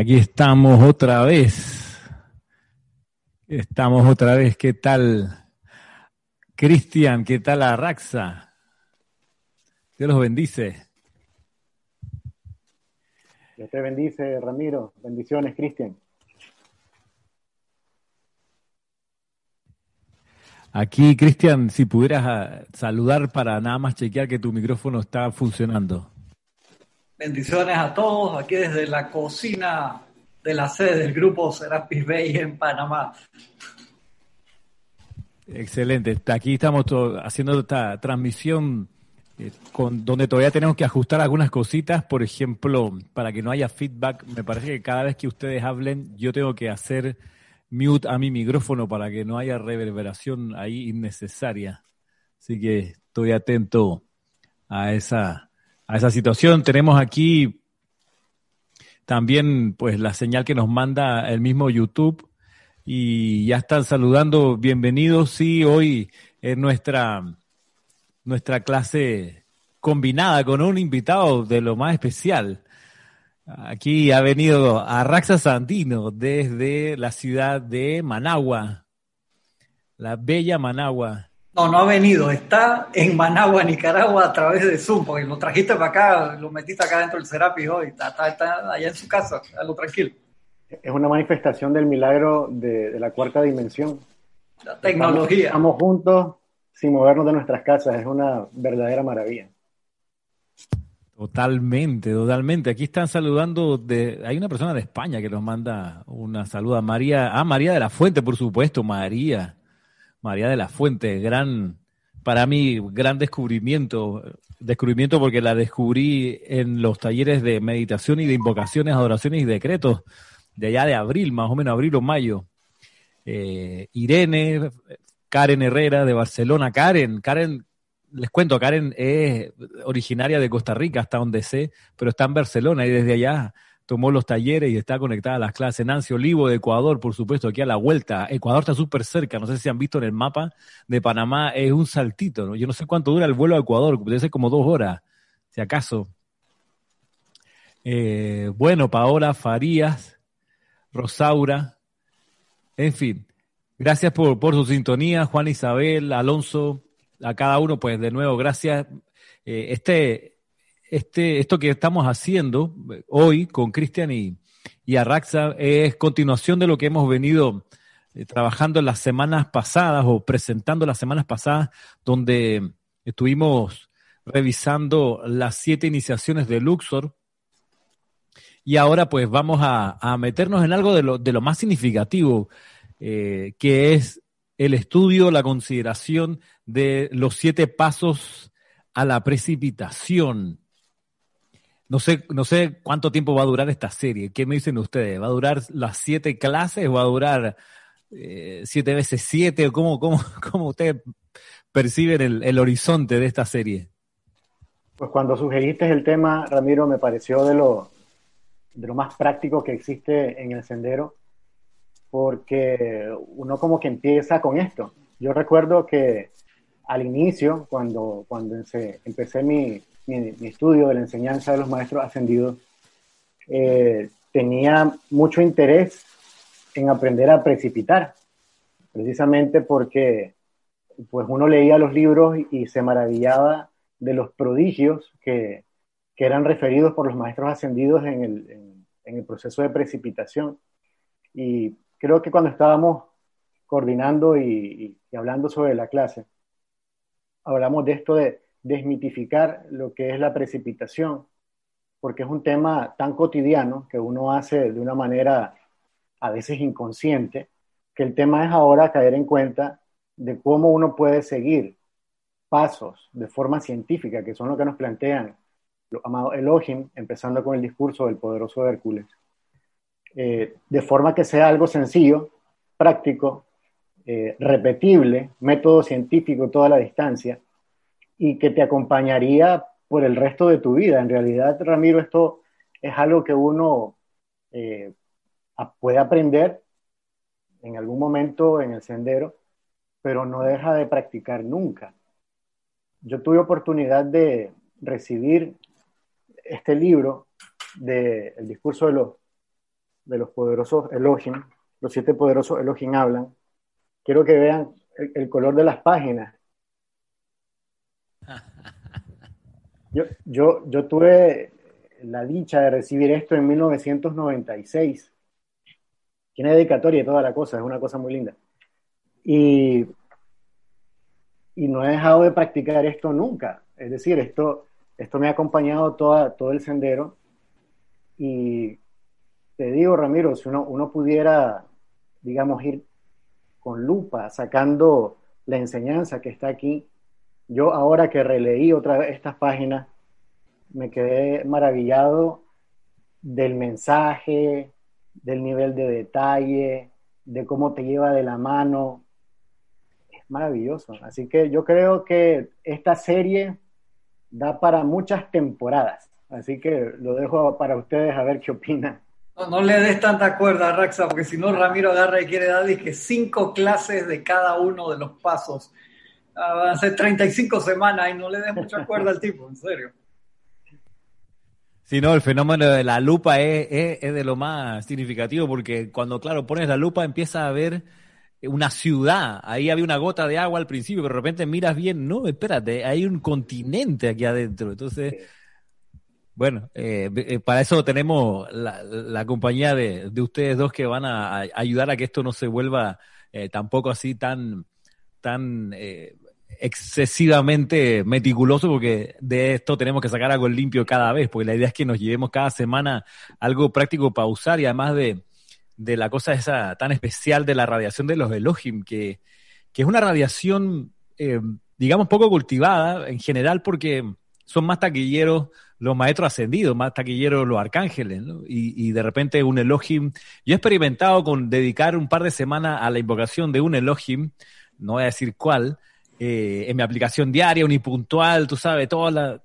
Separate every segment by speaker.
Speaker 1: Aquí estamos otra vez. Estamos otra vez. ¿Qué tal? Cristian, ¿qué tal Arraxa? Dios los bendice.
Speaker 2: Dios te bendice, Ramiro. Bendiciones, Cristian.
Speaker 1: Aquí, Cristian, si pudieras ah, saludar para nada más chequear que tu micrófono está funcionando.
Speaker 3: Bendiciones a todos, aquí desde la cocina de la sede del grupo Serapis Bay en Panamá.
Speaker 1: Excelente. Aquí estamos haciendo esta transmisión eh, con, donde todavía tenemos que ajustar algunas cositas. Por ejemplo, para que no haya feedback, me parece que cada vez que ustedes hablen, yo tengo que hacer mute a mi micrófono para que no haya reverberación ahí innecesaria. Así que estoy atento a esa a esa situación. Tenemos aquí también pues la señal que nos manda el mismo YouTube y ya están saludando. Bienvenidos. Sí, hoy es nuestra, nuestra clase combinada con un invitado de lo más especial. Aquí ha venido Arraxa Santino desde la ciudad de Managua, la bella Managua.
Speaker 3: No, no ha venido, está en Managua, Nicaragua, a través de Zoom, porque lo trajiste para acá, lo metiste acá dentro del Serapi hoy, está, está, allá en su casa, a lo tranquilo.
Speaker 2: Es una manifestación del milagro de, la cuarta dimensión.
Speaker 3: La tecnología.
Speaker 2: Estamos, juntos sin movernos de nuestras casas, es una verdadera maravilla.
Speaker 1: Totalmente, totalmente. Aquí están saludando de, hay una persona de España que nos manda una saluda, María, ah, María de la Fuente, por supuesto, María. María de la Fuente, gran, para mí, gran descubrimiento. Descubrimiento porque la descubrí en los talleres de meditación y de invocaciones, adoraciones y decretos de allá de abril, más o menos abril o mayo. Eh, Irene, Karen Herrera de Barcelona. Karen, Karen, les cuento, Karen es originaria de Costa Rica, hasta donde sé, pero está en Barcelona y desde allá tomó los talleres y está conectada a las clases. Nancy Olivo de Ecuador, por supuesto, aquí a la vuelta. Ecuador está súper cerca, no sé si han visto en el mapa de Panamá, es un saltito, ¿no? Yo no sé cuánto dura el vuelo a Ecuador, debe ser como dos horas, si acaso. Eh, bueno, Paola Farías, Rosaura, en fin. Gracias por, por su sintonía, Juan Isabel, Alonso, a cada uno, pues de nuevo, gracias. Eh, este, este, esto que estamos haciendo hoy con Cristian y, y Arraxa es continuación de lo que hemos venido eh, trabajando las semanas pasadas o presentando las semanas pasadas, donde estuvimos revisando las siete iniciaciones de Luxor. Y ahora pues vamos a, meternos en algo de lo, de lo más significativo, eh, que es el estudio, la consideración de los siete pasos a la precipitación. No sé, no sé cuánto tiempo va a durar esta serie. ¿Qué me dicen ustedes? ¿Va a durar las siete clases? ¿Va a durar eh, siete veces siete? ¿Cómo, cómo, cómo ustedes perciben el, el, horizonte de esta serie?
Speaker 2: Pues cuando sugeriste el tema, Ramiro, me pareció de lo, de lo más práctico que existe en el sendero, porque uno como que empieza con esto. Yo recuerdo que al inicio, cuando, cuando empecé mi, mi, estudio de la enseñanza de los maestros ascendidos, eh, tenía mucho interés en aprender a precipitar, precisamente porque pues uno leía los libros y se maravillaba de los prodigios que, que eran referidos por los maestros ascendidos en el, en el proceso de precipitación. Y creo que cuando estábamos coordinando y, y, hablando sobre la clase, hablamos de esto de desmitificar lo que es la precipitación, porque es un tema tan cotidiano que uno hace de una manera a veces inconsciente, que el tema es ahora caer en cuenta de cómo uno puede seguir pasos de forma científica, que son lo que nos plantean los amados Elohim, empezando con el discurso del poderoso Hércules, eh, de forma que sea algo sencillo, práctico, eh, repetible, método científico toda la distancia, y que te acompañaría por el resto de tu vida. En realidad, Ramiro, esto es algo que uno eh, puede aprender en algún momento en el sendero, pero no deja de practicar nunca. Yo tuve oportunidad de recibir este libro del discurso de los, de los poderosos Elohim, los siete poderosos Elohim hablan, quiero que vean el, color de las páginas. Yo, yo, yo tuve la dicha de recibir esto en 1996. Tiene dedicatoria y toda la cosa, es una cosa muy linda. Y, y no he dejado de practicar esto nunca. Es decir, esto, esto me ha acompañado toda, todo el sendero. Y te digo, Ramiro, si uno, uno pudiera, digamos, ir con lupa sacando la enseñanza que está aquí, yo ahora que releí otra vez estas páginas, me quedé maravillado del mensaje, del nivel de detalle, de cómo te lleva de la mano. Es maravilloso. Así que yo creo que esta serie da para muchas temporadas. Así que lo dejo para ustedes a ver qué opinan.
Speaker 3: No, le des tanta cuerda, Raxa, porque si no Ramiro agarra y quiere dar que cinco clases de cada uno de los pasos. Hace 35 semanas y no le des mucha cuerda al tipo, en serio.
Speaker 1: Sí, no, el fenómeno de la lupa es, de lo más significativo porque cuando, claro, pones la lupa empieza a ver una ciudad. Ahí había una gota de agua al principio, pero de repente miras bien, no, espérate, hay un continente aquí adentro. Entonces, bueno, eh, eh, para eso tenemos la, compañía de, ustedes dos que van a, ayudar a que esto no se vuelva eh, tampoco así tan, tan excesivamente meticuloso porque de esto tenemos que sacar algo limpio cada vez, porque la idea es que nos llevemos cada semana algo práctico para usar y además de, la cosa esa tan especial de la radiación de los Elohim, que, es una radiación, eh, digamos, poco cultivada en general porque son más taquilleros los maestros ascendidos, más taquilleros los arcángeles, y, y, de repente un Elohim. Yo he experimentado con dedicar un par de semanas a la invocación de un Elohim, no voy a decir cuál, eh, en mi aplicación diaria, unipuntual, tú sabes, todo la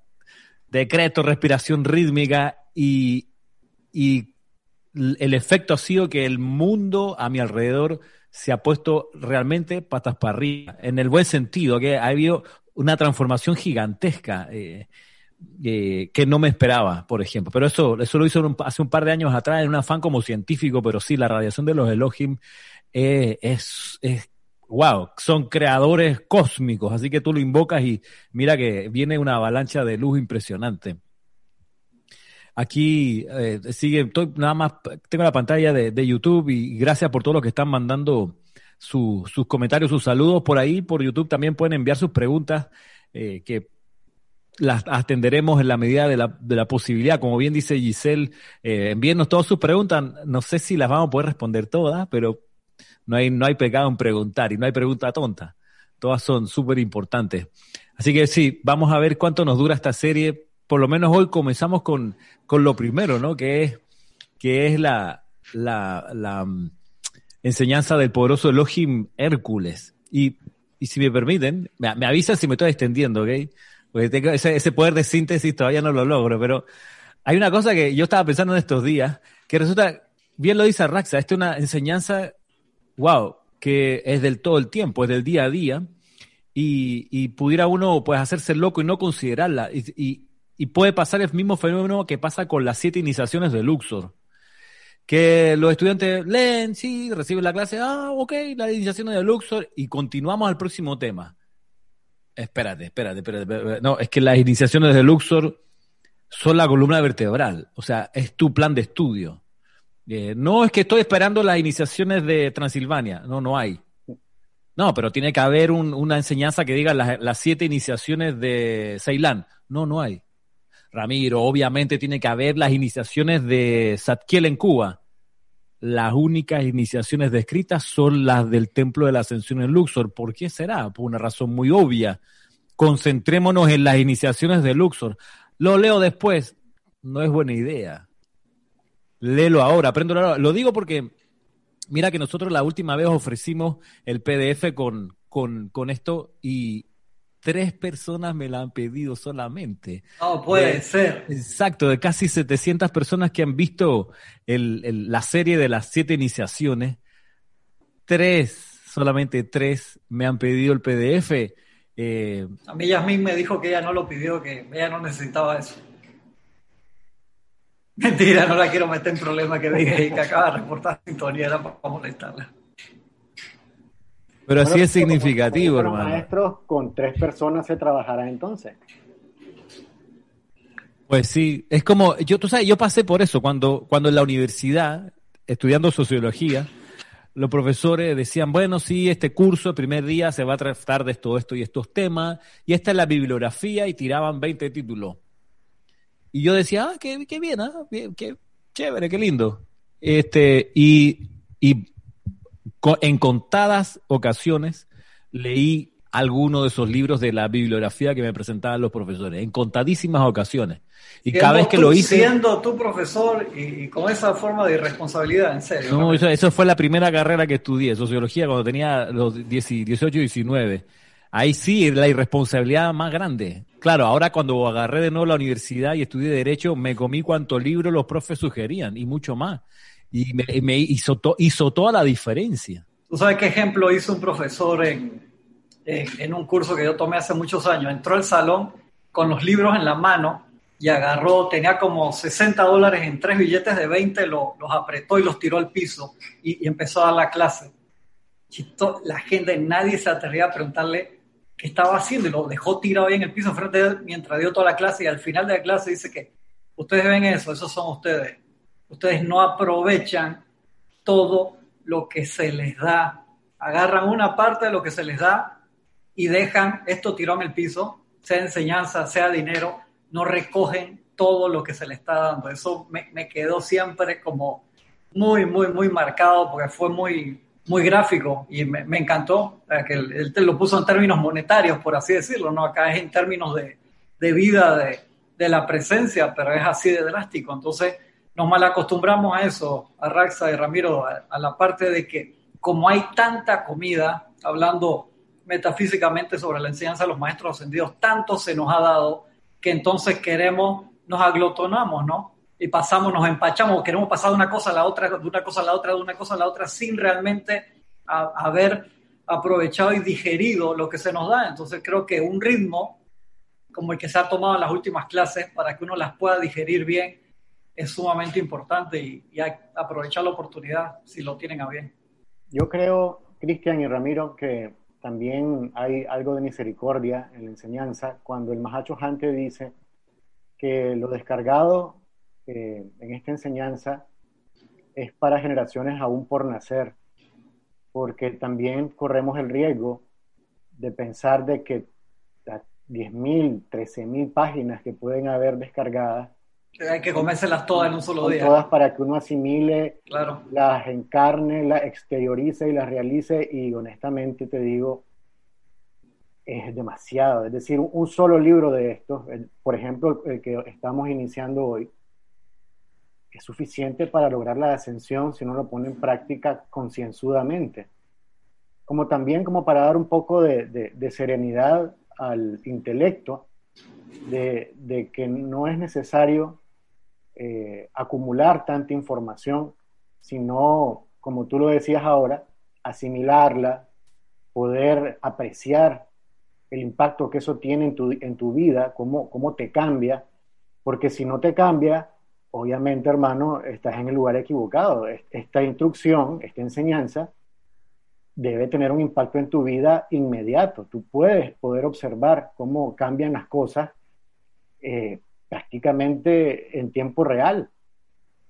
Speaker 1: decreto, respiración rítmica y, el efecto ha sido que el mundo a mi alrededor se ha puesto realmente patas para arriba, en el buen sentido, que ha habido una transformación gigantesca eh, eh, que no me esperaba, por ejemplo. Pero eso, eso lo hizo hace un par de años atrás en un afán como científico, pero sí, la radiación de los Elohim es wow, son creadores cósmicos, así que tú lo invocas y mira que viene una avalancha de luz impresionante. Aquí eh, sigue, nada más tengo la pantalla de, YouTube y gracias por todos los que están mandando sus comentarios, sus saludos por ahí, por YouTube también pueden enviar sus preguntas eh, que las atenderemos en la medida de la, de la posibilidad. Como bien dice Giselle, eh, envíenos todas sus preguntas. No sé si las vamos a poder responder todas, pero no hay, no hay pecado en preguntar y no hay pregunta tonta. Todas son súper importantes. Así que sí, vamos a ver cuánto nos dura esta serie. Por lo menos hoy comenzamos con, con lo primero, ¿no? Que es, que es la, la, mm, enseñanza del poderoso Elohim Hércules. Y, y si me permiten, me, avisan si me estoy extendiendo, ¿ok? Porque ese poder de síntesis todavía no lo logro, pero hay una cosa que yo estaba pensando en estos días, que resulta, bien lo dice Raxa, esta es una enseñanza wow, que es del todo el tiempo, es del día a día, y, pudiera uno pues hacerse loco y no considerarla. Y, puede pasar el mismo fenómeno que pasa con las siete iniciaciones de Luxor. Que los estudiantes leen, sí, reciben la clase, ah, ok, las iniciaciones de Luxor, y continuamos al próximo tema. Espérate, espérate, espérate, espérate. No, es que las iniciaciones de Luxor son la columna vertebral, o sea, es tu plan de estudio. Eh, no es que estoy esperando las iniciaciones de Transilvania, no, no hay. No, pero tiene que haber una enseñanza que diga las, siete iniciaciones de Ceilán. No, no hay. Ramiro, obviamente tiene que haber las iniciaciones de Satkiel en Cuba. Las únicas iniciaciones descritas son las del Templo de la Ascensión en Luxor. ¿Por qué será? Por una razón muy obvia. Concentrémonos en las iniciaciones de Luxor. Lo leo después. No es buena idea léelo ahora, aprendo ahora. Lo digo porque, mira que nosotros la última vez ofrecimos el PDF con, con, esto y tres personas me la han pedido solamente.
Speaker 3: No, puede ser.
Speaker 1: Exacto, de casi 700 personas que han visto la serie de las siete iniciaciones, tres, solamente tres me han pedido el PDF.
Speaker 3: Eh, a mí Yasmin me dijo que ella no lo pidió, que ella no necesitaba eso. Mentira, no la quiero meter en problemas que dije que acaba de reportar sintonía, era para molestarla.
Speaker 1: Pero así es significativo, hermano.
Speaker 2: maestros con tres personas se trabajará entonces.
Speaker 1: Pues sí, es como, yo, tú sabes, yo pasé por eso cuando, cuando en la universidad, estudiando sociología, los profesores decían, bueno, sí, este curso, el primer día se va a tratar de esto, esto y estos temas, y esta es la bibliografía, y tiraban 20 títulos. Y yo decía, ah, qué, qué bien, ah, qué chévere, qué lindo. Este, y, y en contadas ocasiones leí alguno de esos libros de la bibliografía que me presentaban los profesores, en contadísimas ocasiones. Y cada vez que lo hice...
Speaker 3: Siendo tu profesor y, con esa forma de irresponsabilidad, en serio.
Speaker 1: No, eso, fue la primera carrera que estudié, sociología, cuando tenía los 18, 19. Ahí sí, la irresponsabilidad más grande. Claro, ahora cuando agarré de nuevo la universidad y estudié Derecho, me comí cuantos libros los profes sugerían y mucho más. Y me, hizo, hizo toda la diferencia.
Speaker 3: ¿Tú sabes qué ejemplo hizo un profesor en, en, un curso que yo tomé hace muchos años? Entró al salón con los libros en la mano y agarró, tenía como 60 dólares en tres billetes de 20, los apretó y los tiró al piso y, empezó a dar la clase. la gente, nadie se atrevía a preguntarle qué estaba haciendo y lo dejó tirado ahí en el piso frente a él mientras dio toda la clase y al final de la clase dice que ustedes ven eso, esos son ustedes. Ustedes no aprovechan todo lo que se les da. Agarran una parte de lo que se les da y dejan esto tirado en el piso, sea enseñanza, sea dinero, no recogen todo lo que se le está dando. Eso me, quedó siempre como muy, muy, muy marcado porque fue muy, muy gráfico y me, encantó que él, lo puso en términos monetarios, por así decirlo, ¿no? Acá es en términos de, de vida, de, de, la presencia, pero es así de drástico. Entonces, nos mal acostumbramos a eso, a Raxa y Ramiro, a, la parte de que como hay tanta comida, hablando metafísicamente sobre la enseñanza de los maestros ascendidos, tanto se nos ha dado que entonces queremos, nos aglotonamos, ¿no? Y pasamos, nos empachamos, queremos pasar de una cosa a la otra, de una cosa a la otra, de una cosa a la otra, sin realmente haber aprovechado y digerido lo que se nos da. Entonces creo que un ritmo como el que se ha tomado en las últimas clases para que uno las pueda digerir bien es sumamente importante y, y aprovechar la oportunidad si lo tienen a bien.
Speaker 2: Yo creo, Cristian y Ramiro, que también hay algo de misericordia en la enseñanza cuando el Mahacho Hante dice que lo descargado eh, en esta enseñanza es para generaciones aún por nacer, porque también corremos el riesgo de pensar de que las 10.000, 13.000 páginas que pueden haber descargadas
Speaker 3: hay que comérselas todas en un solo día.
Speaker 2: Todas para que uno asimile, las encarne, las exteriorice y las realice. Y honestamente te digo, es demasiado. Es decir, un solo libro de estos, por ejemplo, el que estamos iniciando hoy, es suficiente para lograr la ascensión si uno lo pone en práctica concienzudamente. Como también como para dar un poco de, serenidad al intelecto, de, que no es necesario eh, acumular tanta información, sino, como tú lo decías ahora, asimilarla, poder apreciar el impacto que eso tiene en tu, en tu vida, cómo, cómo te cambia, porque si no te cambia, obviamente, hermano, estás en el lugar equivocado. Esta instrucción, esta enseñanza, debe tener un impacto en tu vida inmediato. Tú puedes poder observar cómo cambian las cosas eh, prácticamente en tiempo real.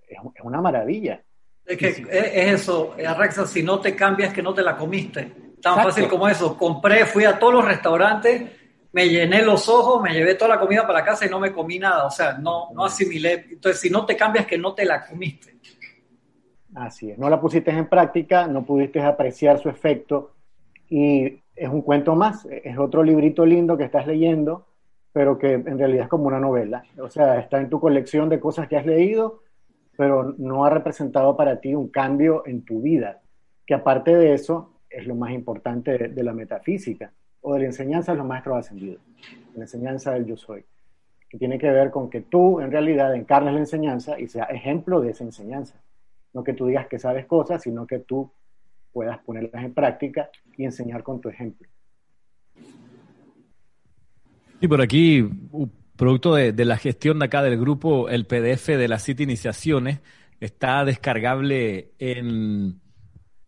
Speaker 2: Es, una maravilla.
Speaker 3: Es que es eso, Arraxa, si no te cambias que no te la comiste. Tan fácil como eso. Compré, fui a todos los restaurantes, me llené los ojos, me llevé toda la comida para casa y no me comí nada. O sea, no, no asimilé. Entonces, si no te cambias que no te la comiste.
Speaker 2: Así es. No la pusiste en práctica, no pudiste apreciar su efecto y es un cuento más. Es otro librito lindo que estás leyendo pero que en realidad es como una novela. O sea, está en tu colección de cosas que has leído, pero no ha representado para ti un cambio en tu vida, que aparte de eso es lo más importante de, la metafísica o de la enseñanza de los maestros ascendidos, la enseñanza del yo soy, que tiene que ver con que tú en realidad encarnes la enseñanza y sea ejemplo de esa enseñanza. No que tú digas que sabes cosas, sino que tú puedas ponerlas en práctica y enseñar con tu ejemplo.
Speaker 1: Y por aquí producto de, de, la gestión de acá del grupo, el PDF de las siete iniciaciones está descargable en,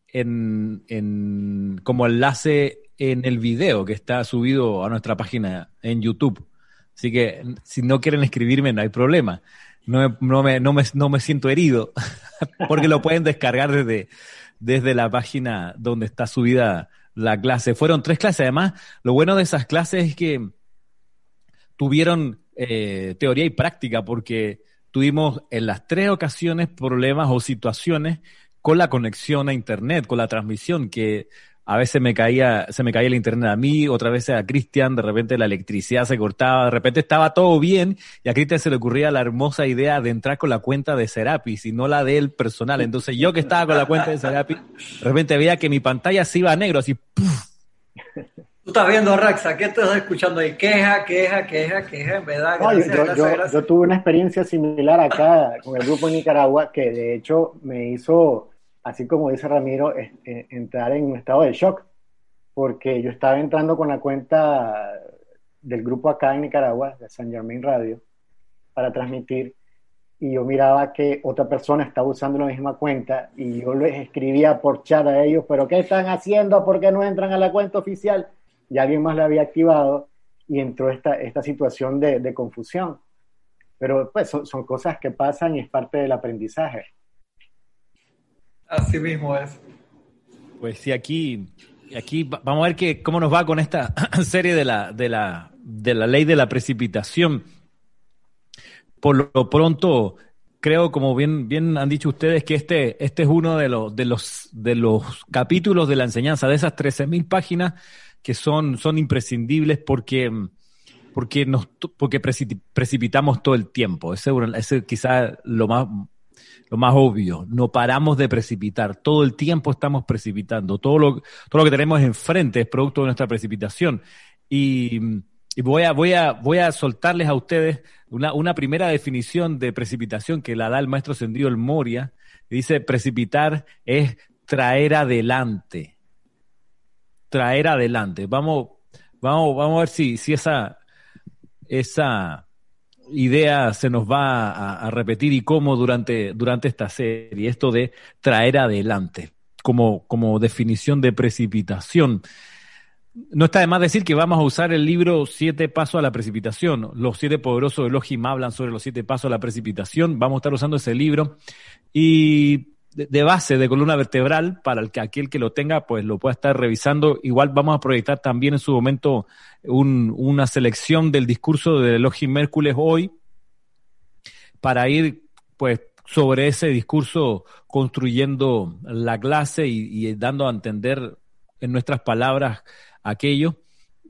Speaker 1: en, en, como enlace en el video que está subido a nuestra página en YouTube. Así que si no quieren escribirme, no hay problema. No no me, no me, no me siento herido, porque lo pueden descargar desde, desde la página donde está subida la clase. Fueron tres clases. Además, lo bueno de esas clases es que tuvieron eh, teoría y práctica, porque tuvimos en las tres ocasiones problemas o situaciones con la conexión a Internet, con la transmisión, que a veces me caía, se me caía el internet a mí, otra vez a Cristian, de repente la electricidad se cortaba, de repente estaba todo bien y a Cristian se le ocurría la hermosa idea de entrar con la cuenta de Serapis y no la de él personal. Entonces yo que estaba con la cuenta de Serapis, de repente veía que mi pantalla se iba a negro, así ¡puf!
Speaker 3: Tú estás viendo, Raxa, ¿qué estás escuchando ahí? Queja, queja, queja, queja, en verdad.
Speaker 2: Gracias, yo, yo, gracias, yo, tuve una experiencia similar acá con el grupo en Nicaragua que de hecho me hizo así como dice Ramiro, entrar en un estado de shock, porque yo estaba entrando con la cuenta del grupo acá en Nicaragua, de San Germain Radio, para transmitir, y yo miraba que otra persona estaba usando la misma cuenta, y yo les escribía por chat a ellos, pero ¿qué están haciendo? ¿Por qué no entran a la cuenta oficial? Y alguien más la había activado, y entró esta, esta situación de, confusión. Pero pues son cosas que pasan y es parte del aprendizaje.
Speaker 3: Así mismo es.
Speaker 1: Pues sí, aquí, aquí vamos a ver cómo nos va con esta serie de la, de, la, de la ley de la precipitación. Por lo pronto, creo, como bien, bien han dicho ustedes, que este, este es uno de los, de los, de los capítulos de la enseñanza, de esas 13.000 páginas que son, son imprescindibles porque, porque, nos, porque precipitamos todo el tiempo. Ese, ese quizá lo más lo más obvio, no paramos de precipitar, todo el tiempo estamos precipitando, todo lo, todo lo que tenemos enfrente es producto de nuestra precipitación. Y, y voy, a, voy, a, voy a soltarles a ustedes una, una primera definición de precipitación que la da el maestro Sendido el Moria. Dice, precipitar es traer adelante. Traer adelante. Vamos, vamos, vamos a ver si, si esa, esa, idea se nos va a, repetir y cómo durante, durante esta serie, esto de traer adelante como, como definición de precipitación. No está de más decir que vamos a usar el libro Siete Pasos a la Precipitación. Los siete poderosos de Elohim hablan sobre los siete pasos a la precipitación. Vamos a estar usando ese libro. Y de, base, de columna vertebral, para el que aquel que lo tenga, pues lo pueda estar revisando. Igual vamos a proyectar también en su momento un, una selección del discurso de Elohim Mércules hoy, para ir, pues, sobre ese discurso construyendo la clase y, dando a entender en nuestras palabras aquello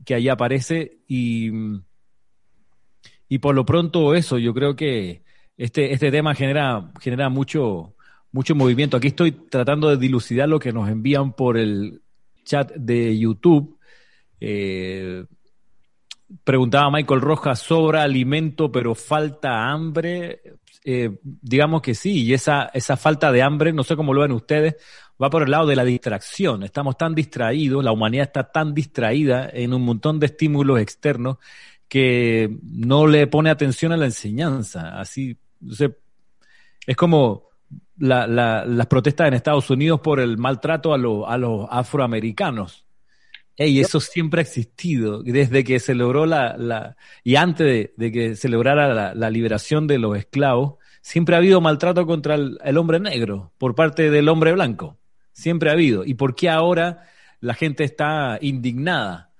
Speaker 1: que ahí aparece y, y por lo pronto eso, yo creo que este, este tema genera, genera mucho, mucho movimiento. Aquí estoy tratando de dilucidar lo que nos envían por el chat de YouTube. Eh, preguntaba Michael Rojas, ¿sobra alimento pero falta hambre? Eh, digamos que sí, y esa, esa falta de hambre, no sé cómo lo ven ustedes, va por el lado de la distracción. Estamos tan distraídos, la humanidad está tan distraída en un montón de estímulos externos que no le pone atención a la enseñanza. Así, es como la, la, las protestas en Estados Unidos por el maltrato a, a los afroamericanos. Y eso siempre ha existido, desde que se logró la, la y antes de, que se lograra la, liberación de los esclavos, siempre ha habido maltrato contra el, el, hombre negro por parte del hombre blanco. Siempre ha habido. ¿Y por qué ahora la gente está indignada?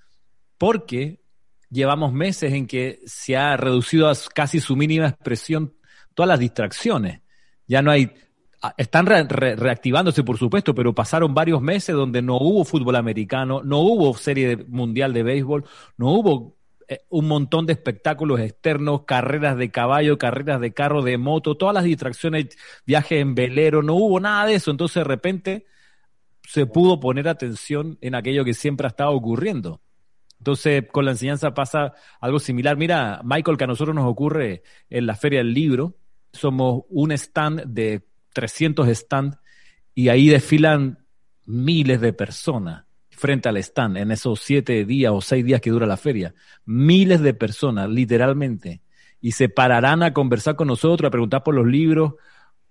Speaker 1: Porque llevamos meses en que se ha reducido a casi su mínima expresión todas las distracciones. Ya no hay Ah, están reactivándose, por supuesto, pero pasaron varios meses donde no hubo fútbol americano, no hubo serie mundial de béisbol, no hubo eh, un montón de espectáculos externos, carreras de caballo, carreras de carro, de moto, todas las distracciones, viajes en velero, no hubo nada de eso. Entonces, de repente, se pudo poner atención en aquello que siempre ha estado ocurriendo. Entonces, con la enseñanza pasa algo similar. Mira, Michael, que a nosotros nos ocurre en la Feria del Libro, somos un stand de 300 stands y ahí desfilan miles de personas frente al stand en esos siete días o seis días que dura la feria. Miles de personas, literalmente. y se pararán a conversar con nosotros, a preguntar por los libros,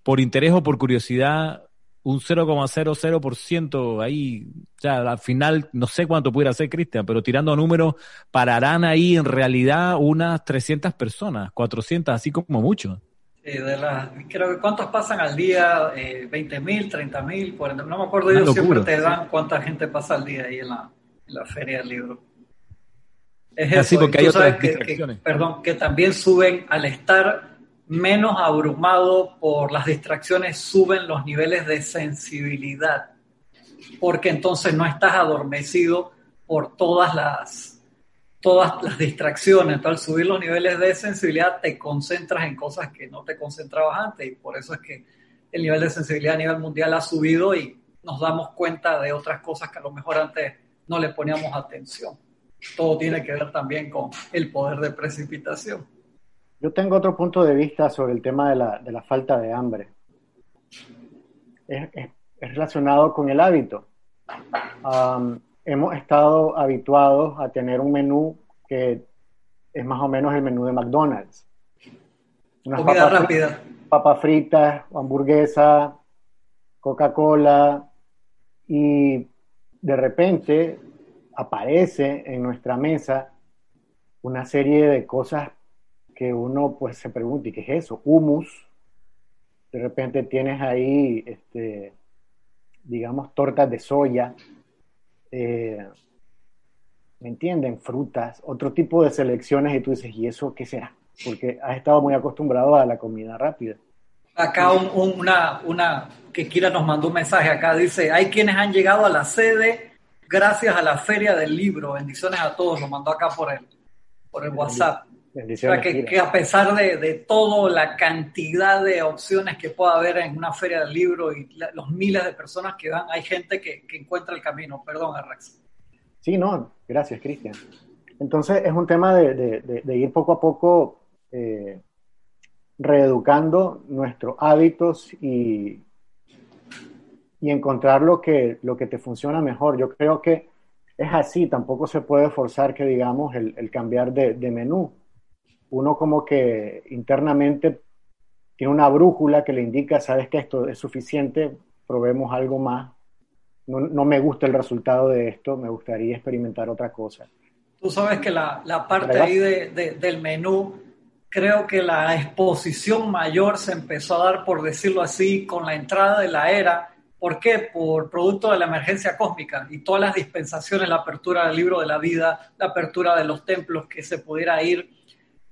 Speaker 1: por interés o por curiosidad, un 0,00% ahí, ya al final no sé cuánto pudiera ser Cristian, pero tirando números, pararán ahí en realidad unas 300 personas, 400, así como mucho.
Speaker 3: De las, creo que cuántos pasan al día, eh, 20 mil, 30 mil, no me acuerdo, ellos siempre te dan cuánta gente pasa al día ahí en la, en la feria del libro. Es Así porque hay otras que, perdón, que también suben al estar menos abrumado por las distracciones, suben los niveles de sensibilidad, porque entonces no estás adormecido por todas las, todas las distracciones. Al subir los niveles de sensibilidad, te concentras en cosas que no te concentrabas antes, y por eso es que el nivel de sensibilidad a nivel mundial ha subido y nos damos cuenta de otras cosas que a lo mejor antes no le poníamos atención. Todo tiene que ver también con el poder de precipitación.
Speaker 2: Yo tengo otro punto de vista sobre el tema de la, de la falta de hambre. Es, relacionado con el hábito. Hemos estado habituados a tener un menú que es más o menos el menú de McDonald's.
Speaker 3: Unas Comida rápida.
Speaker 2: Papas fritas, hamburguesa, Coca-Cola, y de repente aparece en nuestra mesa una serie de cosas que uno pues se pregunta, ¿y qué es eso? Humus. De repente tienes ahí, este, digamos, tortas de soya. Eh, ¿Me entienden? Frutas, otro tipo de selecciones y tú dices, ¿y eso qué será? Porque has estado muy acostumbrado a la comida rápida.
Speaker 3: Acá una, una que Kira nos mandó un mensaje acá, dice, hay quienes han llegado a la sede gracias a la Feria del Libro. Bendiciones a todos, lo mandó acá por el, por el WhatsApp. Bendiciones, que, a pesar de, de toda la cantidad de opciones que pueda haber en una feria del libro y los miles de personas que van, hay gente que, encuentra el camino. Perdón, Arrax.
Speaker 2: Sí, no, gracias, Cristian. Entonces es un tema de, ir poco a poco eh, reeducando nuestros hábitos y, y encontrar lo que, lo que te funciona mejor. Yo creo que es así, tampoco se puede forzar que digamos el, cambiar de, menú. Uno como que internamente tiene una brújula que le indica, sabes que esto es suficiente, probemos algo más. No, me gusta el resultado de esto, me gustaría experimentar otra cosa.
Speaker 3: Tú sabes que la, parte ahí del menú, creo que la exposición mayor se empezó a dar, por decirlo así, con la entrada de la era ¿Por qué? Por producto de la emergencia cósmica y todas las dispensaciones, la apertura del libro de la vida, la apertura de los templos, que se pudiera ir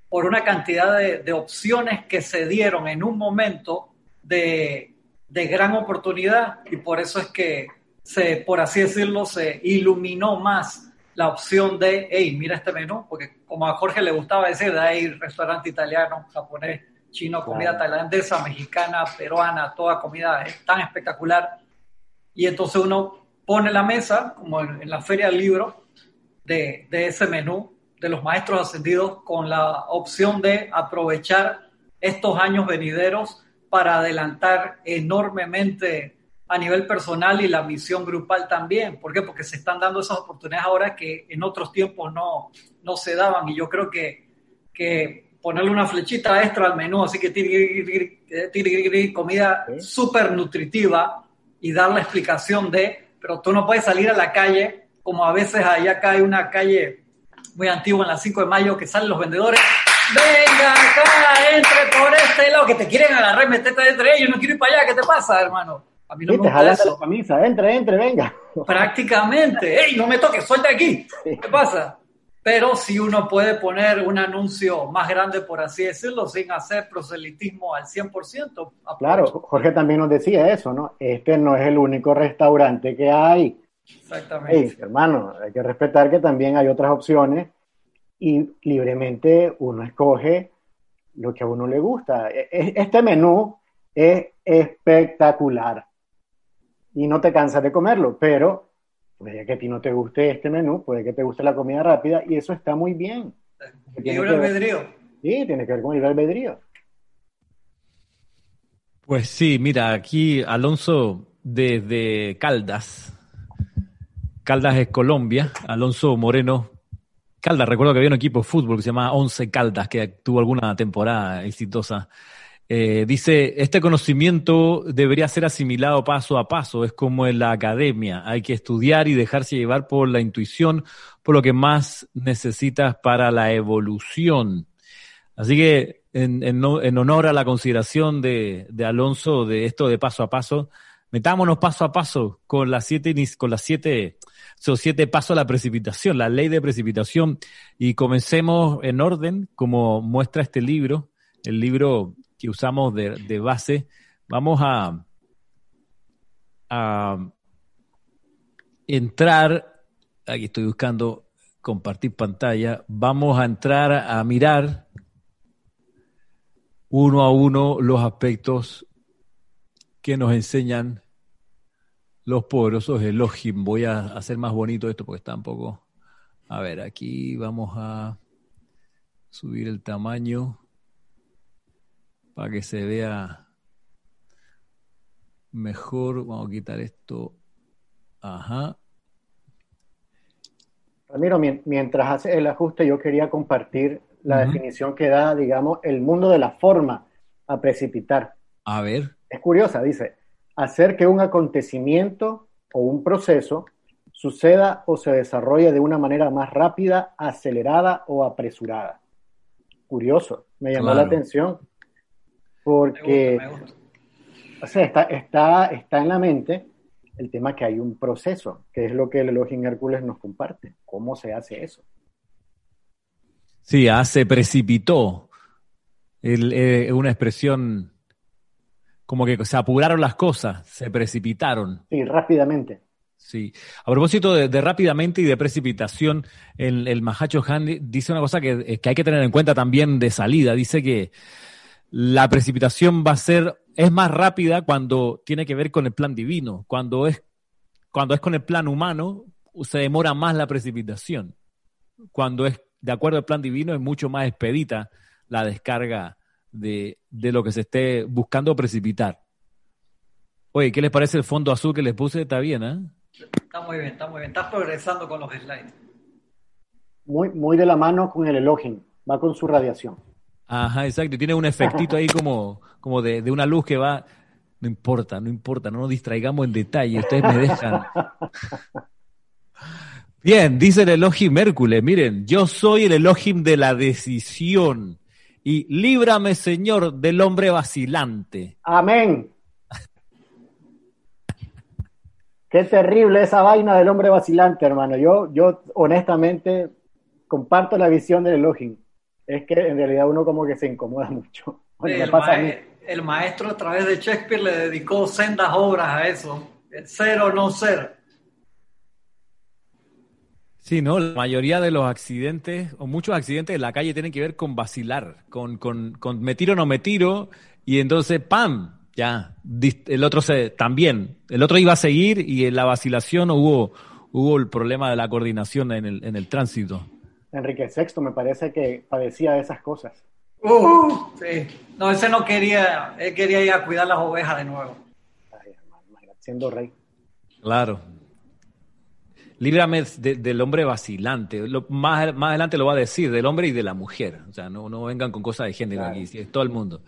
Speaker 3: por una cantidad de, opciones que se dieron en un momento de, gran oportunidad y por eso es que se, por así decirlo, se iluminó más la opción de, hey, mira este menú, porque como a Jorge le gustaba decir, de ahí restaurante italiano, japonés, chino, comida tailandesa, mexicana, peruana, toda comida es tan espectacular. Y entonces uno pone la mesa, como en, la feria del libro, de, de, ese menú de los maestros ascendidos con la opción de aprovechar estos años venideros para adelantar enormemente a nivel personal y la misión grupal también. ¿Por qué? Porque se están dando esas oportunidades ahora que en otros tiempos no, no se daban. Y yo creo que, que ponerle una flechita extra al menú, así que comida súper nutritiva y dar la explicación de, pero tú no puedes salir a la calle, como a veces allá acá hay una calle muy antigua en la 5 de mayo que salen los vendedores, venga acá, entre por este lado, que te quieren agarrar y meterte entre ellos, no quiero ir para allá, ¿qué te pasa, hermano?
Speaker 2: A mí no me gusta eso. la camisa, entre, entre, venga.
Speaker 3: Prácticamente, ¡ey, no me toques, suelta aquí! ¿Qué pasa? pero si uno puede poner un anuncio más grande, por así decirlo, sin hacer proselitismo al 100%.
Speaker 2: Claro, Jorge también nos decía eso, ¿no? Este no es el único restaurante que hay.
Speaker 3: Exactamente.
Speaker 2: hermano, hay que respetar que también hay otras opciones y libremente uno escoge lo que a uno le gusta. E, e, este menú es espectacular y no te cansas de comerlo, pero Puede que a ti no te guste este menú, puede que te guste la comida rápida y eso está muy bien.
Speaker 3: Libre albedrío.
Speaker 2: Sí, tiene que ver con libre albedrío.
Speaker 1: Pues sí, mira, aquí Alonso desde Caldas. Caldas es Colombia. Alonso Moreno Caldas, recuerdo que había un equipo de fútbol que se llamaba Once Caldas, que tuvo alguna temporada exitosa. Eh, dice, este conocimiento debería ser asimilado paso a paso, es como en la academia, hay que estudiar y dejarse llevar por la intuición, por lo que más necesitas para la evolución. Así que en, en, en honor a la consideración de, de, Alonso de esto de paso a paso, metámonos paso a paso con las siete, con las siete, son siete pasos a la precipitación, la ley de precipitación, y comencemos en orden, como muestra este libro, el libro que usamos de, de base. Vamos a, a entrar, aquí estoy buscando compartir pantalla, vamos a entrar a mirar uno a uno los aspectos que nos enseñan los poderosos Elohim. Voy a hacer más bonito esto porque está un poco... A ver, aquí vamos a subir el tamaño para que se vea mejor. Vamos a quitar esto. Ajá.
Speaker 2: Ramiro, mientras hace el ajuste, yo quería compartir la definición que da, digamos, el mundo de la forma a precipitar.
Speaker 1: A ver.
Speaker 2: Es curiosa, dice, hacer que un acontecimiento o un proceso suceda o se desarrolle de una manera más rápida, acelerada o apresurada. Curioso, me llamó la atención porque O sea, está, está, está en la mente el tema que hay un proceso, que es lo que el Elohim Hércules nos comparte. ¿Cómo se hace eso?
Speaker 1: Sí, ah, se precipitó. Eh, una expresión como que se apuraron las cosas, se precipitaron.
Speaker 2: Sí, rápidamente.
Speaker 1: Sí. A propósito de, rápidamente y de precipitación, el, el Mahacho Han dice una cosa que, que, hay que tener en cuenta también de salida. Dice que la precipitación va a ser, es más rápida cuando tiene que ver con el plan divino. Cuando es, cuando es con el plan humano, se demora más la precipitación. Cuando es de acuerdo al plan divino, es mucho más expedita la descarga de, de lo que se esté buscando precipitar. Oye, ¿qué les parece el fondo azul que les puse? Está bien, ¿eh?
Speaker 3: Está muy bien, está muy bien. Estás progresando con los slides.
Speaker 2: Muy, muy de la mano con el Elohim. Va con su radiación.
Speaker 1: Ajá, exacto. Tiene un efectito ahí como, como de, de, una luz que va. No importa, no importa, no nos distraigamos en detalle. Ustedes me dejan. Bien, dice el Elohim Hércules. Miren, yo soy el Elohim de la decisión. Y líbrame, Señor, del hombre vacilante.
Speaker 2: Amén. Qué terrible esa vaina del hombre vacilante, hermano. Yo, yo honestamente comparto la visión del Elohim es que en realidad uno como que se incomoda mucho.
Speaker 3: El, maestro a través de Shakespeare le dedicó sendas obras a eso, el ser o no ser.
Speaker 1: Sí, ¿no? La mayoría de los accidentes, o muchos accidentes en la calle tienen que ver con vacilar, con, con, con me tiro o no me tiro, y entonces, ¡pam! Ya, el otro se, también, el otro iba a seguir y en la vacilación hubo, hubo el problema de la coordinación en el, en el tránsito.
Speaker 2: Enrique VI me parece que padecía de esas cosas.
Speaker 3: Uh, sí. No, ese no quería, él quería ir a cuidar las ovejas de nuevo. Ay,
Speaker 2: siendo rey.
Speaker 1: Claro. Líbrame del hombre vacilante. más, más adelante lo va a decir, del hombre y de la mujer. O sea, no, no vengan con cosas de género aquí, es todo el mundo.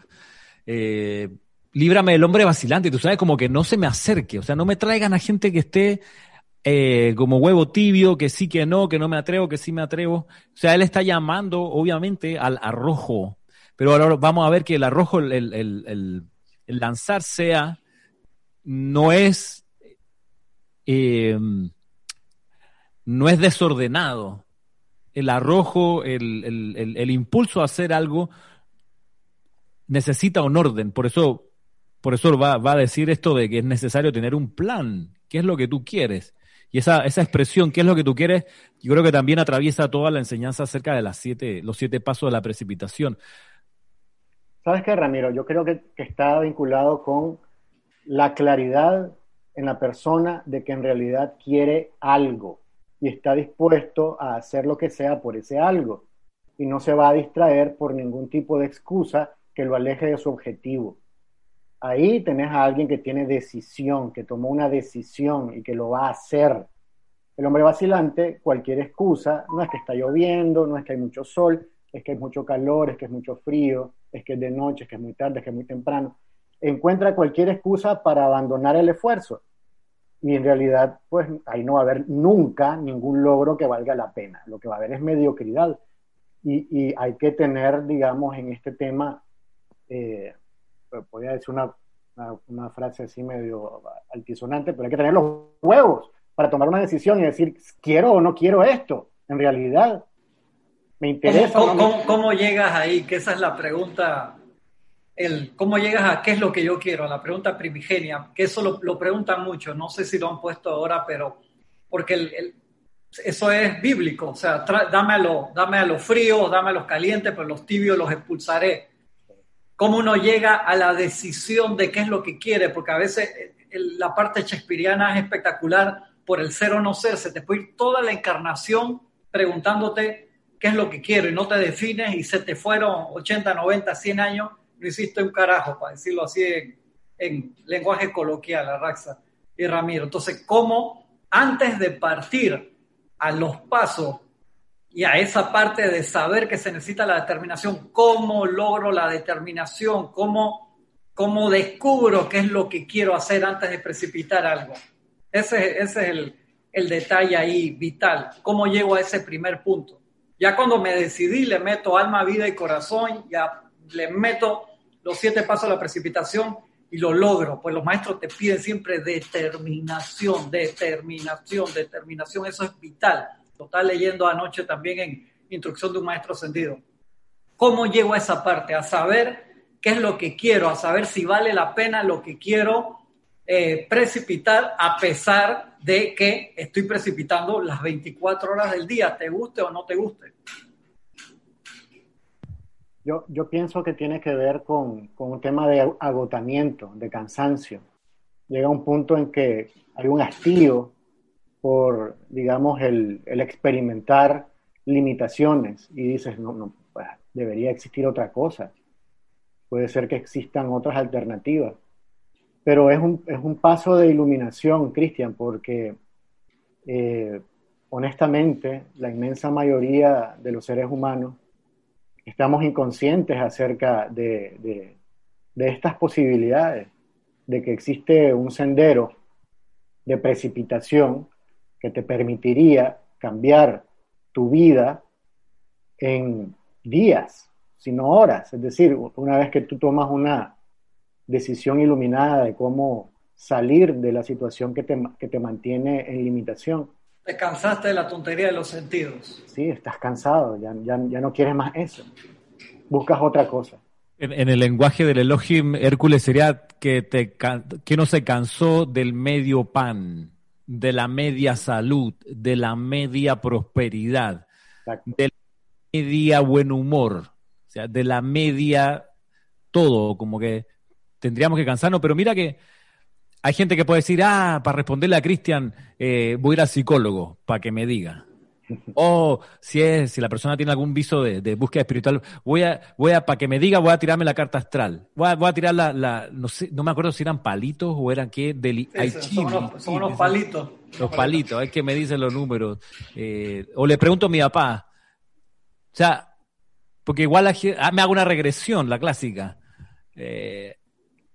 Speaker 1: Eh, líbrame del hombre vacilante. Tú sabes, como que no se me acerque. O sea, no me traigan a gente que esté eh, como huevo tibio, que sí, que no, que no me atrevo, que sí me atrevo. O sea, él está llamando, obviamente, al arrojo. Pero ahora vamos a ver que el arrojo, el, el, el, lanzar sea, no es, eh, no es desordenado. El arrojo, el, impulso a hacer algo, necesita un orden. Por eso, por eso va, a decir esto de que es necesario tener un plan. ¿Qué es lo que tú quieres? Y esa, expresión, ¿qué es lo que tú quieres? Yo creo que también atraviesa toda la enseñanza acerca de las siete, los siete pasos de la precipitación.
Speaker 2: ¿Sabes qué, Ramiro? Yo creo que está vinculado con la claridad en la persona de que en realidad quiere algo y está dispuesto a hacer lo que sea por ese algo y no se va a distraer por ningún tipo de excusa que lo aleje de su objetivo. Ahí tenés a alguien que tiene decisión, que tomó una decisión y que lo va a hacer. el hombre vacilante, cualquier excusa, no es que está lloviendo, no es que hay mucho sol, es que hay mucho calor, es que es mucho frío, es que es de noche, es que es muy tarde, es que es muy temprano, encuentra cualquier excusa para abandonar el esfuerzo. Y en realidad, pues ahí no va a haber nunca ningún logro que valga la pena. Lo que va a haber es mediocridad. Y, hay que tener, digamos, en este tema, eh, podría decir una, una, frase así medio altisonante, pero hay que tener los huevos para tomar una decisión y decir, quiero o no quiero esto. En realidad, me interesa.
Speaker 3: ¿Cómo, llegas ahí? Que esa es la pregunta. El, ¿Cómo llegas a qué es lo que yo quiero? A la pregunta primigenia, que eso lo, lo preguntan mucho, no sé si lo han puesto ahora, pero porque el, eso es bíblico, o sea, dame a, lo, los fríos, dame a los calientes, pero los tibios los expulsaré. ¿Cómo uno llega a la decisión de qué es lo que quiere? Porque a veces eh, la parte shakespeariana es espectacular por el ser o no ser, se te puede ir toda la encarnación preguntándote qué es lo que quiero y no te defines y se te fueron 80, 90, 100 años, no hiciste un carajo, para decirlo así en, lenguaje coloquial, Raxa y Ramiro. Entonces, ¿cómo antes de partir a los pasos y a esa parte de saber que se necesita la determinación, cómo logro la determinación, cómo, cómo descubro qué es lo que quiero hacer antes de precipitar algo? Ese, es el, detalle ahí vital. ¿Cómo llego a ese primer punto? Ya cuando me decidí, le meto alma, vida y corazón, ya le meto los siete pasos a la precipitación y lo logro. Pues los maestros te piden siempre determinación, determinación, determinación. Eso es vital. Lo estaba leyendo anoche también en Instrucción de un Maestro Sentido. ¿Cómo llego a esa parte? A saber qué es lo que quiero, a saber si vale la pena lo que quiero eh, precipitar a pesar de que estoy precipitando las 24 horas del día, te guste o no te guste.
Speaker 2: Yo, pienso que tiene que ver con, un tema de agotamiento, de cansancio. Llega un punto en que hay un hastío por, digamos, el, experimentar limitaciones y dices, no, no, pues, debería existir otra cosa. Puede ser que existan otras alternativas pero es un, es un paso de iluminación, Cristian, porque eh, honestamente la inmensa mayoría de los seres humanos estamos inconscientes acerca de, de, estas posibilidades, de que existe un sendero de precipitación que te permitiría cambiar tu vida en días, sino horas. Es decir, una vez que tú tomas una, decisión iluminada de cómo salir de la situación que te, que te mantiene en limitación.
Speaker 3: Te cansaste de la tontería de los sentidos.
Speaker 2: Sí, estás cansado, ya, ya, ya no quieres más eso. Buscas otra cosa.
Speaker 1: En, el lenguaje del Elohim, Hércules sería que, te, que no se cansó del medio pan, de la media salud, de la media prosperidad, de la media buen humor, o sea, de la media todo, como que tendríamos que cansarnos, pero mira que hay gente que puede decir, ah, para responderle a Cristian, eh, voy a ir al psicólogo para que me diga. O si es, si la persona tiene algún viso de, búsqueda espiritual, voy a, voy a, para que me diga, voy a tirarme la carta astral. Voy a, voy a tirar la, no sé, no me acuerdo si eran palitos o eran qué,
Speaker 3: del son, los, palitos.
Speaker 1: Los palitos, es que me dicen los números. Eh, o le pregunto a mi papá. O sea, porque igual ah, me hago una regresión, la clásica. Eh,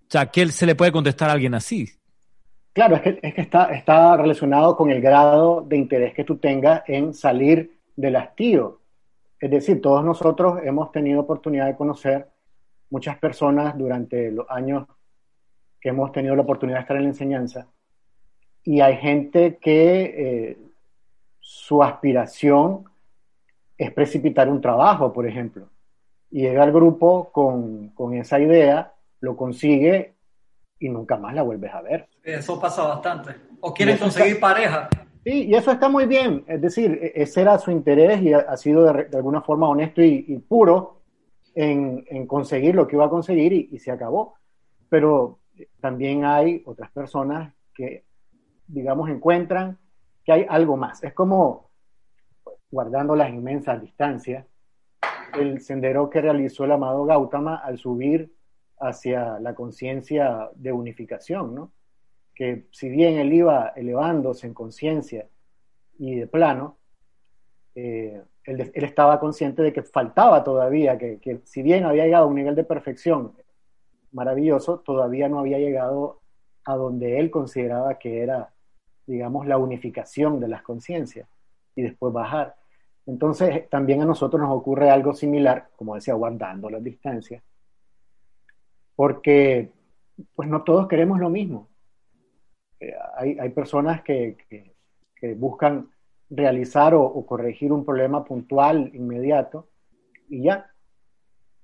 Speaker 1: o sea, ¿qué se le puede contestar a alguien así?
Speaker 2: Claro, es que, es que está, está relacionado con el grado de interés que tú tengas en salir del hastío. Es decir, todos nosotros hemos tenido oportunidad de conocer muchas personas durante los años que hemos tenido la oportunidad de estar en la enseñanza y hay gente que eh, su aspiración es precipitar un trabajo, por ejemplo, y llega al grupo con, con esa idea lo consigue y nunca más la vuelves a ver.
Speaker 3: Eso pasa bastante. O quieren conseguir pareja.
Speaker 2: Sí, y eso está muy bien. Es decir, e-, ese era su interés y ha, sido de, alguna forma honesto y, puro en, en, conseguir lo que iba a conseguir y, se acabó. Pero también hay otras personas que, digamos, encuentran que hay algo más. Es como, guardando las inmensas distancias, el sendero que realizó el amado Gautama al subir hacia la conciencia de unificación, ¿no? Que si bien él iba elevándose en conciencia y de plano, eh, él, estaba consciente de que faltaba todavía, que, que, si bien había llegado a un nivel de perfección maravilloso, todavía no había llegado a donde él consideraba que era, digamos, la unificación de las conciencias y después bajar. Entonces, también a nosotros nos ocurre algo similar, como decía, guardando las distancias, porque pues no todos queremos lo mismo. Eh, hay, hay, personas que, que, buscan realizar o, corregir un problema puntual, inmediato, y ya.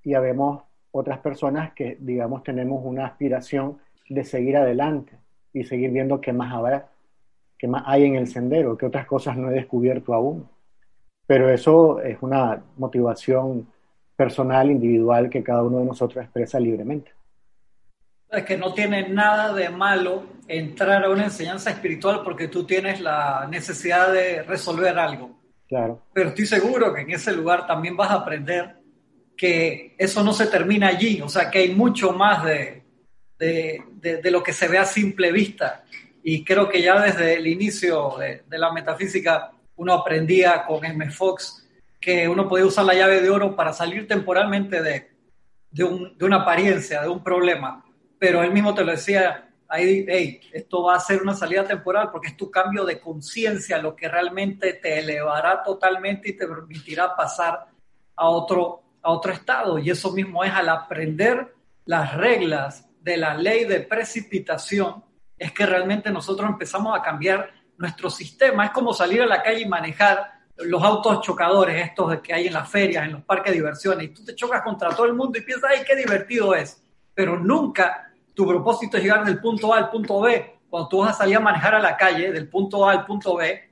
Speaker 2: Y habemos otras personas que, digamos, tenemos una aspiración de seguir adelante y seguir viendo qué más habrá, qué más hay en el sendero, qué otras cosas no he descubierto aún. Pero eso es una motivación personal, individual, que cada uno de nosotros expresa libremente.
Speaker 3: Es que no tiene nada de malo entrar a una enseñanza espiritual porque tú tienes la necesidad de resolver algo.
Speaker 2: Claro.
Speaker 3: Pero estoy seguro que en ese lugar también vas a aprender que eso no se termina allí, o sea, que hay mucho más de, de, de, lo que se ve a simple vista. Y creo que ya desde el inicio de, de la metafísica uno aprendía con M. Fox que uno podía usar la llave de oro para salir temporalmente de, de, un, de una apariencia, de un problema pero él mismo te lo decía, hey, esto va a ser una salida temporal porque es tu cambio de conciencia lo que realmente te elevará totalmente y te permitirá pasar a otro, a otro estado. Y eso mismo es al aprender las reglas de la ley de precipitación, es que realmente nosotros empezamos a cambiar nuestro sistema. Es como salir a la calle y manejar los autos chocadores, estos que hay en las ferias, en los parques de diversiones, y tú te chocas contra todo el mundo y piensas, ay, qué divertido es. Pero nunca tu propósito es llegar del punto A al punto B. Cuando tú vas a salir a manejar a la calle, del punto A al punto B,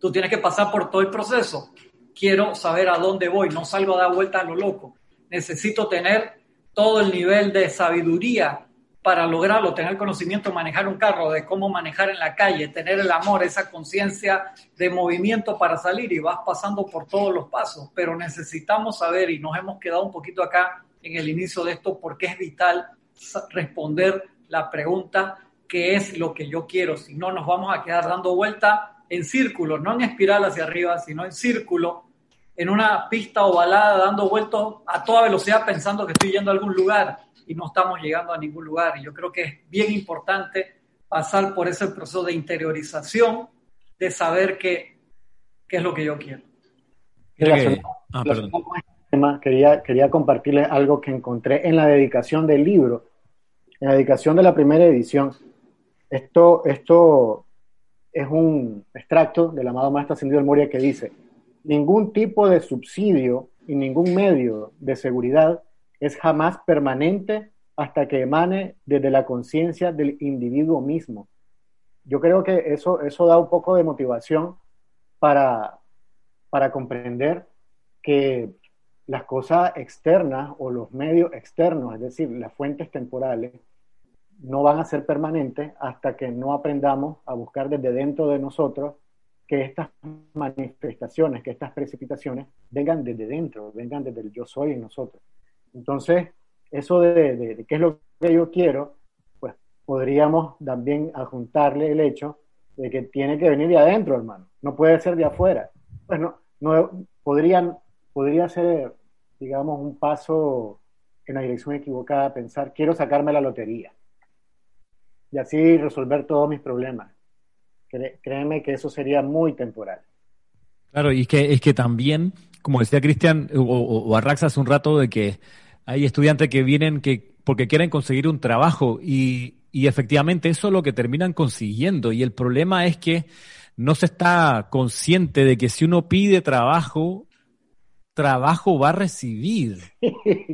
Speaker 3: tú tienes que pasar por todo el proceso. Quiero saber a dónde voy, no salgo a dar vueltas a lo loco. Necesito tener todo el nivel de sabiduría para lograrlo, tener conocimiento manejar un carro, de cómo manejar en la calle, tener el amor, esa conciencia de movimiento para salir y vas pasando por todos los pasos. Pero necesitamos saber, y nos hemos quedado un poquito acá en el inicio de esto, porque es vital responder la pregunta ¿qué es lo que yo quiero? Si no, nos vamos a quedar dando vuelta en círculo, no en espiral hacia arriba, sino en círculo, en una pista ovalada, dando vueltas a toda velocidad pensando que estoy yendo a algún lugar y no estamos llegando a ningún lugar. Y yo creo que es bien importante pasar por ese proceso de interiorización, de saber qué, qué es lo que yo quiero.
Speaker 2: Ah, quería, quería compartirles algo que encontré en la dedicación del libro en la dedicación de la primera edición, esto, esto es un extracto del amado Maestro Ascendido del Moria que dice, ningún tipo de subsidio y ningún medio de seguridad es jamás permanente hasta que emane desde la conciencia del individuo mismo. Yo creo que eso, eso da un poco de motivación para, para comprender que las cosas externas o los medios externos, es decir, las fuentes temporales, no van a ser permanentes hasta que no aprendamos a buscar desde dentro de nosotros que estas manifestaciones, que estas precipitaciones vengan desde dentro, vengan desde el yo soy en nosotros. Entonces, eso de, qué es lo que yo quiero, pues podríamos también adjuntarle el hecho de que tiene que venir de adentro, hermano, no puede ser de afuera. Pues no, no podrían, podría ser, digamos, un paso en la dirección equivocada, pensar, quiero sacarme la lotería y así resolver todos mis problemas. Créeme que eso sería muy temporal.
Speaker 1: Claro, y es que, es que también, como decía Cristian o, o, Arrax hace un rato, de que hay estudiantes que vienen que porque quieren conseguir un trabajo y, y efectivamente eso es lo que terminan consiguiendo. Y el problema es que no se está consciente de que si uno pide trabajo, trabajo va a recibir.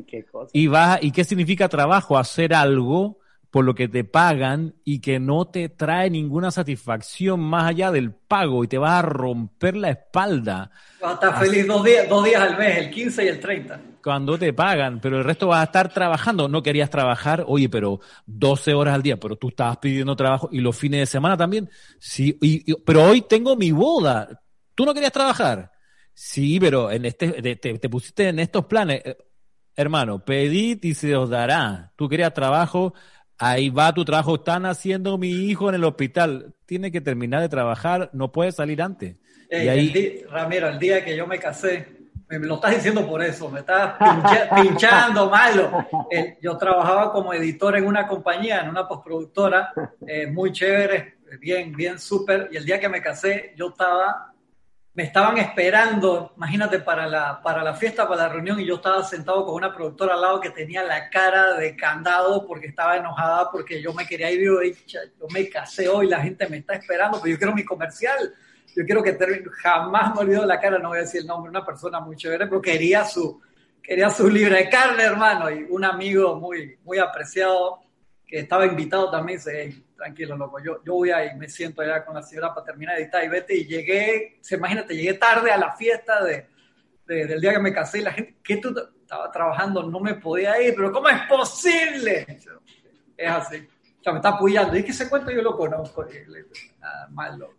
Speaker 2: ¿Qué cosa?
Speaker 1: Y va, ¿y qué significa trabajo? Hacer algo por lo que te pagan y que no te trae ninguna satisfacción más allá del pago y te vas a romper la espalda.
Speaker 3: Vas a estar feliz dos días, dos días al mes, el 15 y el 30.
Speaker 1: Cuando te pagan, pero el resto vas a estar trabajando. No querías trabajar, oye, pero 12 horas al día, pero tú estabas pidiendo trabajo y los fines de semana también. Sí, y, pero hoy tengo mi boda. ¿Tú no querías trabajar? Sí, pero en este, te, te pusiste en estos planes. Eh, hermano, pedid y se os dará. Tú querías trabajo, Ahí va tu trabajo. Están haciendo mi hijo en el hospital. Tiene que terminar de trabajar. No puede salir antes.
Speaker 3: Ramiro, el día que yo me casé, me lo estás diciendo por eso, me estás pinchando malo. yo trabajaba como editor en una compañía, en una postproductora, eh, muy chévere, bien, bien súper, y el día que me casé, yo estaba me estaban esperando, imagínate, para la, para la fiesta, para la reunión, y yo estaba sentado con una productora al lado que tenía la cara de candado porque estaba enojada porque yo me quería ir y yo, me casé hoy, la gente me está esperando, pero yo quiero mi comercial, yo quiero que termine, jamás me olvido la cara, no voy a decir el nombre, una persona muy chévere, pero quería su, quería su libre de carne, hermano, y un amigo muy, muy apreciado que estaba invitado también, se tranquilo, loco, yo, yo voy ahí, me siento allá con la señora para terminar de editar y vete, y llegué, se imagínate, llegué tarde a la fiesta de, del día que me casé y la gente, que tú estaba trabajando, no me podía ir, pero ¿cómo es posible? Es así. O sea, me está apoyando. Y es que ese cuento yo lo conozco. Nada malo.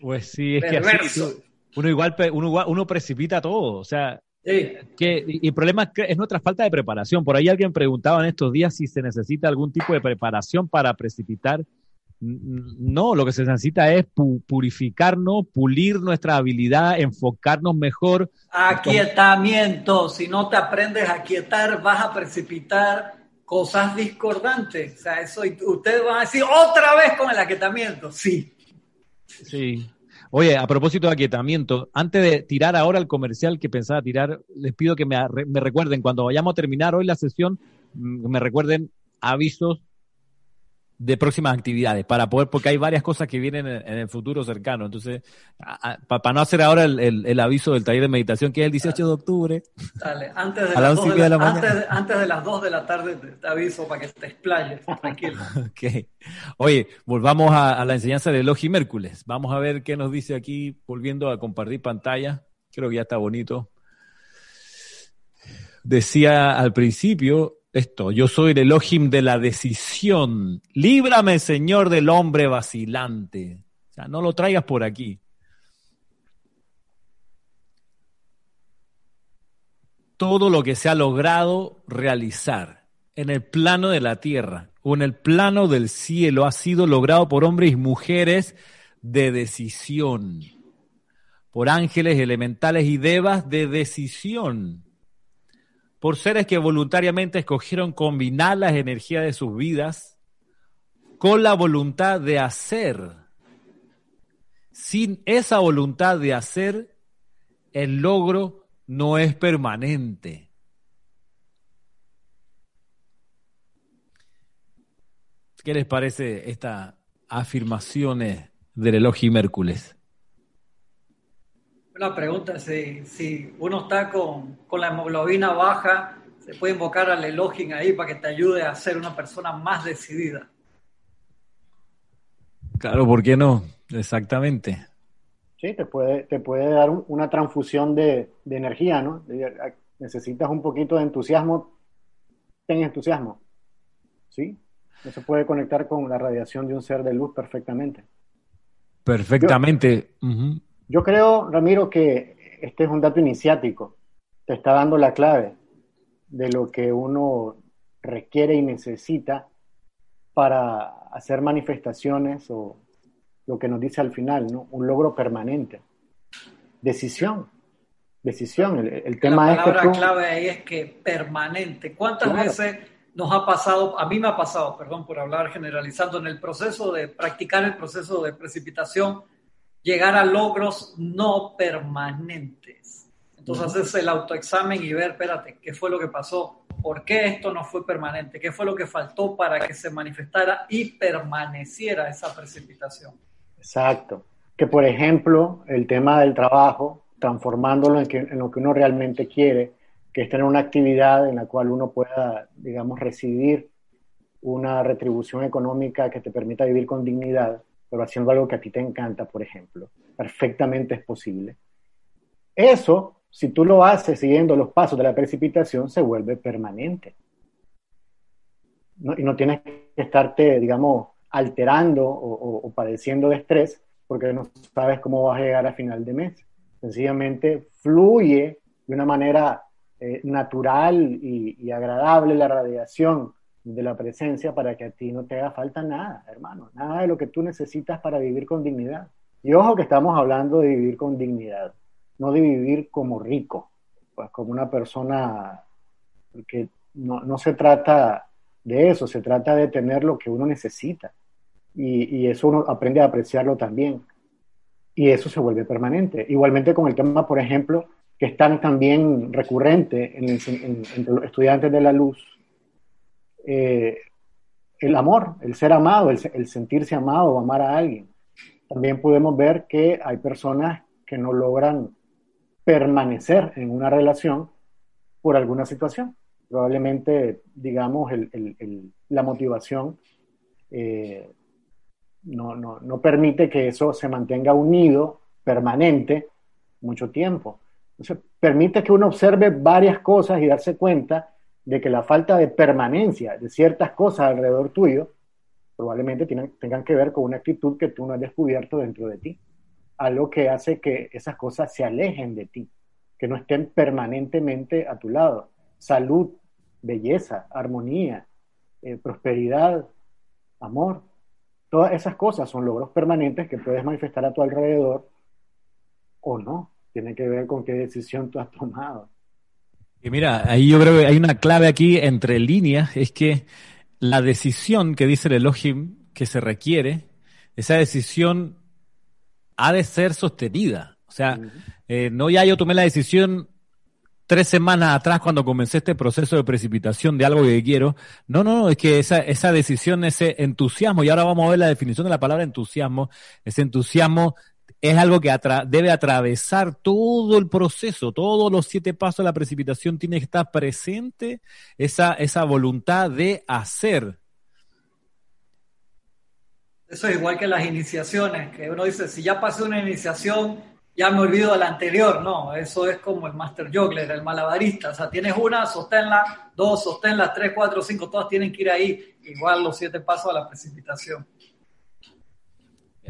Speaker 1: Pues sí, es que así, uno igual uno, uno precipita todo. O sea, que, y el problema es, nuestra falta de preparación. Por ahí alguien preguntaba en estos días si se necesita algún tipo de preparación para precipitar. No, lo que se necesita es purificarnos, pulir nuestra habilidad, enfocarnos mejor.
Speaker 3: Aquietamiento. Si no te aprendes a aquietar, vas a precipitar cosas discordantes. O sea, eso, ustedes van a decir otra vez con el aquietamiento. Sí.
Speaker 1: Sí. Oye, a propósito de aquietamiento, antes de tirar ahora el comercial que pensaba tirar, les pido que me, me recuerden, cuando vayamos a terminar hoy la sesión, mm, me recuerden avisos de próximas actividades para poder, porque hay varias cosas que vienen en, el futuro cercano. Entonces, para no hacer ahora el, aviso del taller de meditación, que es el 18 de octubre.
Speaker 3: Dale, antes de, las, 2 de, la, antes, de, las 2 de la tarde te, aviso para que te explayes, tranquilo.
Speaker 1: ok. Oye, volvamos a, la enseñanza de Elogi Mércules. Vamos a ver qué nos dice aquí, volviendo a compartir pantalla. Creo que ya está bonito. Decía al principio, esto, yo soy el Elohim de la decisión. Líbrame, Señor, del hombre vacilante. O sea, no lo traigas por aquí. Todo lo que se ha logrado realizar en el plano de la tierra o en el plano del cielo ha sido logrado por hombres y mujeres de decisión, por ángeles elementales y devas de decisión por seres que voluntariamente escogieron combinar las energías de sus vidas con la voluntad de hacer. Sin esa voluntad de hacer, el logro no es permanente. ¿Qué les parece estas afirmaciones del elogio Mércules?
Speaker 3: Una pregunta, si, si uno está con, la hemoglobina baja, se puede invocar al Elohim ahí para que te ayude a ser una persona más decidida.
Speaker 1: Claro, ¿por qué no? Exactamente.
Speaker 2: Sí, te puede, te puede dar una transfusión de, de energía, ¿no? Necesitas un poquito de entusiasmo, ten entusiasmo. ¿Sí? Eso puede conectar con la radiación de un ser de luz perfectamente.
Speaker 1: Perfectamente.
Speaker 2: Yo creo, Ramiro, que este es un dato iniciático. Te está dando la clave de lo que uno requiere y necesita para hacer manifestaciones o lo que nos dice al final, ¿no? Un logro permanente. Decisión. Decisión. El, tema
Speaker 3: es que. La clave ahí es que permanente. ¿Cuántas veces nos ha pasado, a mí me ha pasado, perdón por hablar generalizando, en el proceso de practicar el proceso de precipitación, llegar a logros no permanentes. Entonces haces el autoexamen y ver, espérate, ¿qué fue lo que pasó? ¿Por qué esto no fue permanente? ¿Qué fue lo que faltó para que se manifestara y permaneciera esa precipitación?
Speaker 2: Exacto. Que por ejemplo, el tema del trabajo, transformándolo en, en lo que uno realmente quiere, que es tener una actividad en la cual uno pueda, digamos, recibir una retribución económica que te permita vivir con dignidad, pero haciendo algo que a ti te encanta, por ejemplo. Perfectamente es posible. Eso, si tú lo haces siguiendo los pasos de la precipitación, se vuelve permanente. y no tienes que estarte, digamos, alterando o, padeciendo de estrés porque no sabes cómo vas a llegar a final de mes. Sencillamente fluye de una manera eh, natural y, y agradable la radiación de la presencia para que a ti no te haga falta nada, hermano, nada de lo que tú necesitas para vivir con dignidad. Y ojo que estamos hablando de vivir con dignidad, no de vivir como rico, pues como una persona que no, no se trata de eso, se trata de tener lo que uno necesita. Y, y, eso uno aprende a apreciarlo también. Y eso se vuelve permanente. Igualmente con el tema, por ejemplo, que es tan también recurrente en, entre los estudiantes de la luz, eh, el amor, el ser amado, el, sentirse amado o amar a alguien. También podemos ver que hay personas que no logran permanecer en una relación por alguna situación probablemente, digamos, la motivación eh, no, no, no, permite que eso se mantenga unido, permanente, mucho tiempo. Entonces, permite que uno observe varias cosas y darse cuenta de que la falta de permanencia de ciertas cosas alrededor tuyo probablemente tienen, tengan que ver con una actitud que tú no has descubierto dentro de ti. Algo que hace que esas cosas se alejen de ti, que no estén permanentemente a tu lado. Salud, belleza, armonía, eh, prosperidad, amor. Todas esas cosas son logros permanentes que puedes manifestar a tu alrededor o no. Tiene que ver con qué decisión tú has tomado.
Speaker 1: Y mira, ahí yo creo que hay una clave aquí entre líneas, es que la decisión que dice el Elohim que se requiere, esa decisión ha de ser sostenida. O sea, eh, no ya yo tomé la decisión tres semanas atrás cuando comencé este proceso de precipitación de algo que quiero. No, no, no, es que esa, esa decisión, ese entusiasmo, y ahora vamos a ver la definición de la palabra entusiasmo, ese entusiasmo es algo que debe atravesar todo el proceso, todos los siete pasos de la precipitación tiene que estar presente esa, esa voluntad de hacer.
Speaker 3: Eso es igual que las iniciaciones, que uno dice, si ya pasé una iniciación, ya me olvido de la anterior, no, eso es como el master juggler, el malabarista, o sea, tienes una, sosténla, dos, sosténla, tres, cuatro, cinco, todas tienen que ir ahí, igual los siete pasos a la precipitación.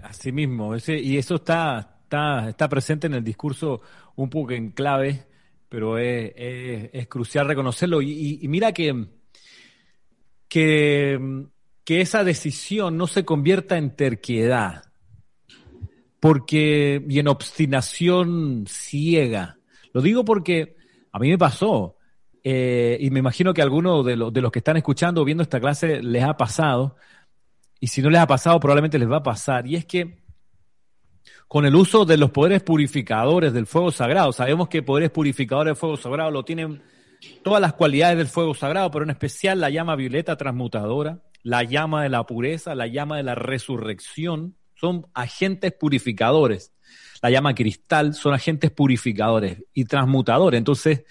Speaker 1: Así mismo, ese, y eso está, está, está presente en el discurso un poco en clave, pero es, es, crucial reconocerlo. Y, y, mira que, que, que esa decisión no se convierta en terquedad porque, y en obstinación ciega. Lo digo porque a mí me pasó, eh, y me imagino que a algunos de, de los que están escuchando o viendo esta clase les ha pasado, y si no les ha pasado, probablemente les va a pasar, y es que con el uso de los poderes purificadores del fuego sagrado, sabemos que poderes purificadores del fuego sagrado lo tienen todas las cualidades del fuego sagrado, pero en especial la llama violeta transmutadora, la llama de la pureza, la llama de la resurrección, son agentes purificadores. La llama cristal son agentes purificadores y transmutadores. Entonces,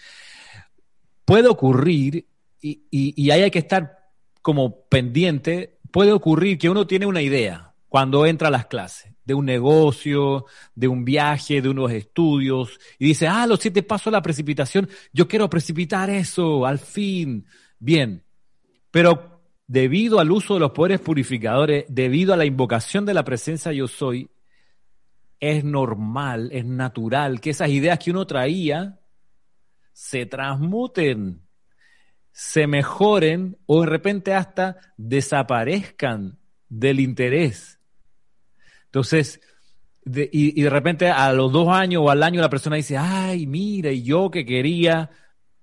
Speaker 1: puede ocurrir, y, y, ahí hay que estar como pendiente, puede ocurrir que uno tiene una idea cuando entra a las clases de un negocio, de un viaje, de unos estudios, y dice, ah, los siete pasos a la precipitación, yo quiero precipitar eso, al fin. Bien, pero debido al uso de los poderes purificadores, debido a la invocación de la presencia yo soy, es normal, es natural que esas ideas que uno traía se transmuten, se mejoren o de repente hasta desaparezcan del interés. Entonces, y, y, de repente a los dos años o al año la persona dice, ay, mira, y yo que quería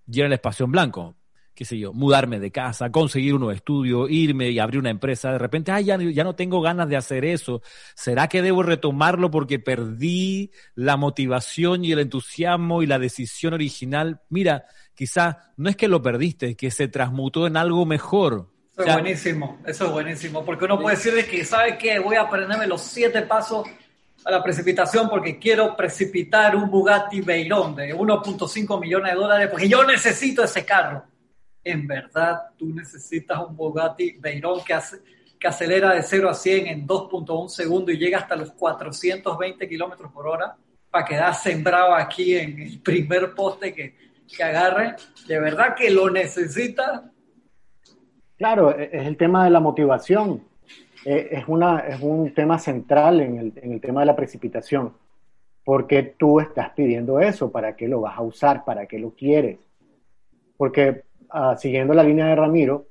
Speaker 1: llenar el espacio en blanco qué sé yo, mudarme de casa, conseguir unos estudios, irme y abrir una empresa, de repente, ay, ya, ya no tengo ganas de hacer eso. ¿Será que debo retomarlo porque perdí la motivación y el entusiasmo y la decisión original? Mira, quizá no es que lo perdiste, es que se transmutó en algo mejor.
Speaker 3: Eso es buenísimo, eso es buenísimo, porque uno puede decir que, ¿sabe qué? Voy a aprenderme los siete pasos a la precipitación porque quiero precipitar un Bugatti Veyron de 1.5 millones de dólares porque yo necesito ese carro en verdad tú necesitas un Bugatti Veyron que, hace, que acelera de 0 a 100 en 2.1 segundos y llega hasta los 420 kilómetros por hora para quedar sembrado aquí en el primer poste que, que agarre. De verdad que lo necesitas.
Speaker 2: Claro, e, es el tema de la motivación. E, es, una, es un tema central en el, en el tema de la precipitación, porque tú estás pidiendo eso, ¿para qué lo vas a usar? ¿Para qué lo quieres? Porque siguiendo la línea de Ramiro,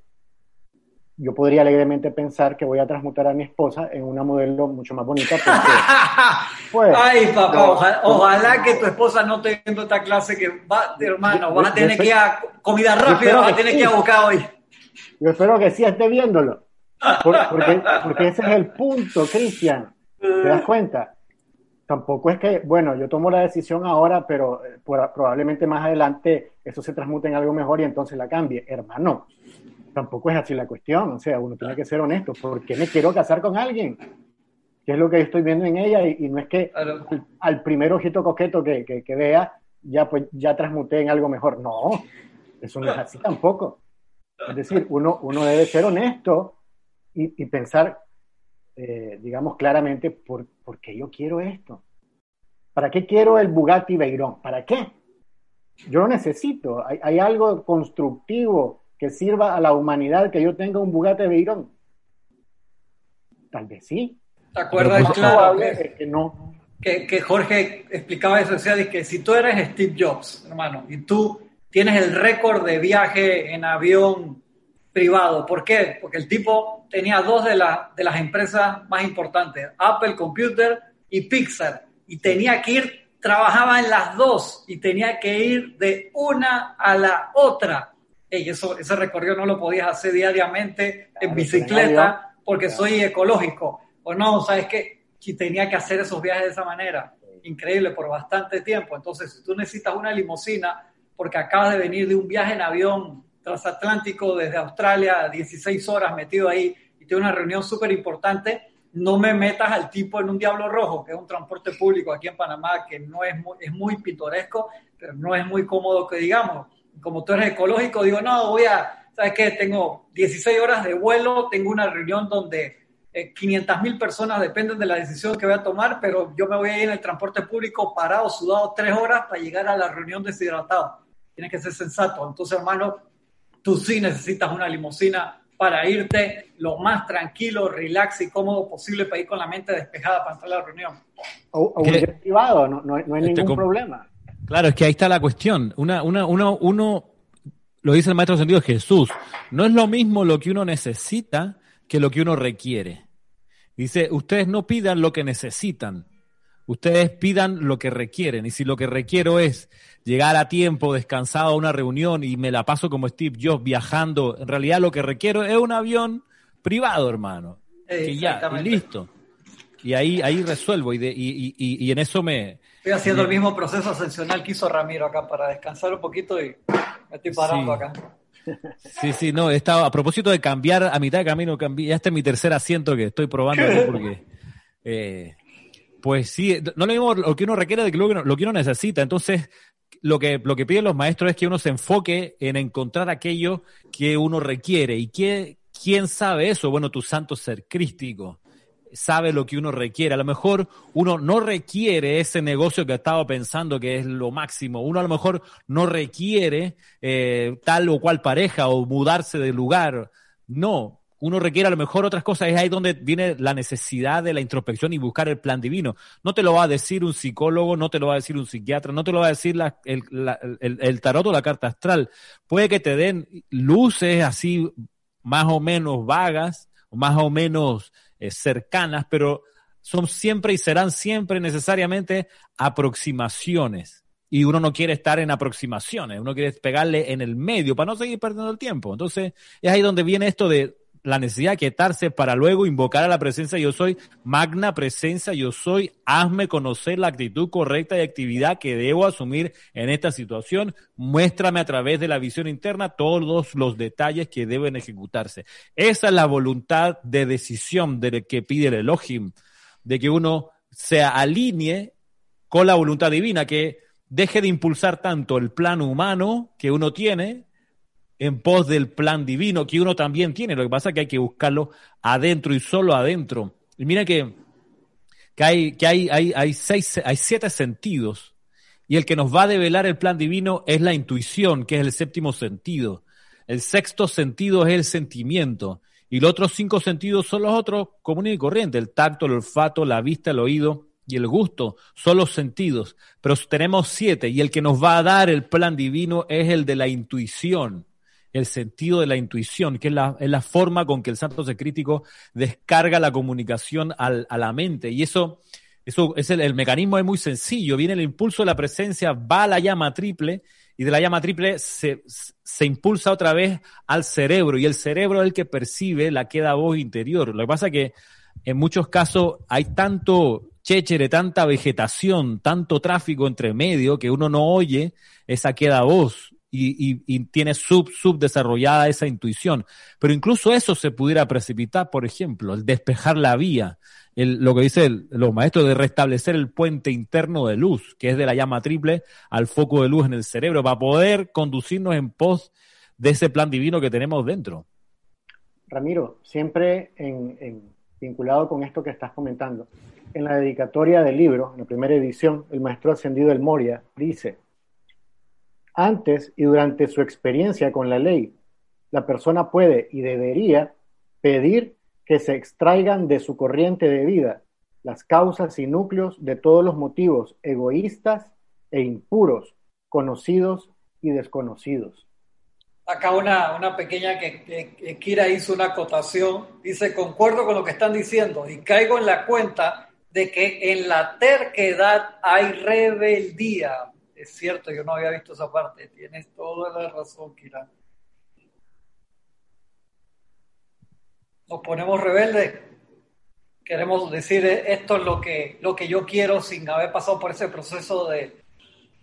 Speaker 2: yo podría alegremente pensar que voy a transmutar a mi esposa en una modelo mucho más bonita. Porque,
Speaker 3: pues, Ay, papá, ojalá, que tu esposa no tenga esta clase que va, hermano, vas a tener que ir a comida rápida, vas a tener que ir a buscar hoy.
Speaker 2: Yo espero que sí esté viéndolo. Porque, porque ese es el punto, Cristian. ¿Te das cuenta? Tampoco es que, bueno, yo tomo la decisión ahora, pero eh, probablemente más adelante eso se transmute en algo mejor y entonces la cambie. Hermano, tampoco es así la cuestión. O sea, uno tiene que ser honesto. ¿Por qué me quiero casar con alguien? ¿Qué es lo que estoy viendo en ella? Y, no es que al, primer ojito coqueto que, que, vea, ya, pues, ya transmuté en algo mejor. No, eso no es así tampoco. Es decir, uno, uno debe ser honesto y, pensar, eh, digamos claramente, ¿por, ¿por qué yo quiero esto? ¿Para qué quiero el Bugatti Veyron? ¿Para qué? Yo lo necesito. Hay, hay algo constructivo que sirva a la humanidad que yo tenga un Bugatti Veyron? Tal vez sí.
Speaker 3: ¿Te acuerdas, claro, que, no. Que, Jorge explicaba eso, decía que si tú eres Steve Jobs, hermano, y tú tienes el récord de viaje en avión privado, ¿por qué? Porque el tipo tenía dos de, de las empresas más importantes, Apple Computer y Pixar, y tenía que ir, trabajaba en las dos y tenía que ir de una a la otra eso, ese recorrido no lo podías hacer diariamente en bicicleta porque soy ecológico. O no, ¿sabes qué? Si tenía que hacer esos viajes de esa manera, increíble, por bastante tiempo. Entonces, si tú necesitas una limusina porque acabas de venir de un viaje en avión transatlántico desde Australia, 16 horas metido ahí, y tienes una reunión súper importante, no me metas al tipo en un Diablo Rojo, que es un transporte público aquí en Panamá, que no es muy, es muy pintoresco, pero no es muy cómodo que digamos como tú eres ecológico, digo, no, voy a, ¿sabes qué? Tengo 16 horas de vuelo, tengo una reunión donde 500 eh, mil personas dependen de la decisión que voy a tomar, pero yo me voy a ir en el transporte público parado, sudado tres horas para llegar a la reunión deshidratado. Tienes que ser sensato. Entonces, hermano, tú sí necesitas una limusina para irte lo más tranquilo, relax y cómodo posible para ir con la mente despejada para entrar a la reunión.
Speaker 2: O, un privado, no, no, hay este ningún problema.
Speaker 1: Claro, es que ahí está la cuestión. Una, una, uno, uno, lo dice el maestro sentido Jesús, no es lo mismo lo que uno necesita que lo que uno requiere. Dice, ustedes no pidan lo que necesitan, ustedes pidan lo que requieren. Y si lo que requiero es llegar a tiempo, descansado a una reunión y me la paso como Steve Jobs viajando, en realidad lo que requiero es un avión privado, hermano. Que ya, y listo. Y ahí, ahí resuelvo y, de, y, y, y en eso me,
Speaker 3: Estoy haciendo el mismo proceso ascensional que hizo Ramiro acá para descansar un poquito y me estoy parando acá.
Speaker 1: Sí, sí, no, estaba a propósito de cambiar a mitad de camino, cambié, este es mi tercer asiento que estoy probando porque, eh, pues sí, no lo mismo lo que uno requiere de que lo que uno necesita. Entonces, lo que, lo que piden los maestros es que uno se enfoque en encontrar aquello que uno requiere. ¿Y qué, quién sabe eso? Bueno, tu santo ser crístico sabe lo que uno requiere. A lo mejor uno no requiere ese negocio que estaba pensando que es lo máximo. Uno a lo mejor no requiere eh, tal o cual pareja o mudarse de lugar. No, uno requiere a lo mejor otras cosas. Es ahí donde viene la necesidad de la introspección y buscar el plan divino. No te lo va a decir un psicólogo, no te lo va a decir un psiquiatra, no te lo va a decir el, tarot o la carta astral. Puede que te den luces así más o menos vagas, más o menos eh, cercanas, pero son siempre y serán siempre necesariamente aproximaciones. Y uno no quiere estar en aproximaciones, uno quiere pegarle en el medio para no seguir perdiendo el tiempo. Entonces, es ahí donde viene esto de la necesidad de quietarse para luego invocar a la presencia yo soy, magna presencia yo soy, hazme conocer la actitud correcta y actividad que debo asumir en esta situación, muéstrame a través de la visión interna todos los detalles que deben ejecutarse. Esa es la voluntad de decisión de que pide el Elohim, de que uno se alinee con la voluntad divina, que deje de impulsar tanto el plan humano que uno tiene, en pos del plan divino que uno también tiene. Lo que pasa es que hay que buscarlo adentro y solo adentro. Y mira que, hay, hay, seis, hay siete sentidos. Y el que nos va a develar el plan divino es la intuición, que es el séptimo sentido. El sexto sentido es el sentimiento. Y los otros cinco sentidos son los otros comunes y corrientes. El tacto, el olfato, la vista, el oído y el gusto. Son los sentidos. Pero tenemos siete. Y el que nos va a dar el plan divino es el de la intuición el sentido de la intuición, que es la, es la forma con que el santo crítico descarga la comunicación al, a la mente. Y eso, eso es el, el, mecanismo es muy sencillo. Viene el impulso de la presencia, va a la llama triple y de la llama triple se, se impulsa otra vez al cerebro y el cerebro es el que percibe la queda voz interior. Lo que pasa es que en muchos casos hay tanto chéchere, tanta vegetación, tanto tráfico entre medio que uno no oye esa queda voz y, y, y, tiene sub, sub desarrollada esa intuición. Pero incluso eso se pudiera precipitar, por ejemplo, el despejar la vía, lo que dicen los maestros de restablecer el puente interno de luz, que es de la llama triple al foco de luz en el cerebro, para poder conducirnos en pos de ese plan divino que tenemos dentro.
Speaker 2: Ramiro, siempre vinculado con esto que estás comentando, en la dedicatoria del libro, en la primera edición, el maestro ascendido del Moria dice, antes y durante su experiencia con la ley, la persona puede y debería pedir que se extraigan de su corriente de vida las causas y núcleos de todos los motivos egoístas e impuros, conocidos y desconocidos.
Speaker 3: Acá una, una pequeña que, que, que, Kira hizo una acotación, dice, concuerdo con lo que están diciendo y caigo en la cuenta de que en la terquedad hay rebeldía, es cierto, yo no había visto esa parte. Tienes toda la razón, Kira. Nos ponemos rebeldes. Queremos decir esto es lo que, lo que yo quiero sin haber pasado por ese proceso de,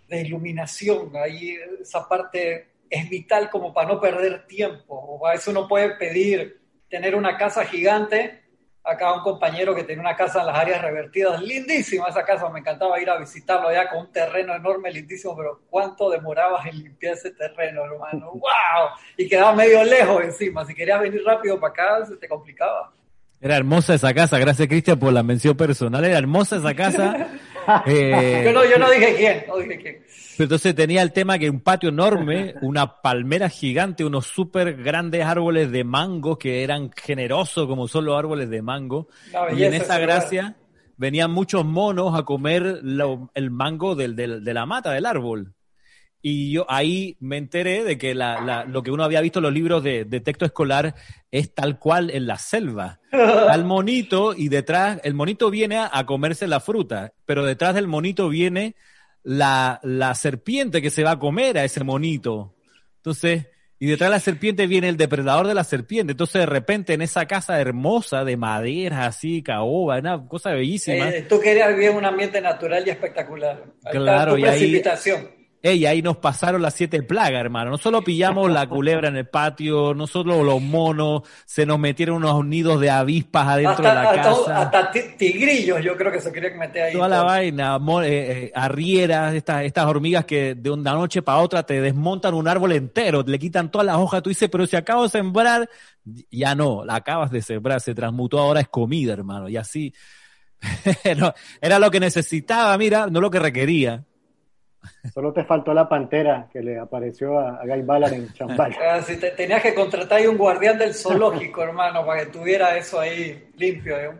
Speaker 3: de iluminación. Ahí esa parte es vital como para no perder tiempo. O a veces uno puede pedir tener una casa gigante acá un compañero que tenía una casa en las áreas revertidas, lindísima esa casa, me encantaba ir a visitarlo allá con un terreno enorme, lindísimo, pero ¿cuánto demorabas en limpiar ese terreno, hermano? ¡Wow! Y quedaba medio lejos encima, si querías venir rápido para acá, se te complicaba.
Speaker 1: Era hermosa esa casa, gracias Cristian por la mención personal, era hermosa esa casa.
Speaker 3: eh... yo, no, yo no dije quién, no dije quién.
Speaker 1: Pero entonces tenía el tema que un patio enorme, una palmera gigante, unos súper grandes árboles de mango que eran generosos como son los árboles de mango. y en esa gracia venían muchos monos a comer lo, el mango del, del, de la mata, del árbol. Y yo ahí me enteré de que la, la, lo que uno había visto en los libros de, de, texto escolar es tal cual en la selva. Al monito y detrás, el monito viene a, a comerse la fruta, pero detrás del monito viene la, la serpiente que se va a comer a ese monito. Entonces, y detrás de la serpiente viene el depredador de la serpiente. Entonces, de repente, en esa casa hermosa de madera, así, caoba, una cosa bellísima.
Speaker 3: Eh, tú querías vivir en un ambiente natural y espectacular.
Speaker 1: Claro, y ahí, Ey, ahí nos pasaron las siete plagas, hermano. No solo pillamos la culebra en el patio, no solo los monos, se nos metieron unos nidos de avispas adentro
Speaker 3: hasta,
Speaker 1: de la casa.
Speaker 3: Hasta, tigrillos, yo creo que se querían meter ahí.
Speaker 1: Toda todo. la vaina, eh, eh, arrieras, estas, estas hormigas que de una noche para otra te desmontan un árbol entero, le quitan todas las hojas. Tú dices, pero si acabo de sembrar, ya no, la acabas de sembrar, se transmutó, ahora es comida, hermano. Y así, era lo que necesitaba, mira, no lo que requería.
Speaker 2: Solo te faltó la pantera que le apareció a, a Guy Ballard en Champagne.
Speaker 3: Ah, si te, tenías que contratar ahí un guardián del zoológico, hermano, para que tuviera eso ahí limpio. ¿eh?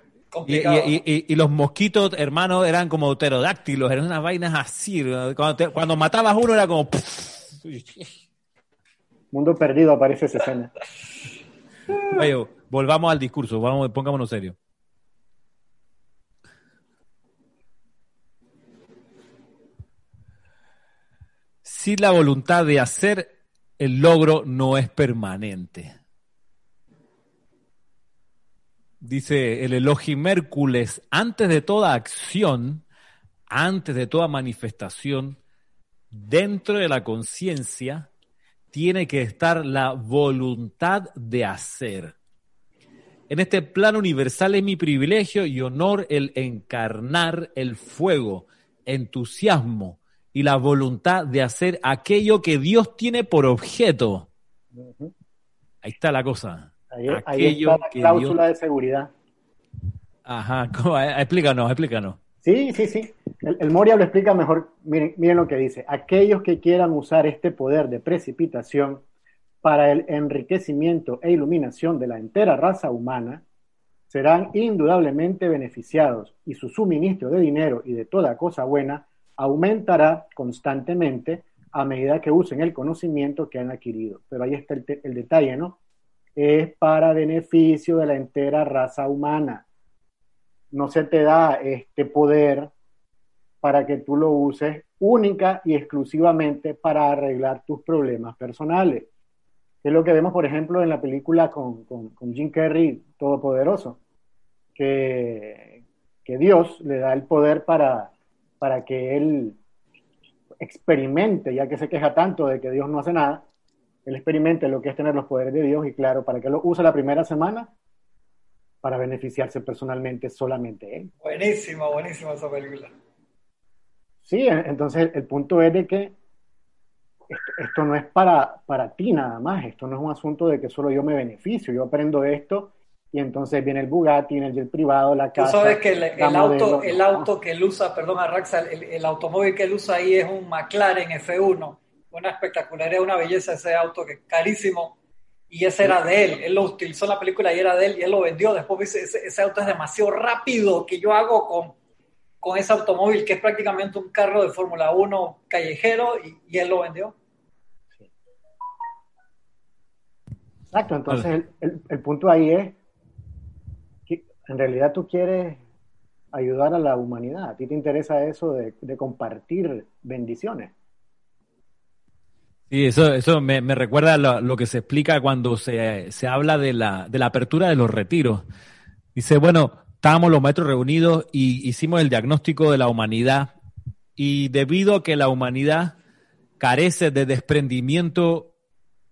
Speaker 1: Y, y, y, y, los mosquitos, hermano, eran como pterodáctilos, eran unas vainas así. Cuando, te, cuando matabas uno era como...
Speaker 2: Mundo perdido aparece esa escena.
Speaker 1: Oye, volvamos al discurso, vamos, pongámonos serio. Sin la voluntad de hacer, el logro no es permanente. Dice el Elohim Hércules, antes de toda acción, antes de toda manifestación, dentro de la conciencia, tiene que estar la voluntad de hacer. En este plano universal es mi privilegio y honor el encarnar el fuego, entusiasmo, y la voluntad de hacer aquello que Dios tiene por objeto. Ahí está la cosa.
Speaker 2: Ahí, ahí está la cláusula Dios... de seguridad.
Speaker 1: Ajá, explícanos, explícanos.
Speaker 2: Sí, sí, sí. El, el, Moria lo explica mejor. Miren, miren lo que dice. Aquellos que quieran usar este poder de precipitación para el enriquecimiento e iluminación de la entera raza humana serán indudablemente beneficiados y su suministro de dinero y de toda cosa buena aumentará constantemente a medida que usen el conocimiento que han adquirido. Pero ahí está el, detalle, ¿no? Es para beneficio de la entera raza humana. No se te da este poder para que tú lo uses única y exclusivamente para arreglar tus problemas personales. Es lo que vemos, por ejemplo, en la película con, con, con Jim Carrey, Todopoderoso, que, que Dios le da el poder para, para que él experimente, ya que se queja tanto de que Dios no hace nada, él experimente lo que es tener los poderes de Dios y claro, para que lo use la primera semana para beneficiarse personalmente solamente él.
Speaker 3: Buenísimo, buenísimo esa película.
Speaker 2: Sí, entonces el punto es de que esto, no es para, para ti nada más, esto no es un asunto de que solo yo me beneficio, yo aprendo esto y entonces viene el Bugatti, viene el jet privado, la casa.
Speaker 3: Tú sabes que el, auto, el auto que él usa, perdón, Arraxa, el, el, automóvil que él usa ahí es un McLaren F1, una espectacularidad, una belleza ese auto que es carísimo. Y ese era de él, él lo utilizó en la película y era de él y él lo vendió. Después dice, ese, ese auto es demasiado rápido que yo hago con, con ese automóvil que es prácticamente un carro de Fórmula 1 callejero y, y, él lo vendió.
Speaker 2: Exacto, entonces el, el, el punto ahí es en realidad tú quieres ayudar a la humanidad, a ti te interesa eso de, compartir bendiciones.
Speaker 1: Sí, eso, eso me, recuerda lo, lo, que se explica cuando se, se habla de la, de la, apertura de los retiros. Dice, bueno, estábamos los maestros reunidos y hicimos el diagnóstico de la humanidad y debido a que la humanidad carece de desprendimiento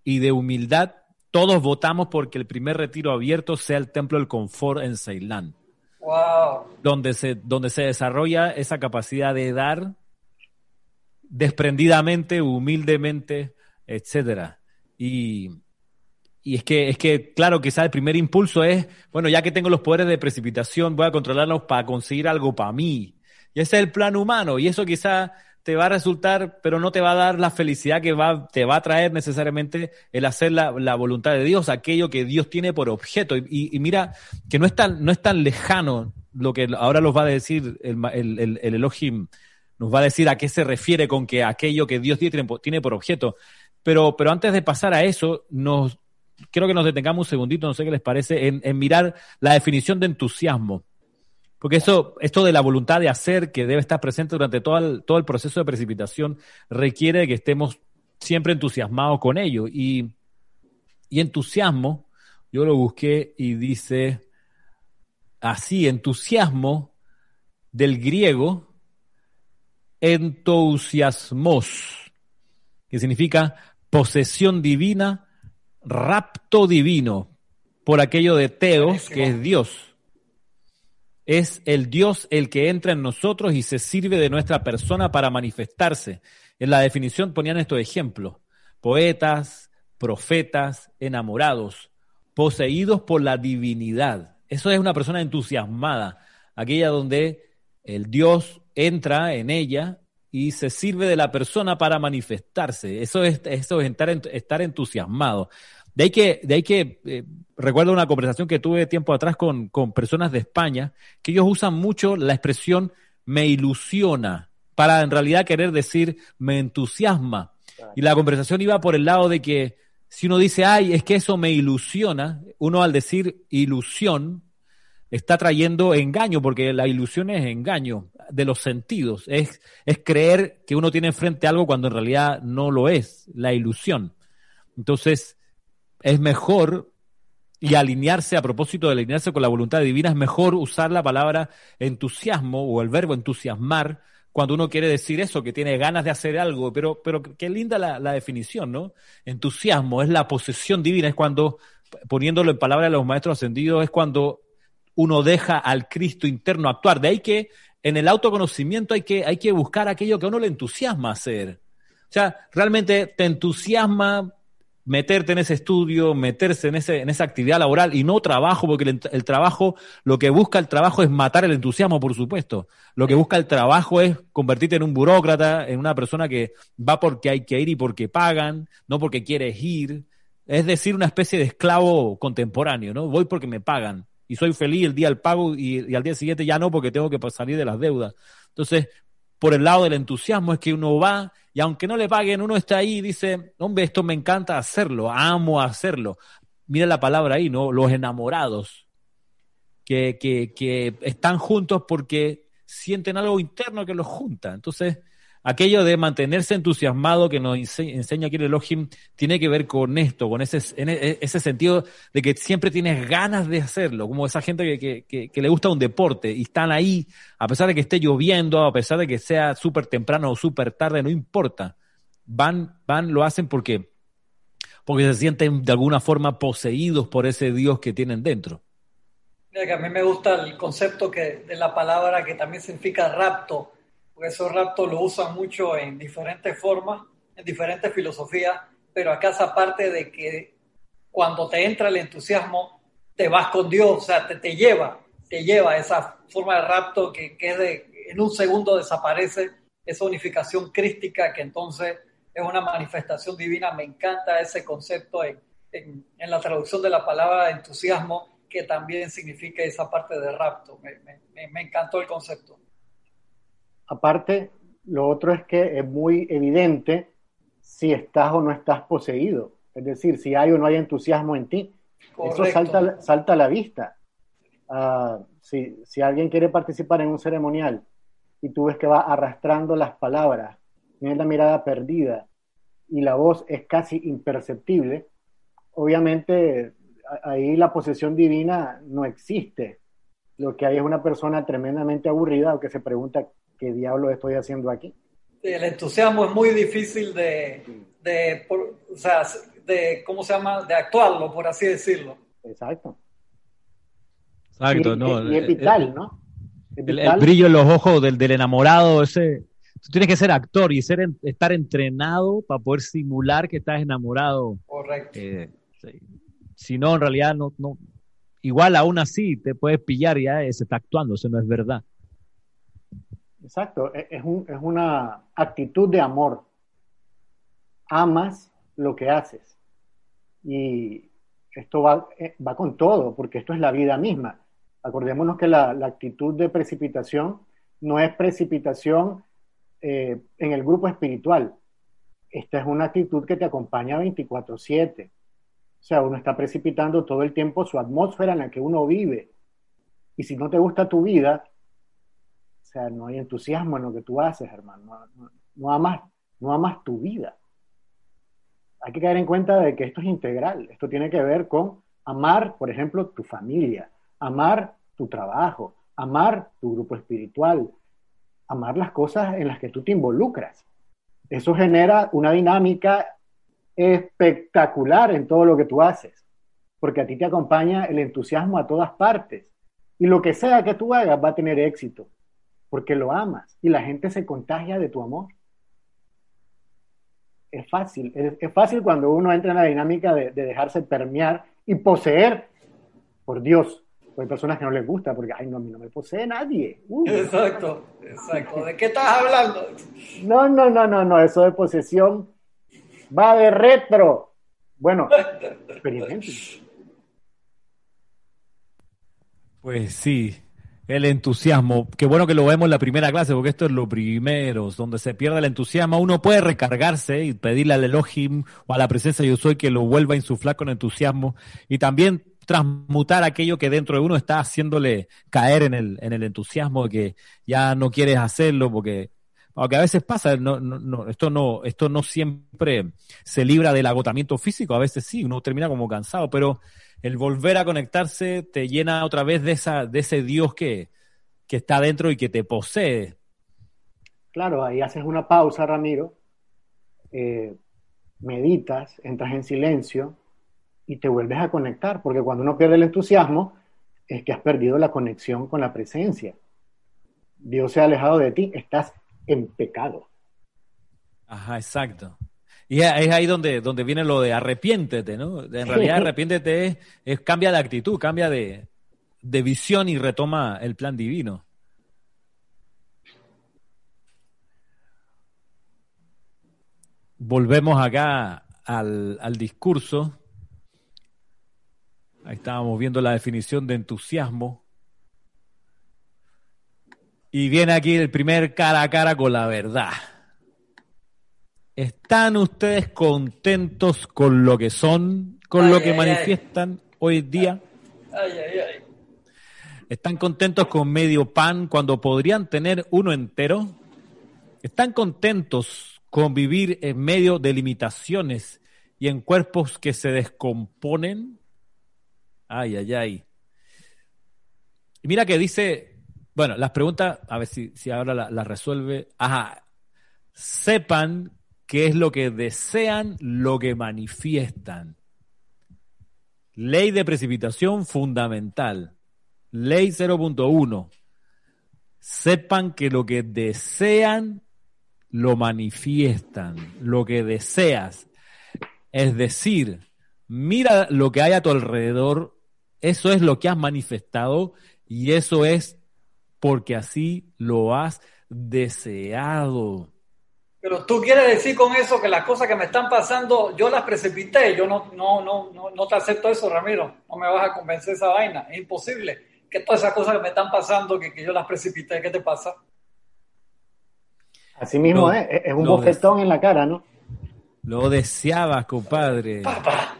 Speaker 1: y de humildad, todos votamos porque el primer retiro abierto sea el Templo del Confort en Ceilán.
Speaker 3: Wow.
Speaker 1: Donde se, donde se desarrolla esa capacidad de dar desprendidamente, humildemente, etcétera. Y, y es que, es que, claro, quizás el primer impulso es, bueno, ya que tengo los poderes de precipitación, voy a controlarlos para conseguir algo para mí. Y ese es el plan humano. Y eso quizás te va a resultar, pero no te va a dar la felicidad que va, te va a traer necesariamente el hacer la, la voluntad de Dios, aquello que Dios tiene por objeto. Y, y, mira que no es tan, no es tan lejano lo que ahora los va a decir el, el, el, el Elohim, nos va a decir a qué se refiere con que aquello que Dios tiene, tiene por objeto. Pero, pero antes de pasar a eso, nos, quiero que nos detengamos un segundito, no sé qué les parece, en mirar la definición de entusiasmo. Porque eso, esto de la voluntad de hacer que debe estar presente durante todo el, todo el proceso de precipitación requiere que estemos siempre entusiasmados con ello. Y, y entusiasmo, yo lo busqué y dice así, entusiasmo del griego entusiasmos, que significa posesión divina, rapto divino, por aquello de teos, que es Dios es el Dios el que entra en nosotros y se sirve de nuestra persona para manifestarse. En la definición ponían estos ejemplos. Poetas, profetas, enamorados, poseídos por la divinidad. Eso es una persona entusiasmada, aquella donde el Dios entra en ella y se sirve de la persona para manifestarse. Eso es, eso es estar, estar entusiasmado. De ahí que, de ahí que eh, recuerdo una conversación que tuve tiempo atrás con, con personas de España, que ellos usan mucho la expresión me ilusiona, para en realidad querer decir me entusiasma. Y la conversación iba por el lado de que si uno dice, ay, es que eso me ilusiona, uno al decir ilusión está trayendo engaño, porque la ilusión es engaño de los sentidos, es, es creer que uno tiene frente a algo cuando en realidad no lo es, la ilusión. Entonces, es mejor y alinearse, a propósito de alinearse con la voluntad divina, es mejor usar la palabra entusiasmo o el verbo entusiasmar cuando uno quiere decir eso, que tiene ganas de hacer algo, pero, pero qué linda la, la definición, ¿no? Entusiasmo es la posesión divina, es cuando, poniéndolo en palabras de los maestros ascendidos, es cuando uno deja al Cristo interno actuar. De ahí que en el autoconocimiento hay que, hay que buscar aquello que a uno le entusiasma hacer. O sea, realmente te entusiasma meterte en ese estudio, meterse en, ese, en esa actividad laboral y no trabajo, porque el, el, trabajo, lo que busca el trabajo es matar el entusiasmo, por supuesto. Lo que busca el trabajo es convertirte en un burócrata, en una persona que va porque hay que ir y porque pagan, no porque quieres ir. Es decir, una especie de esclavo contemporáneo, ¿no? Voy porque me pagan y soy feliz el día del pago y, y al día siguiente ya no porque tengo que salir de las deudas. Entonces, por el lado del entusiasmo es que uno va y aunque no le paguen, uno está ahí y dice, hombre, esto me encanta hacerlo, amo hacerlo. Mira la palabra ahí, ¿no? Los enamorados, que, que, que están juntos porque sienten algo interno que los junta. Entonces, aquello de mantenerse entusiasmado que nos enseña aquí el Elohim tiene que ver con esto, con ese, e, ese sentido de que siempre tienes ganas de hacerlo, como esa gente que le gusta un deporte y están ahí, a pesar de que esté lloviendo, a pesar de que sea súper temprano o súper tarde, no importa. Van, van, lo hacen porque, porque se sienten de alguna forma poseídos por ese Dios que tienen dentro.
Speaker 3: Mira que a mí me gusta el concepto que, de la palabra que también significa rapto porque esos raptos lo usan mucho en diferentes formas, en diferentes filosofías, pero acá esa parte de que cuando te entra el entusiasmo, te vas con Dios, o sea, te, te lleva, te lleva esa forma de rapto que, que de, en un segundo desaparece, esa unificación crística que entonces es una manifestación divina. Me encanta ese concepto en, en, en la traducción de la palabra entusiasmo, que también significa esa parte de rapto. Me, me, me encantó el concepto.
Speaker 2: Aparte, lo otro es que es muy evidente si estás o no estás poseído. Es decir, si hay o no hay entusiasmo en ti. Eso salta, salta a la vista. Uh, si, si, alguien quiere participar en un ceremonial y tú ves que va arrastrando las palabras, tiene la mirada perdida y la voz es casi imperceptible, obviamente ahí la posesión divina no existe. Lo que hay es una persona tremendamente aburrida o que se pregunta ¿qué diablo estoy haciendo aquí?
Speaker 3: el entusiasmo es muy difícil de, de o sea, de, ¿cómo se llama? De actuarlo, por así decirlo.
Speaker 2: Exacto.
Speaker 1: Exacto, no.
Speaker 2: Y es vital, ¿no?
Speaker 1: El, brillo en los ojos del, del, enamorado, ese. Tú tienes que ser actor y ser, estar entrenado para poder simular que estás enamorado.
Speaker 3: Correcto.
Speaker 1: Eh, si no, en realidad no, no. Igual aún así te puedes pillar y ya se está actuando, eso no es verdad.
Speaker 2: Exacto, e-, es, un, es una actitud de amor. Amas lo que haces. Y esto va, eh, va con todo, porque esto es la vida misma. Acordémonos que la, la actitud de precipitación no es precipitación eh, en el grupo espiritual. Esta es una actitud que te acompaña 24/7. O sea, uno está precipitando todo el tiempo su atmósfera en la que uno vive. Y si no te gusta tu vida, sea, no hay entusiasmo en lo que tú haces, hermano. No, amas, no amas tu vida. Hay que caer en cuenta de que esto es integral. Esto tiene que ver con amar, por ejemplo, tu familia, amar tu trabajo, amar tu grupo espiritual, amar las cosas en las que tú te involucras. Eso genera una dinámica espectacular en todo lo que tú haces, porque a ti te acompaña el entusiasmo a todas partes. Y lo que sea que tú hagas va a tener éxito porque lo amas y la gente se contagia de tu amor. Es fácil, es, fácil cuando uno entra en la dinámica de, dejarse permear y poseer por Dios. hay personas que no les gusta porque, ay, no, a mí no me posee nadie.
Speaker 3: Exacto, exacto. ¿De qué estás hablando?
Speaker 2: No, no, no, no, no, eso de posesión va de retro. Bueno, experimenten.
Speaker 1: Pues sí, el entusiasmo. Qué bueno que lo vemos en la primera clase, porque esto es lo primero, donde se pierde el entusiasmo. Uno puede recargarse y pedirle al Elohim o a la presencia yo soy que lo vuelva a insuflar con entusiasmo y también transmutar aquello que dentro de uno está haciéndole caer en el, en el entusiasmo de que ya no quieres hacerlo porque aunque a veces pasa, esto no, siempre se libra del agotamiento físico, a veces sí, uno termina como cansado, pero el volver a conectarse te llena otra vez de, ese Dios que, que está dentro y que te posee.
Speaker 2: Claro, ahí haces una pausa, Ramiro, eh, meditas, entras en silencio y te vuelves a conectar, porque cuando uno pierde el entusiasmo es que has perdido la conexión con la presencia. Dios se ha alejado de ti, estás en pecado.
Speaker 1: Ajá, exacto. Y es ahí donde, donde viene lo de arrepiéntete, ¿no? En realidad arrepiéntete es, cambia de actitud, cambia de, visión y retoma el plan divino. Volvemos acá al, al discurso. Ahí estábamos viendo la definición de entusiasmo. Y viene aquí el primer cara a cara con la verdad. ¿Están ustedes contentos con lo que son, con lo que manifiestan hoy día? Ay, ay, ay. ¿Están contentos con medio pan cuando podrían tener uno entero? ¿Están contentos con vivir en medio de limitaciones y en cuerpos que se descomponen? Ay, ay, ay. Y mira que dice, bueno, las preguntas, a ver si, si ahora las la resuelve. Ajá, sepan qué es lo que desean, lo que manifiestan. Ley de precipitación fundamental. Ley 0.1. Sepan que lo que desean, lo manifiestan. Lo que deseas. Es decir, mira lo que hay a tu alrededor. Eso es lo que has manifestado y eso es porque así lo has deseado.
Speaker 3: Pero tú quieres decir con eso que las cosas que me están pasando, yo las precipité. Yo no, no, no, no, no te acepto eso, Ramiro. No me vas a convencer esa vaina. Es imposible que todas esas cosas que me están pasando, que, que yo las precipité. ¿Qué te pasa?
Speaker 2: Así mismo es, es un bofetón en la cara, ¿no?
Speaker 1: Lo deseabas, compadre.
Speaker 3: Papá.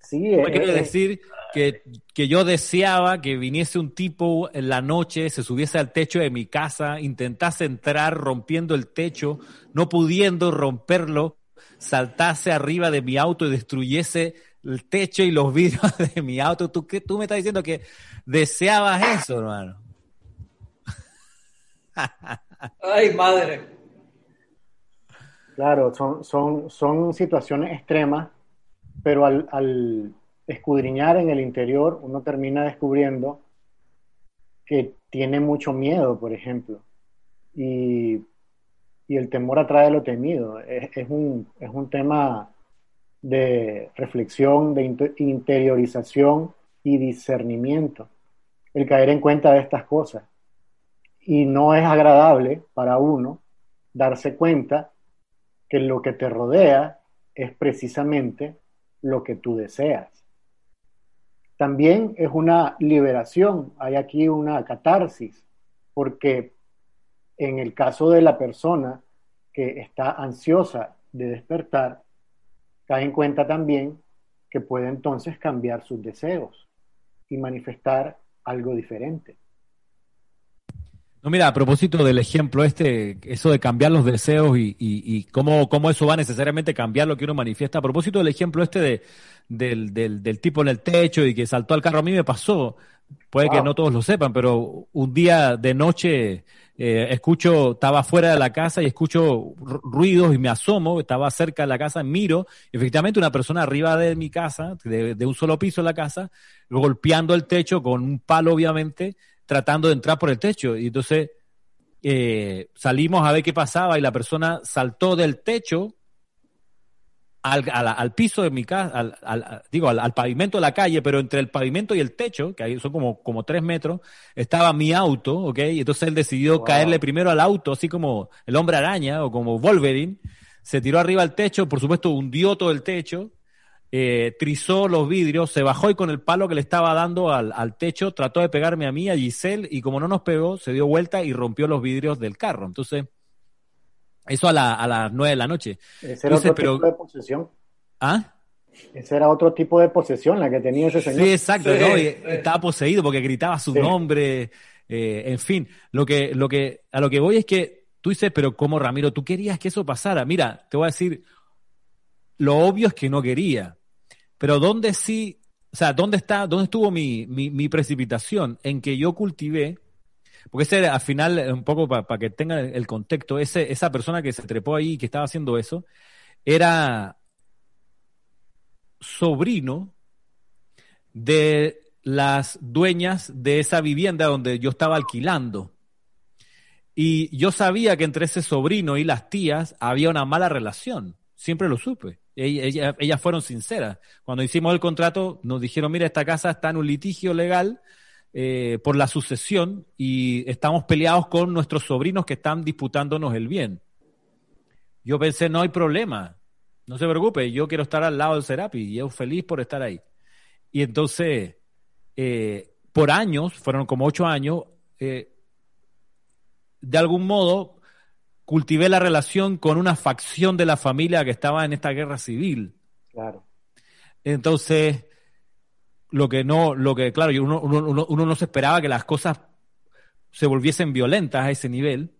Speaker 1: Sí, es, quiere decir que, que, yo deseaba que viniese un tipo en la noche, se subiese al techo de mi casa, intentase entrar rompiendo el techo, no pudiendo romperlo, saltase arriba de mi auto y destruyese el techo y los vidrios de mi auto. ¿Tú, qué, tú me estás diciendo que deseabas eso, hermano?
Speaker 3: Ay, madre.
Speaker 2: Claro, son, son, son situaciones extremas, pero al, al escudriñar en el interior, uno termina descubriendo que tiene mucho miedo, por ejemplo. Y, el temor atrae lo temido. Es, un, es un tema de reflexión, de interiorización y discernimiento. El caer en cuenta de estas cosas. Y no es agradable para uno darse cuenta que lo que te rodea es precisamente lo que tú deseas también es una liberación, hay aquí una catarsis, porque en el caso de la persona que está ansiosa de despertar, cae en cuenta también que puede entonces cambiar sus deseos y manifestar algo diferente.
Speaker 1: No, mira, a propósito del ejemplo este, eso de cambiar los deseos y, y, cómo, cómo, eso va necesariamente a cambiar lo que uno manifiesta, a propósito del ejemplo este de, del, del, del, tipo en el techo y que saltó al carro, a mí me pasó, puede que no todos lo sepan, pero un día de noche eh, escucho, estaba fuera de la casa y escucho ruidos y me asomo, estaba cerca de la casa, miro, efectivamente una persona arriba de mi casa, de, de un solo piso de la casa, golpeando el techo con un palo obviamente, tratando de entrar por el techo. Y entonces eh, salimos a ver qué pasaba y la persona saltó del techo al, al, piso de mi casa, al, digo, al, pavimento de la calle, pero entre el pavimento y el techo, que ahí son como, como tres metros, estaba mi auto, ¿ok? Y entonces él decidió caerle primero al auto, así como el hombre araña o como Wolverine, se tiró arriba al techo, por supuesto hundió todo el techo, eh, trizó los vidrios, se bajó y con el palo que le estaba dando al, techo trató de pegarme a mí, a Giselle, y como no nos pegó, se dio vuelta y rompió los vidrios del carro. Entonces, eso a, la, a las nueve de la noche.
Speaker 2: Ese era otro tipo de posesión.
Speaker 1: ¿Ah?
Speaker 2: Ese era otro tipo de posesión la que tenía ese señor.
Speaker 1: Sí, exacto, estaba poseído porque gritaba su nombre, eh, en fin, lo que, lo que, a lo que voy es que tú dices, pero ¿cómo Ramiro? Tú querías que eso pasara. Mira, te voy a decir, lo obvio es que no quería. Pero ¿dónde sí, o sea, dónde está, dónde estuvo mi, mi, precipitación? En que yo cultivé, porque ese al final, un poco para que tengan el contexto, ese, esa persona que se trepó ahí, que estaba haciendo eso, era sobrino de las dueñas de esa vivienda donde yo estaba alquilando. Y yo sabía que entre ese sobrino y las tías había una mala relación. Siempre lo supe. Ellas, fueron sinceras. Cuando hicimos el contrato, nos dijeron, mira, esta casa está en un litigio legal eh, por la sucesión y estamos peleados con nuestros sobrinos que están disputándonos el bien. Yo pensé, no hay problema, no se preocupe, yo quiero estar al lado del Serapi y yo feliz por estar ahí. Y entonces, eh, por años, fueron como ocho años, eh, de algún modo, cultivé la relación con una facción de la familia que estaba en esta guerra civil.
Speaker 2: Claro.
Speaker 1: Entonces, lo que no, lo que, claro, uno, uno, uno no se esperaba que las cosas se volviesen violentas a ese nivel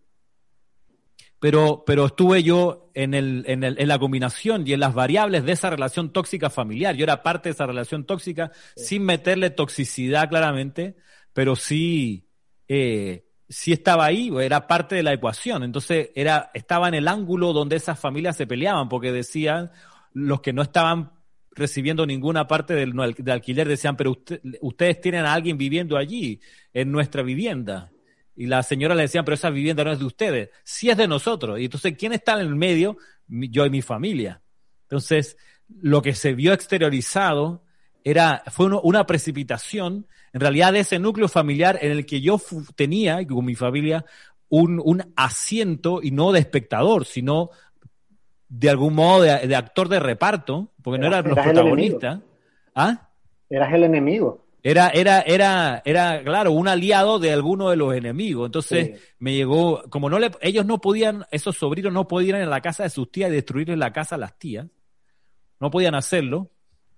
Speaker 1: pero, pero estuve yo en, el, en, el, en, la combinación y en las variables de esa relación tóxica familiar. Yo era parte de esa relación tóxica sin meterle toxicidad claramente, pero sí, eh, sí estaba ahí, era parte de la ecuación. Entonces era, estaba en el ángulo donde esas familias se peleaban, porque decían los que no estaban recibiendo ninguna parte del, del alquiler, decían, pero ustedes tienen a alguien viviendo allí, en nuestra vivienda. Y la señora le decían, pero esa vivienda no es de ustedes, sí es de nosotros. Y entonces, ¿quién está en el medio? Yo y mi familia. Entonces, lo que se vio exteriorizado era, fue una precipitación, en realidad, de ese núcleo familiar en el que yo tenía, con mi familia, un, un, asiento, y no de espectador, sino de algún modo de, actor de reparto, porque no eran los protagonistas.
Speaker 2: ¿Ah? Eras el enemigo.
Speaker 1: Era, era, era, era, claro, un aliado de alguno de los enemigos. Entonces me llegó, como no le, ellos no podían, esos sobrinos no podían ir a la casa de sus tías y destruirle la casa a las tías. No podían hacerlo.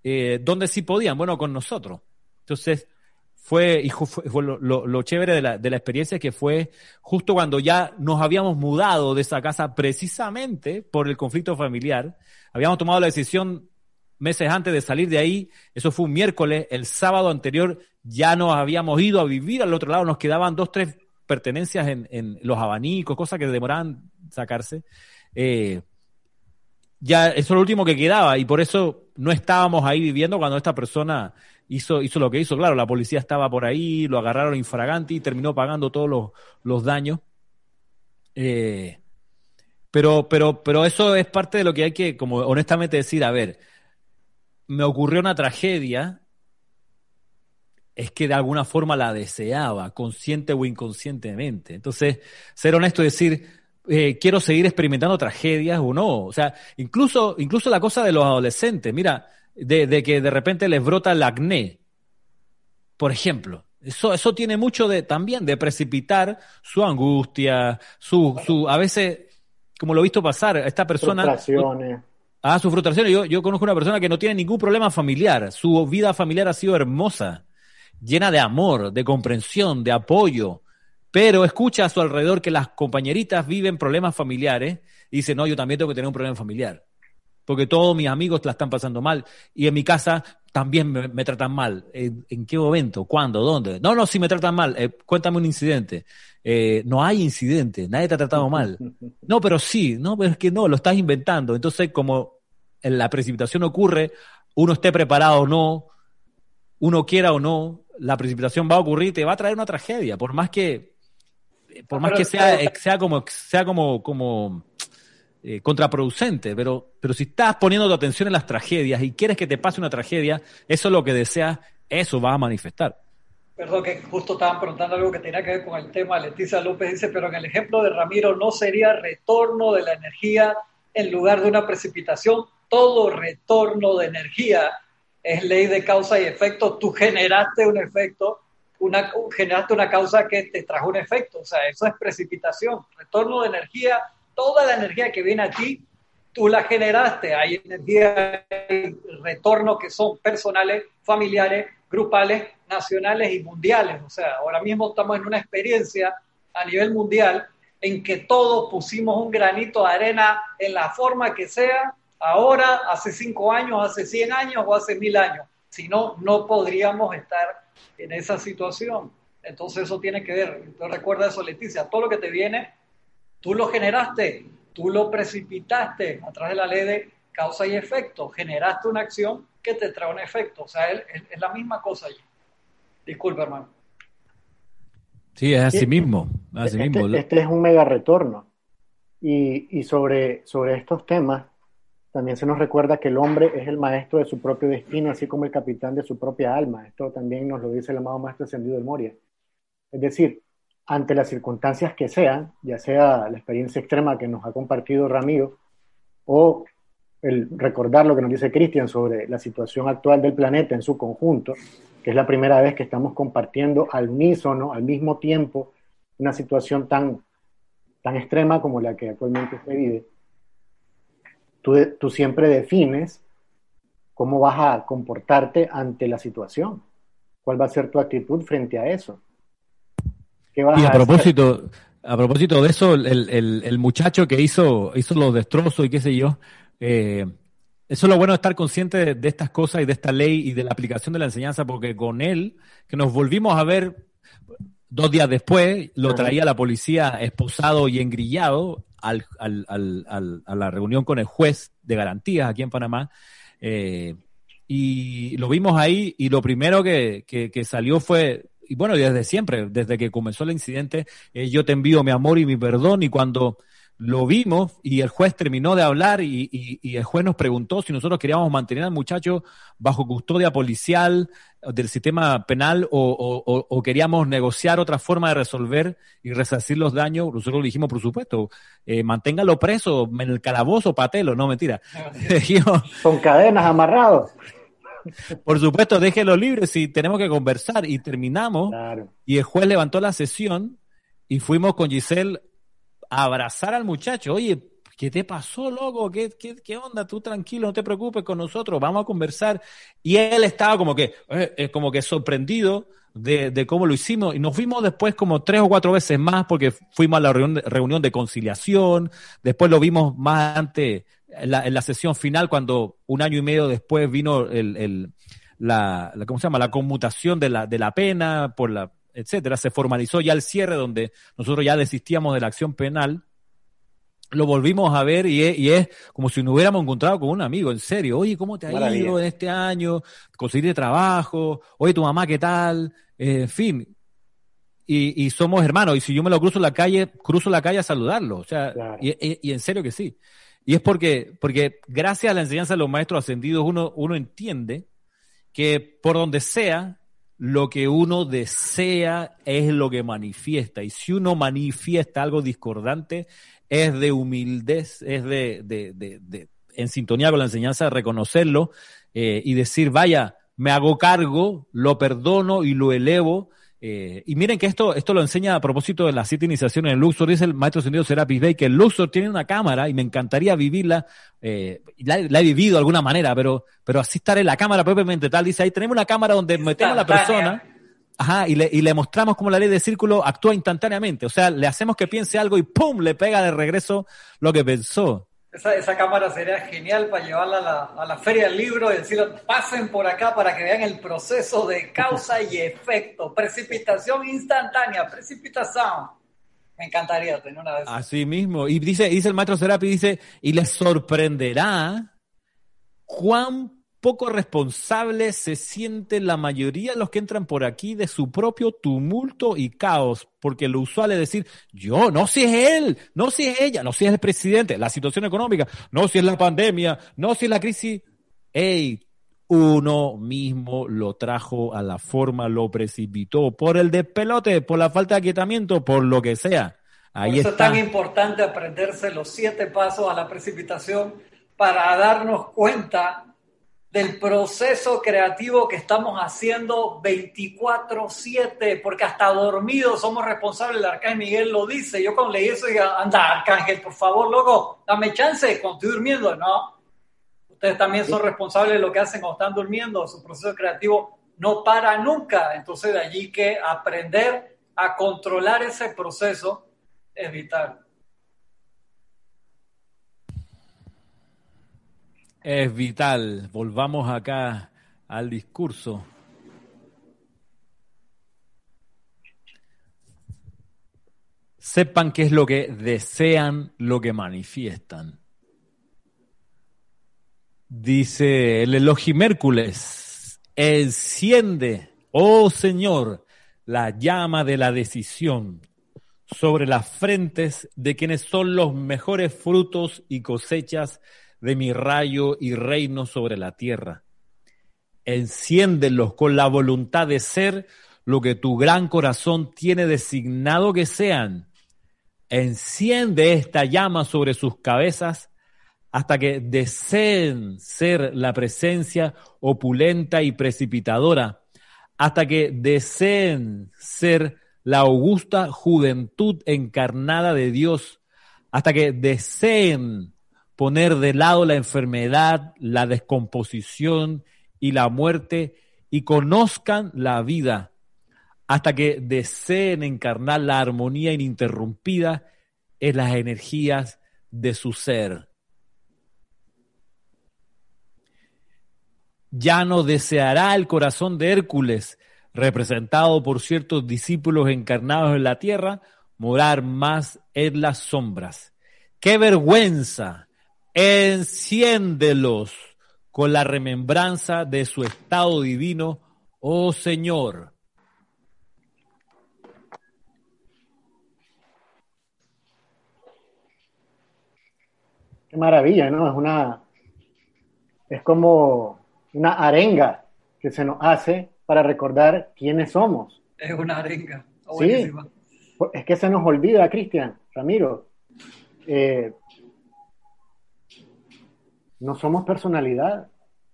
Speaker 1: Eh, ¿Dónde sí podían? Bueno, con nosotros. Entonces, fue, y fue, lo, lo, chévere de la, de la experiencia que fue justo cuando ya nos habíamos mudado de esa casa precisamente por el conflicto familiar. Habíamos tomado la decisión meses antes de salir de ahí, eso fue un miércoles, el sábado anterior ya nos habíamos ido a vivir al otro lado, nos quedaban dos, tres pertenencias en, los abanicos, cosas que demoraban sacarse. Eh, ya eso es lo último que quedaba y por eso no estábamos ahí viviendo cuando esta persona hizo, hizo lo que hizo. Claro, la policía estaba por ahí, lo agarraron infraganti y terminó pagando todos los, los daños. Eh, pero, pero, pero eso es parte de lo que hay que, como honestamente decir, a ver, me ocurrió una tragedia, es que de alguna forma la deseaba, consciente o inconscientemente. Entonces, ser honesto y decir, eh, quiero seguir experimentando tragedias o no. O sea, incluso, incluso la cosa de los adolescentes, mira, de, que de repente les brota el acné, por ejemplo. Eso, eso tiene mucho de, también de precipitar su angustia, su, su, a veces, como lo he visto pasar, esta persona Ah, su frustración. Yo, yo conozco una persona que no tiene ningún problema familiar. Su vida familiar ha sido hermosa, llena de amor, de comprensión, de apoyo. Pero escucha a su alrededor que las compañeritas viven problemas familiares y dice, no, yo también tengo que tener un problema familiar. Porque todos mis amigos la están pasando mal. Y en mi casa también me, tratan mal. ¿En, qué momento? ¿Cuándo? ¿Dónde? No, no, si me tratan mal. Eh, cuéntame un incidente. Eh, no hay incidente. Nadie te ha tratado mal. No, pero sí. No, pero es que no, lo estás inventando. Entonces, como la precipitación ocurre, uno esté preparado o no, uno quiera o no, la precipitación va a ocurrir y te va a traer una tragedia, por más que, por más que sea, sea como, sea como, como eh, contraproducente, pero, pero si estás poniendo tu atención en las tragedias y quieres que te pase una tragedia, eso es lo que deseas, eso va a manifestar.
Speaker 3: Perdón, que justo estaban preguntando algo que tenía que ver con el tema. Leticia López dice, pero en el ejemplo de Ramiro no sería retorno de la energía en lugar de una precipitación todo retorno de energía es ley de causa y efecto. Tú generaste un efecto, una, generaste una causa que te trajo un efecto. O sea, eso es precipitación. Retorno de energía, toda la energía que viene a ti, tú la generaste. Hay energía y retorno que son personales, familiares, grupales, nacionales y mundiales. O sea, ahora mismo estamos en una experiencia a nivel mundial en que todos pusimos un granito de arena en la forma que sea ahora, hace cinco años, hace cien años o hace mil años. Si no, no podríamos estar en esa situación. Entonces eso tiene que ver, recuerda eso Leticia, todo lo que te viene, tú lo generaste, tú lo precipitaste a través de la ley de causa y efecto, generaste una acción que te trae un efecto, o sea, es, la misma cosa allí. Disculpe, hermano.
Speaker 1: Sí, es así mismo.
Speaker 2: este, este, es un mega retorno. Y, y sobre, sobre estos temas, también se nos recuerda que el hombre es el maestro de su propio destino, así como el capitán de su propia alma. Esto también nos lo dice el amado Maestro Ascendido del Moria. Es decir, ante las circunstancias que sean, ya sea la experiencia extrema que nos ha compartido Ramiro, o el recordar lo que nos dice Cristian sobre la situación actual del planeta en su conjunto, que es la primera vez que estamos compartiendo al unísono, al mismo tiempo, una situación tan tan extrema como la que actualmente se vive, tú, tú siempre defines cómo vas a comportarte ante la situación. ¿Cuál va a ser tu actitud frente a eso?
Speaker 1: ¿Qué vas y a, propósito, a propósito de eso, el, muchacho que hizo, hizo los destrozos y qué sé yo, eh, eso es lo bueno de estar consciente de, estas cosas y de esta ley y de la aplicación de la enseñanza, porque con él, que nos volvimos a ver dos días después, lo traía la policía esposado y engrillado al, a la reunión con el juez de garantías aquí en Panamá. Eh, y lo vimos ahí y lo primero que, que, salió fue, y bueno, desde siempre, desde que comenzó el incidente, eh, yo te envío mi amor y mi perdón y cuando lo vimos y el juez terminó de hablar y, y, el juez nos preguntó si nosotros queríamos mantener al muchacho bajo custodia policial del sistema penal o, o, o, queríamos negociar otra forma de resolver y resarcir los daños. Nosotros le dijimos, por supuesto, eh, manténgalo preso en el calabozo, patelo, no mentira.
Speaker 2: Con cadenas amarrados.
Speaker 1: Por supuesto, déjelo libre si tenemos que conversar y terminamos. Y el juez levantó la sesión y fuimos con Giselle abrazar al muchacho. Oye, ¿qué te pasó, loco? ¿Qué, qué, qué onda? Tú tranquilo, no te preocupes con nosotros, vamos a conversar. Y él estaba como que, eh, eh, como que sorprendido de, de, cómo lo hicimos. Y nos fuimos después como tres o cuatro veces más porque fuimos a la reunión de conciliación. Después lo vimos más antes, en la, en la sesión final, cuando un año y medio después vino el, el la, la, ¿cómo se llama? La conmutación de la, de la pena por la etcétera, se formalizó ya el cierre donde nosotros ya desistíamos de la acción penal, lo volvimos a ver y es, como si nos hubiéramos encontrado con un amigo, en serio. Oye, ¿cómo te ha ido en este año? Conseguir trabajo. Oye, tu mamá, ¿qué tal? Eh, en fin. Y, somos hermanos. Y si yo me lo cruzo en la calle, cruzo la calle a saludarlo. O sea, y, en serio que sí. Y es porque, porque gracias a la enseñanza de los maestros ascendidos, uno, uno entiende que por donde sea, lo que uno desea es lo que manifiesta. Y si uno manifiesta algo discordante, es de humildad, es de, de, de, en sintonía con la enseñanza, de reconocerlo eh, y decir, vaya, me hago cargo, lo perdono y lo elevo eh, y miren que esto, esto lo enseña a propósito de las siete iniciaciones en Luxor. Dice el maestro sentido Serapis Bey que el Luxor tiene una cámara y me encantaría vivirla. Eh, la, he vivido de alguna manera, pero, pero así estar en la cámara propiamente tal. Dice ahí tenemos una cámara donde metemos a la persona. Ajá, y le, y le mostramos cómo la ley de círculo actúa instantáneamente. O sea, le hacemos que piense algo y ¡pum! le pega de regreso lo que pensó.
Speaker 3: Esa, esa cámara sería genial para llevarla a la, a la feria del libro y decirle, pasen por acá para que vean el proceso de causa y efecto, precipitación instantánea, precipitación. Me encantaría tener una de
Speaker 1: Así mismo. Y dice, dice el maestro Serapi, dice, y les sorprenderá cuán poco responsable se sienten la mayoría de los que entran por aquí de su propio tumulto y caos, porque lo usual es decir, yo, no si es él, no si es ella, no si es el presidente, la situación económica, no si es la pandemia, no si es la crisis. Ey, uno mismo lo trajo a la forma, lo precipitó por el despelote, por la falta de aquietamiento, por lo que sea.
Speaker 3: Ahí por eso es tan importante aprenderse los siete pasos a la precipitación para darnos cuenta del proceso creativo que estamos haciendo 24/7, porque hasta dormidos somos responsables, el Arcángel Miguel lo dice, yo cuando leí eso dije, anda Arcángel, por favor, loco, dame chance, cuando estoy durmiendo, no, ustedes también son responsables de lo que hacen cuando están durmiendo, su proceso creativo no para nunca, entonces de allí que aprender a controlar ese proceso es vital.
Speaker 1: Es vital. Volvamos acá al discurso. Sepan qué es lo que desean, lo que manifiestan. Dice el Elohim Hércules, enciende, oh Señor, la llama de la decisión sobre las frentes de quienes son los mejores frutos y cosechas de mi rayo y reino sobre la tierra. Enciéndelos con la voluntad de ser lo que tu gran corazón tiene designado que sean. Enciende esta llama sobre sus cabezas hasta que deseen ser la presencia opulenta y precipitadora, hasta que deseen ser la augusta juventud encarnada de Dios, hasta que deseen poner de lado la enfermedad, la descomposición y la muerte y conozcan la vida, hasta que deseen encarnar la armonía ininterrumpida en las energías de su ser. Ya no deseará el corazón de Hércules, representado por ciertos discípulos encarnados en la tierra, morar más en las sombras. ¡Qué vergüenza! Enciéndelos con la remembranza de su estado divino, oh Señor.
Speaker 2: Qué maravilla, ¿no? Es una, es como una arenga que se nos hace para recordar quiénes somos.
Speaker 3: Es una arenga.
Speaker 2: Sí, es que se nos olvida, Cristian, Ramiro. Eh, no somos personalidad.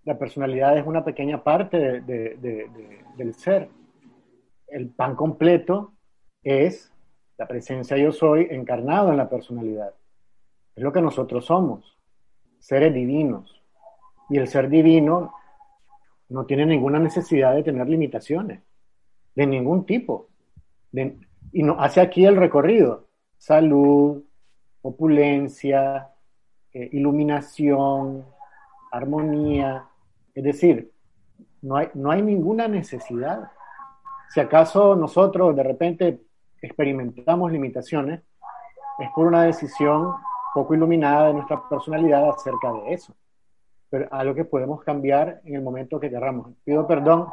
Speaker 2: La personalidad es una pequeña parte del ser. El pan completo es la presencia yo soy encarnado en la personalidad. Es lo que nosotros somos, seres divinos. Y el ser divino no tiene ninguna necesidad de tener limitaciones, de ningún tipo. y no, hace aquí el recorrido, salud, opulencia, eh, iluminación, armonía. Es decir, no hay, no hay ninguna necesidad. Si acaso nosotros de repente experimentamos limitaciones, es por una decisión poco iluminada de nuestra personalidad acerca de eso pero algo que podemos cambiar en el momento que queramos. Pido perdón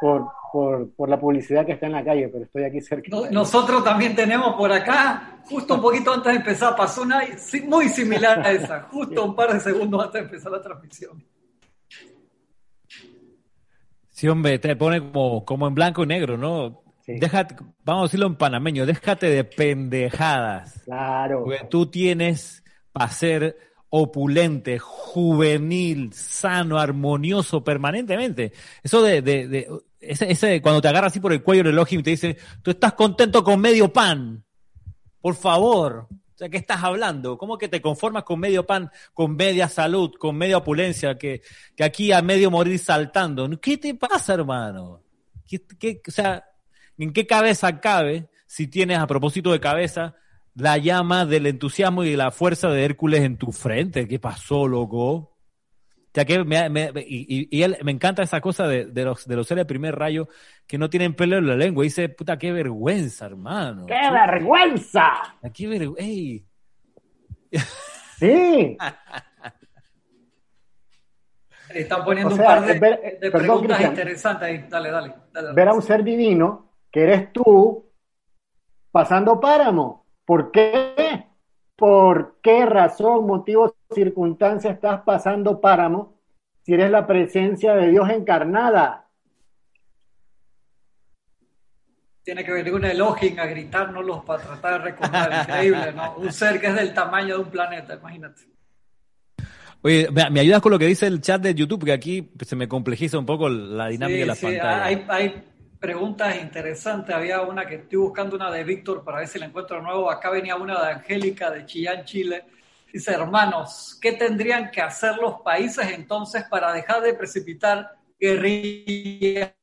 Speaker 2: por, por, por, la publicidad que está en la calle, pero estoy aquí cerca.
Speaker 3: nosotros también tenemos por acá, justo un poquito antes de empezar, pasó una muy similar a esa, justo un par de segundos antes de empezar la transmisión.
Speaker 1: Sí, hombre, te pone como, como en blanco y negro, ¿no? Déjate, vamos a decirlo en panameño, déjate de pendejadas.
Speaker 2: Claro.
Speaker 1: Porque tú tienes para ser opulente, juvenil, sano, armonioso permanentemente. Eso de, de, de ese, ese, cuando te agarra así por el cuello el elogio y te dice, tú estás contento con medio pan. Por favor. O sea, ¿qué estás hablando? ¿Cómo que te conformas con medio pan, con media salud, con media opulencia, que, que aquí a medio morir saltando? ¿Qué te pasa, hermano? ¿Qué, qué, o sea, ¿en qué cabeza cabe, si tienes a propósito de cabeza, la llama del entusiasmo y de la fuerza de Hércules en tu frente. ¿Qué pasó, loco? Ya que me, y, él, me encanta esa cosa de, los, de los seres de primer rayo que no tienen pelo en la lengua. dice, puta, qué vergüenza, hermano.
Speaker 2: ¡Qué vergüenza!
Speaker 1: Qué vergüenza.
Speaker 2: Sí.
Speaker 3: Están poniendo un par de, preguntas interesantes ahí. Dale, dale, dale.
Speaker 2: Ver a un ser divino que eres tú pasando páramo. ¿Por qué? ¿Por qué razón, motivo, circunstancia estás pasando páramo si eres la presencia de Dios encarnada?
Speaker 3: Tiene que venir un Elohim a gritárnoslos para tratar de recordar. Increíble, ¿no? Un ser que es del tamaño de un planeta, imagínate.
Speaker 1: Oye, ¿me, ayudas con lo que dice el chat de YouTube? Que aquí se me complejiza un poco la dinámica de la pantalla.
Speaker 3: Hay, hay preguntas interesantes. Había una que estoy buscando, una de Víctor, para ver si la encuentro de nuevo. Acá venía una de Angélica de Chillán, Chile. Dice, hermanos, ¿qué tendrían que hacer los países entonces para dejar de precipitar guerrilla,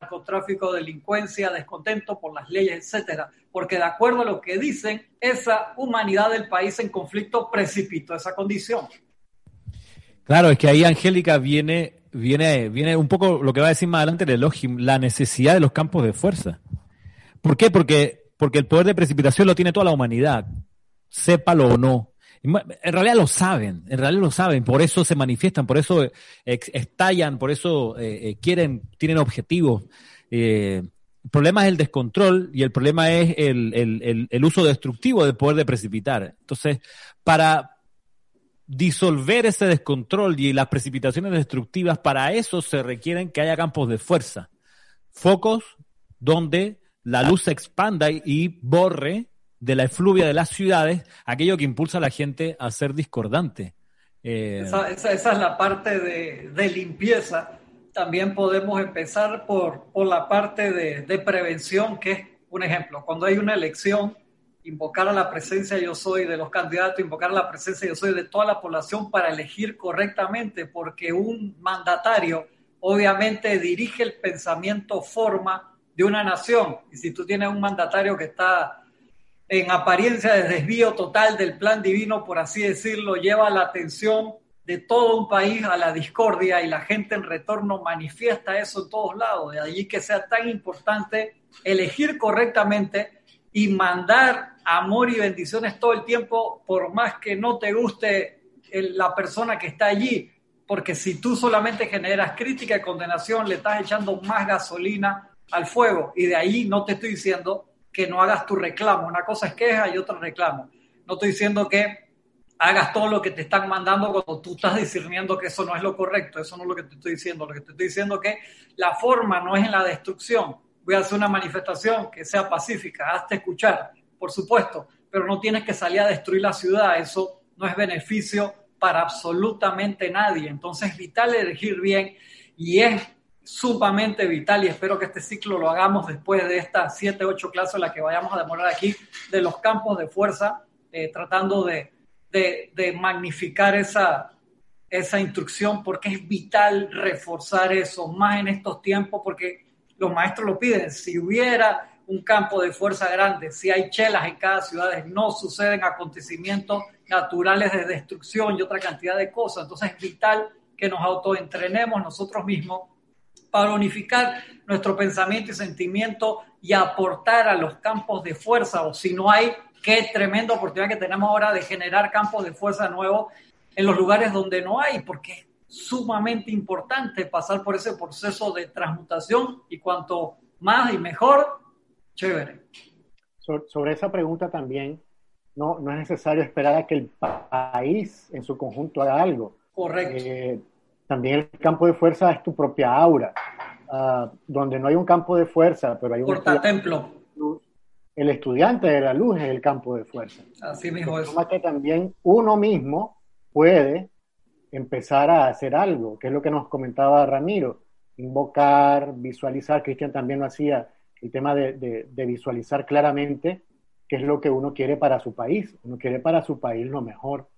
Speaker 3: narcotráfico, delincuencia, descontento por las leyes, etcétera? Porque de acuerdo a lo que dicen, esa humanidad del país en conflicto precipitó esa condición.
Speaker 1: Claro, es que ahí Angélica viene viene, viene un poco lo que va a decir más adelante el Elohim, la necesidad de los campos de fuerza. ¿Por qué? Porque, porque el poder de precipitación lo tiene toda la humanidad, sépalo o no. En realidad lo saben, en realidad lo saben, por eso se manifiestan, por eso estallan, por eso eh, eh, quieren, tienen objetivos. Eh, el problema es el descontrol y el problema es el, el, el uso destructivo del poder de precipitar. Entonces, para, disolver ese descontrol y las precipitaciones destructivas, para eso se requieren que haya campos de fuerza, focos donde la luz se expanda y borre de la efluvia de las ciudades aquello que impulsa a la gente a ser discordante.
Speaker 3: Eh, esa, es la parte de, limpieza. También podemos empezar por, por la parte de, de prevención, que es un ejemplo, cuando hay una elección, invocar a la presencia yo soy de los candidatos, invocar a la presencia yo soy de toda la población para elegir correctamente, porque un mandatario obviamente dirige el pensamiento, forma de una nación. Y si tú tienes un mandatario que está en apariencia de desvío total del plan divino, por así decirlo, lleva la atención de todo un país a la discordia y la gente en retorno manifiesta eso en todos lados. De allí que sea tan importante elegir correctamente y mandar amor y bendiciones todo el tiempo, por más que no te guste la persona que está allí, porque si tú solamente generas crítica y condenación, le estás echando más gasolina al fuego. Y de ahí no te estoy diciendo que no hagas tu reclamo. Una cosa es queja y otra reclamo. No estoy diciendo que hagas todo lo que te están mandando cuando tú estás discerniendo que eso no es lo correcto. Eso no es lo que te estoy diciendo. Lo que te estoy diciendo es que la forma no es en la destrucción. Voy a hacer una manifestación que sea pacífica, hazte escuchar, por supuesto, pero no tienes que salir a destruir la ciudad. Eso no es beneficio para absolutamente nadie. Entonces es vital elegir bien y es sumamente vital y espero que este ciclo lo hagamos después de estas siete, ocho clases en las que vayamos a demorar aquí de los campos de fuerza, eh, tratando de, de, magnificar esa, esa instrucción porque es vital reforzar eso, más en estos tiempos, porque los maestros lo piden. Si hubiera un campo de fuerza grande, si hay chelas en cada ciudad, no suceden acontecimientos naturales de destrucción y otra cantidad de cosas. Entonces es vital que nos autoentrenemos nosotros mismos para unificar nuestro pensamiento y sentimiento y aportar a los campos de fuerza, o si no hay Qué tremenda oportunidad que tenemos ahora de generar campos de fuerza nuevos en los lugares donde no hay, porque es sumamente importante pasar por ese proceso de transmutación y cuanto más y mejor, chévere.
Speaker 2: Sobre esa pregunta también, no, no es necesario esperar a que el país en su conjunto haga algo.
Speaker 3: Correcto.
Speaker 2: Eh, también el campo de fuerza es tu propia aura. Ah, donde no hay un campo de fuerza, pero hay un...
Speaker 3: templo
Speaker 2: el estudiante de la luz es el campo de fuerza.
Speaker 3: Así mismo es.
Speaker 2: que también uno mismo puede empezar a hacer algo, que es lo que nos comentaba Ramiro, invocar, visualizar, Cristian también lo hacía, el tema de, visualizar claramente qué es lo que uno quiere para su país, uno quiere para su país lo mejor.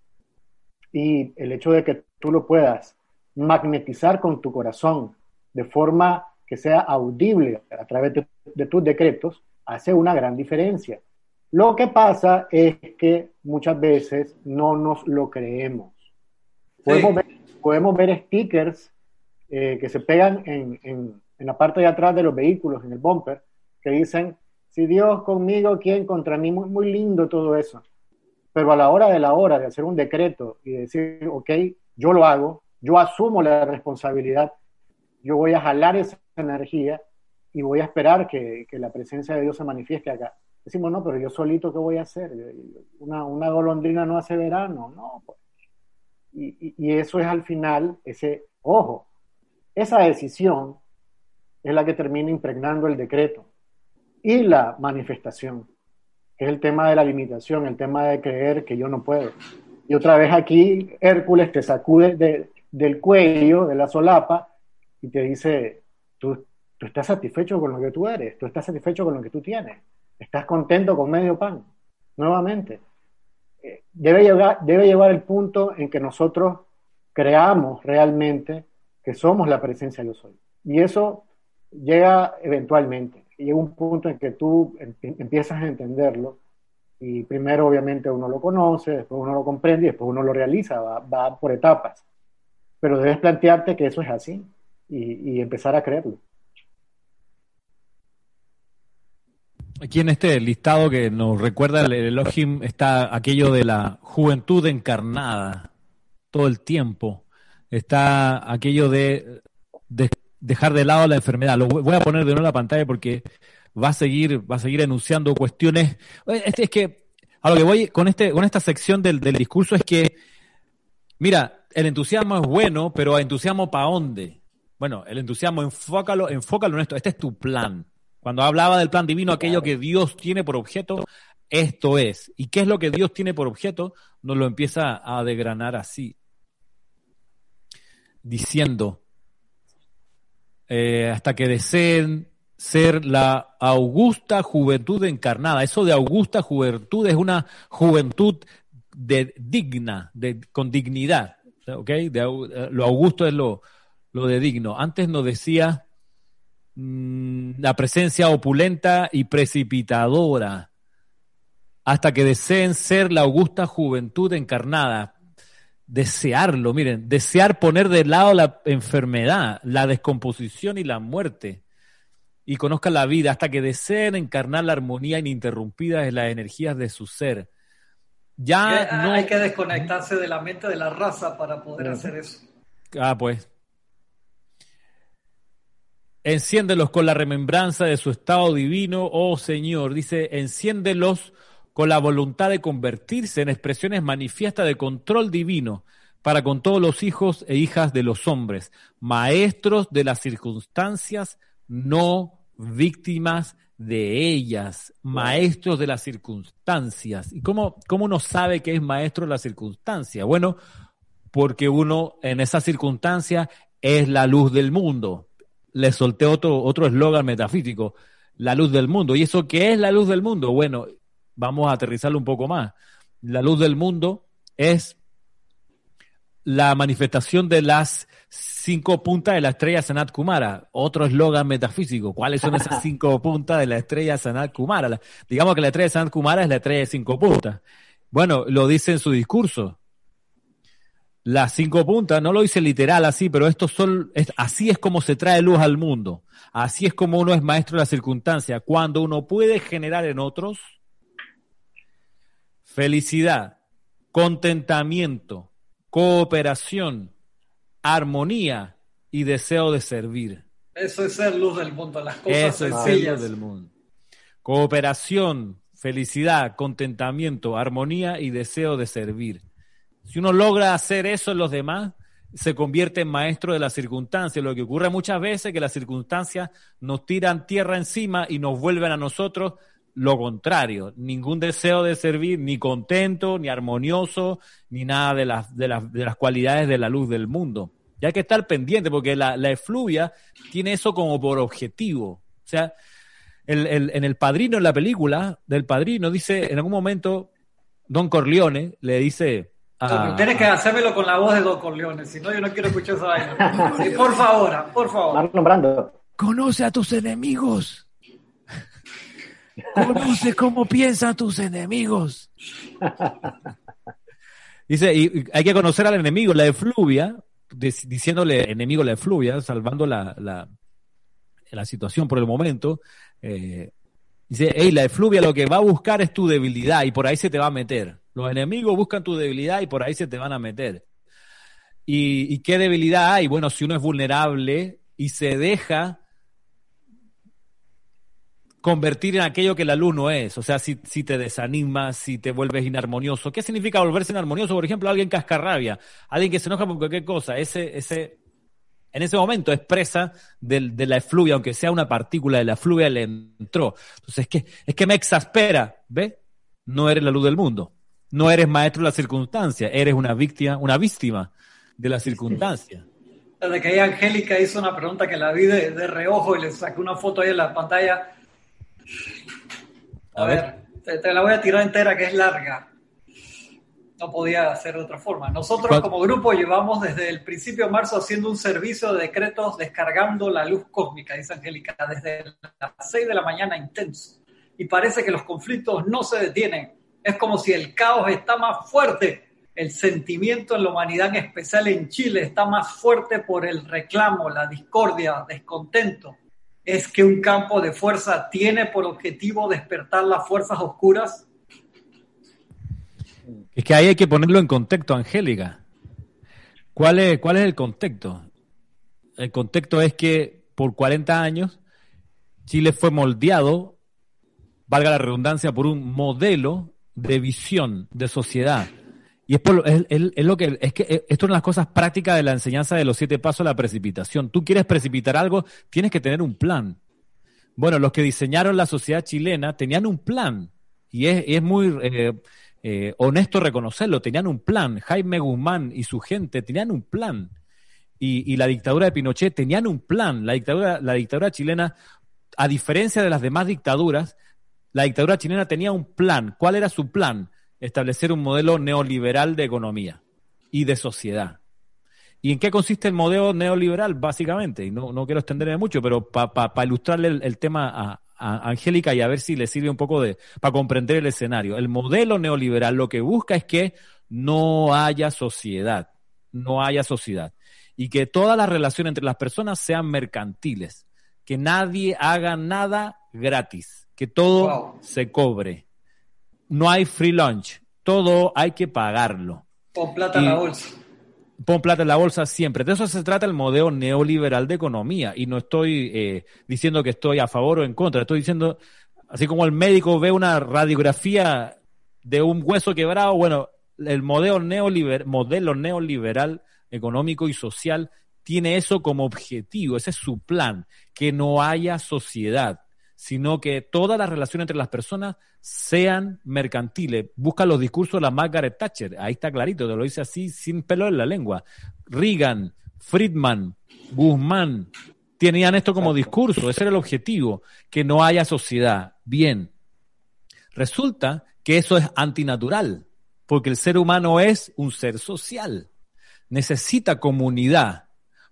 Speaker 2: Y el hecho de que tú lo puedas magnetizar con tu corazón de forma que sea audible a través de tus decretos, hace una gran diferencia. Lo que pasa es que muchas veces no nos lo creemos. Podemos, ver, stickers eh, que se pegan en, en, la parte de atrás de los vehículos, en el bumper, que dicen, si Dios conmigo, ¿quién contra mí? Muy, muy lindo todo eso. Pero a la hora de la hora de hacer un decreto y decir, ok, yo lo hago, yo asumo la responsabilidad, yo voy a jalar esa energía y voy a esperar que, que, la presencia de Dios se manifieste acá. Decimos, no, pero yo solito, ¿qué voy a hacer? Una, una golondrina no hace verano, no. Pues. Y, y, eso es al final, ese, ojo, esa decisión es la que termina impregnando el decreto y la manifestación, que es el tema de la limitación, el tema de creer que yo no puedo. Y otra vez aquí Hércules te sacude de, del cuello, de la solapa, y te dice, tú Tú estás satisfecho con lo que tú eres, tú estás satisfecho con lo que tú tienes, estás contento con medio pan, nuevamente. Eh, debe llegar, debe llevar el punto en que nosotros creamos realmente que somos la presencia yo soy. Y eso llega eventualmente. Llega un punto en que tú empiezas a entenderlo y primero obviamente uno lo conoce, después uno lo comprende y después uno lo realiza, va, por etapas. Pero debes plantearte que eso es así y empezar a creerlo.
Speaker 1: Aquí en este listado que nos recuerda el Elohim está aquello de la juventud encarnada todo el tiempo. Está aquello de, dejar de lado la enfermedad. Lo voy a poner de nuevo en la pantalla porque va a seguir, va a seguir enunciando cuestiones. Este es que a lo que voy con este, con esta sección del, del discurso es que, mira, el entusiasmo es bueno, pero entusiasmo para dónde? Bueno, el entusiasmo enfócalo, enfócalo en esto. Este es tu plan. Cuando hablaba del plan divino, aquello que Dios tiene por objeto, esto es. ¿Y qué es lo que Dios tiene por objeto? Nos lo empieza a degranar así, diciendo, eh, hasta que deseen ser la augusta juventud encarnada. Eso de augusta juventud es una juventud de digna, de, con dignidad. ¿Okay? Eh, lo augusto es lo, lo de digno. Antes nos decía mm, la presencia opulenta y precipitadora, hasta que deseen ser la augusta juventud encarnada. Desearlo, miren, desear poner de lado la enfermedad, la descomposición y la muerte y conozcan la vida hasta que deseen encarnar la armonía ininterrumpida de las energías de su ser.
Speaker 3: Ya eh, no hay que desconectarse de la mente de la raza para poder hacer eso.
Speaker 1: Ah, pues. Enciéndelos con la remembranza de su estado divino, oh Señor. Dice, enciéndelos con la voluntad de convertirse en expresiones manifiestas de control divino para con todos los hijos e hijas de los hombres, maestros de las circunstancias, no víctimas de ellas, maestros de las circunstancias. ¿Y cómo, cómo uno sabe que es maestro de las circunstancias? Bueno, porque uno en esa circunstancia es la luz del mundo. Le solté otro otro eslogan metafísico, la luz del mundo. ¿Y eso qué es la luz del mundo? Bueno, vamos a aterrizarlo un poco más. La luz del mundo es la manifestación de las cinco puntas de la estrella Sanat Kumara. Otro eslogan metafísico. ¿Cuáles son esas cinco puntas de la estrella Sanat Kumara? digamos que la estrella Sanat Kumara es la estrella de cinco puntas. Bueno, lo dice en su discurso. Las cinco puntas, no lo dice literal así, pero esto son, así es como se trae luz al mundo. Así es como uno es maestro de la circunstancia. Cuando uno puede generar en otros felicidad, contentamiento, cooperación, armonía y deseo de servir.
Speaker 3: Eso es ser luz del mundo, las cosas Eso es ser luz del mundo.
Speaker 1: Cooperación, felicidad, contentamiento, armonía y deseo de servir. Si uno logra hacer eso en los demás, se convierte en maestro de las circunstancias. Lo que ocurre muchas veces es que las circunstancias nos tiran tierra encima y nos vuelven a nosotros lo contrario, ningún deseo de servir, ni contento, ni armonioso, ni nada de las, de las, de las cualidades de la luz del mundo. Y hay que estar pendiente porque la, la efluvia tiene eso como por objetivo. O sea, el, el, en el padrino, en la película del padrino, dice en algún momento, Don Corleone le dice...
Speaker 3: A, Tienes que hacérmelo con la voz de Don Corleone, si no yo no quiero escuchar esa vaina. por favor, por favor.
Speaker 2: nombrando.
Speaker 1: Conoce a tus enemigos. Conoce cómo piensan tus enemigos. Dice, y hay que conocer al enemigo, la efluvia, diciéndole enemigo la efluvia, salvando la, la, situación por el momento. Eh, dice, hey, la efluvia lo que va a buscar es tu debilidad y por ahí se te va a meter. Los enemigos buscan tu debilidad y por ahí se te van a meter. ¿Y, y qué debilidad hay? Bueno, si uno es vulnerable y se deja convertir en aquello que la luz no es. O sea, si, si te desanimas, si te vuelves inarmonioso. ¿Qué significa volverse inarmonioso? Por ejemplo, alguien cascarrabia, alguien que se enoja por cualquier cosa. Ese, ese, en ese momento expresa de, de la efluvia, aunque sea una partícula de la efluvia, le entró. Entonces, es que, es que me exaspera. ¿Ves? No eres la luz del mundo. No eres maestro de la circunstancia. Eres una víctima, una víctima de la circunstancia.
Speaker 3: Desde que ahí Angélica hizo una pregunta que la vi de, de reojo y le saqué una foto ahí en la pantalla a, ver, te, la voy a tirar entera que es larga. No podía hacer de otra forma. Nosotros como grupo llevamos desde el principio de marzo haciendo un servicio de decretos descargando la luz cósmica, dice Angélica, desde las 6 de la mañana intenso. Y parece que los conflictos no se detienen. Es como si el caos está más fuerte. El sentimiento en la humanidad, en especial en Chile, está más fuerte por el reclamo, la discordia, descontento es que un campo de fuerza tiene por objetivo despertar las fuerzas oscuras?
Speaker 1: Es que ahí hay que ponerlo en contexto, Angélica. ¿Cuál es, ¿Cuál es el contexto? El contexto es que por 40 años Chile fue moldeado, valga la redundancia, por un modelo de visión de sociedad y es, por, es, lo que, es que esto es una de las cosas prácticas de la enseñanza de los siete pasos la precipitación. Tú quieres precipitar algo, tienes que tener un plan. Bueno, los que diseñaron la sociedad chilena tenían un plan. Y es, es muy eh, eh, honesto reconocerlo, tenían un plan. Jaime Guzmán y su gente tenían un plan. Y, y la dictadura de Pinochet tenían un plan. La dictadura, la dictadura chilena a diferencia de las demás dictaduras, la dictadura chilena tenía un plan. ¿Cuál era su plan? Establecer un modelo neoliberal de economía y de sociedad. ¿Y en qué consiste el modelo neoliberal, básicamente? Y no, no quiero extenderme mucho, pero para ilustrarle el, tema a, a, Angélica y a ver si le sirve un poco de para comprender el escenario. El modelo neoliberal lo que busca es que no haya sociedad, no haya sociedad. Y que todas las relaciones entre las personas sean mercantiles. Que nadie haga nada gratis. Que todo se cobre. No hay free lunch. Todo hay que pagarlo.
Speaker 3: Con plata en la bolsa
Speaker 1: pon plata en la bolsa siempre. De eso se trata el modelo neoliberal de economía. Y no estoy eh, diciendo que estoy a favor o en contra. Estoy diciendo, así como el médico ve una radiografía de un hueso quebrado, bueno, el modelo neoliberal, modelo neoliberal económico y social tiene eso como objetivo. Ese es su plan, que no haya sociedad sino que todas las relaciones entre las personas sean mercantiles. Busca los discursos de la Margaret Thatcher, ahí está clarito, te lo dice así sin pelo en la lengua. Reagan, Friedman, Guzmán, tenían esto como discurso, ese era el objetivo, que no haya sociedad. Bien, resulta que eso es antinatural, porque el ser humano es un ser social, necesita comunidad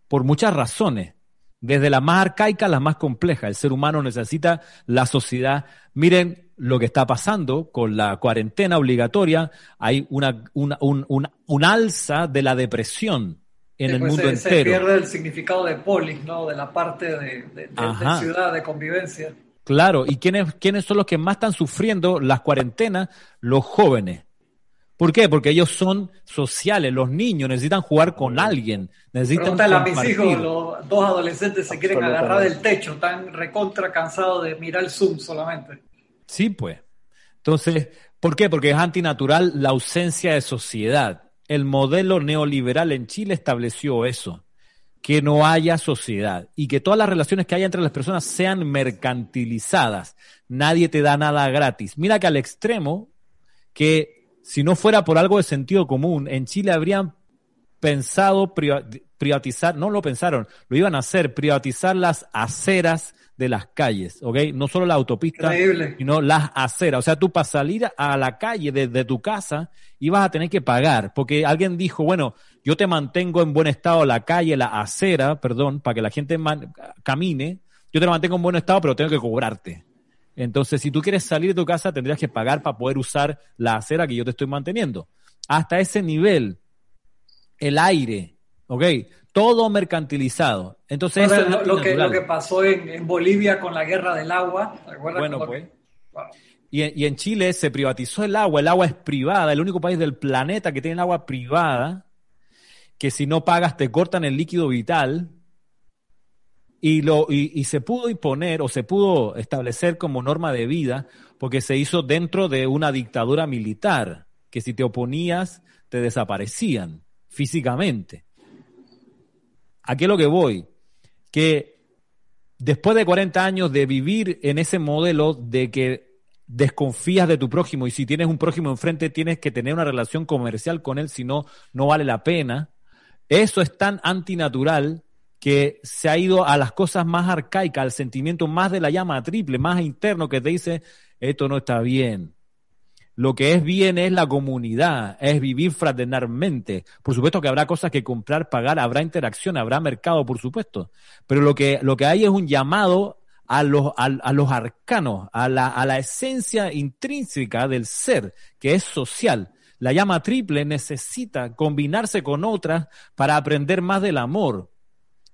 Speaker 1: por muchas razones desde la más arcaica a la más compleja. El ser humano necesita la sociedad. Miren lo que está pasando con la cuarentena obligatoria. Hay una, una un, alza de la depresión en el mundo entero. Se
Speaker 3: pierde el significado de polis, ¿no? De la parte de, de, de ciudad, de convivencia.
Speaker 1: Claro, ¿y quiénes, quiénes son los que más están sufriendo las cuarentenas? Los jóvenes. ¿Por qué? Porque ellos son sociales, los niños necesitan jugar con alguien, necesitan
Speaker 3: a mis hijos, los dos adolescentes se quieren agarrar del techo, están recontra cansados de mirar el Zoom solamente.
Speaker 1: Sí, pues. Entonces, ¿por qué? Porque es antinatural la ausencia de sociedad. El modelo neoliberal en Chile estableció eso, que no haya sociedad y que todas las relaciones que haya entre las personas sean mercantilizadas. Nadie te da nada gratis. Mira que al extremo que si no fuera por algo de sentido común, en Chile habrían pensado privatizar, no lo pensaron, lo iban a hacer, privatizar las aceras de las calles, ¿ok? No solo la autopista, sino las aceras. O sea, tú para salir a la calle desde tu casa ibas a tener que pagar, porque alguien dijo, bueno, yo te mantengo en buen estado la calle, la acera, perdón, para que la gente camine, yo te mantengo en buen estado, pero tengo que cobrarte. Entonces, si tú quieres salir de tu casa, tendrías que pagar para poder usar la acera que yo te estoy manteniendo. Hasta ese nivel, el aire, ¿ok? Todo mercantilizado. Entonces, eso
Speaker 3: es lo, que, lo que pasó en, Bolivia con la guerra del agua,
Speaker 1: Bueno, pues. Y, y, en Chile se privatizó el agua, el agua es privada, el único país del planeta que tiene el agua privada, que si no pagas te cortan el líquido vital, y, lo, y, se pudo imponer o se pudo establecer como norma de vida porque se hizo dentro de una dictadura militar, que si te oponías te desaparecían físicamente. Aquí es lo que voy, que después de 40 años de vivir en ese modelo de que desconfías de tu prójimo y si tienes un prójimo enfrente tienes que tener una relación comercial con él, si no, no vale la pena. Eso es tan antinatural que se ha ido a las cosas más arcaicas, al sentimiento más de la llama triple, más interno que te dice, esto no está bien. Lo que es bien es la comunidad, es vivir fraternalmente. Por supuesto que habrá cosas que comprar, pagar, habrá interacción, habrá mercado, por supuesto. Pero lo que, lo que hay es un llamado a los, a, los arcanos, a la, a la esencia intrínseca del ser, que es social. La llama triple necesita combinarse con otras para aprender más del amor,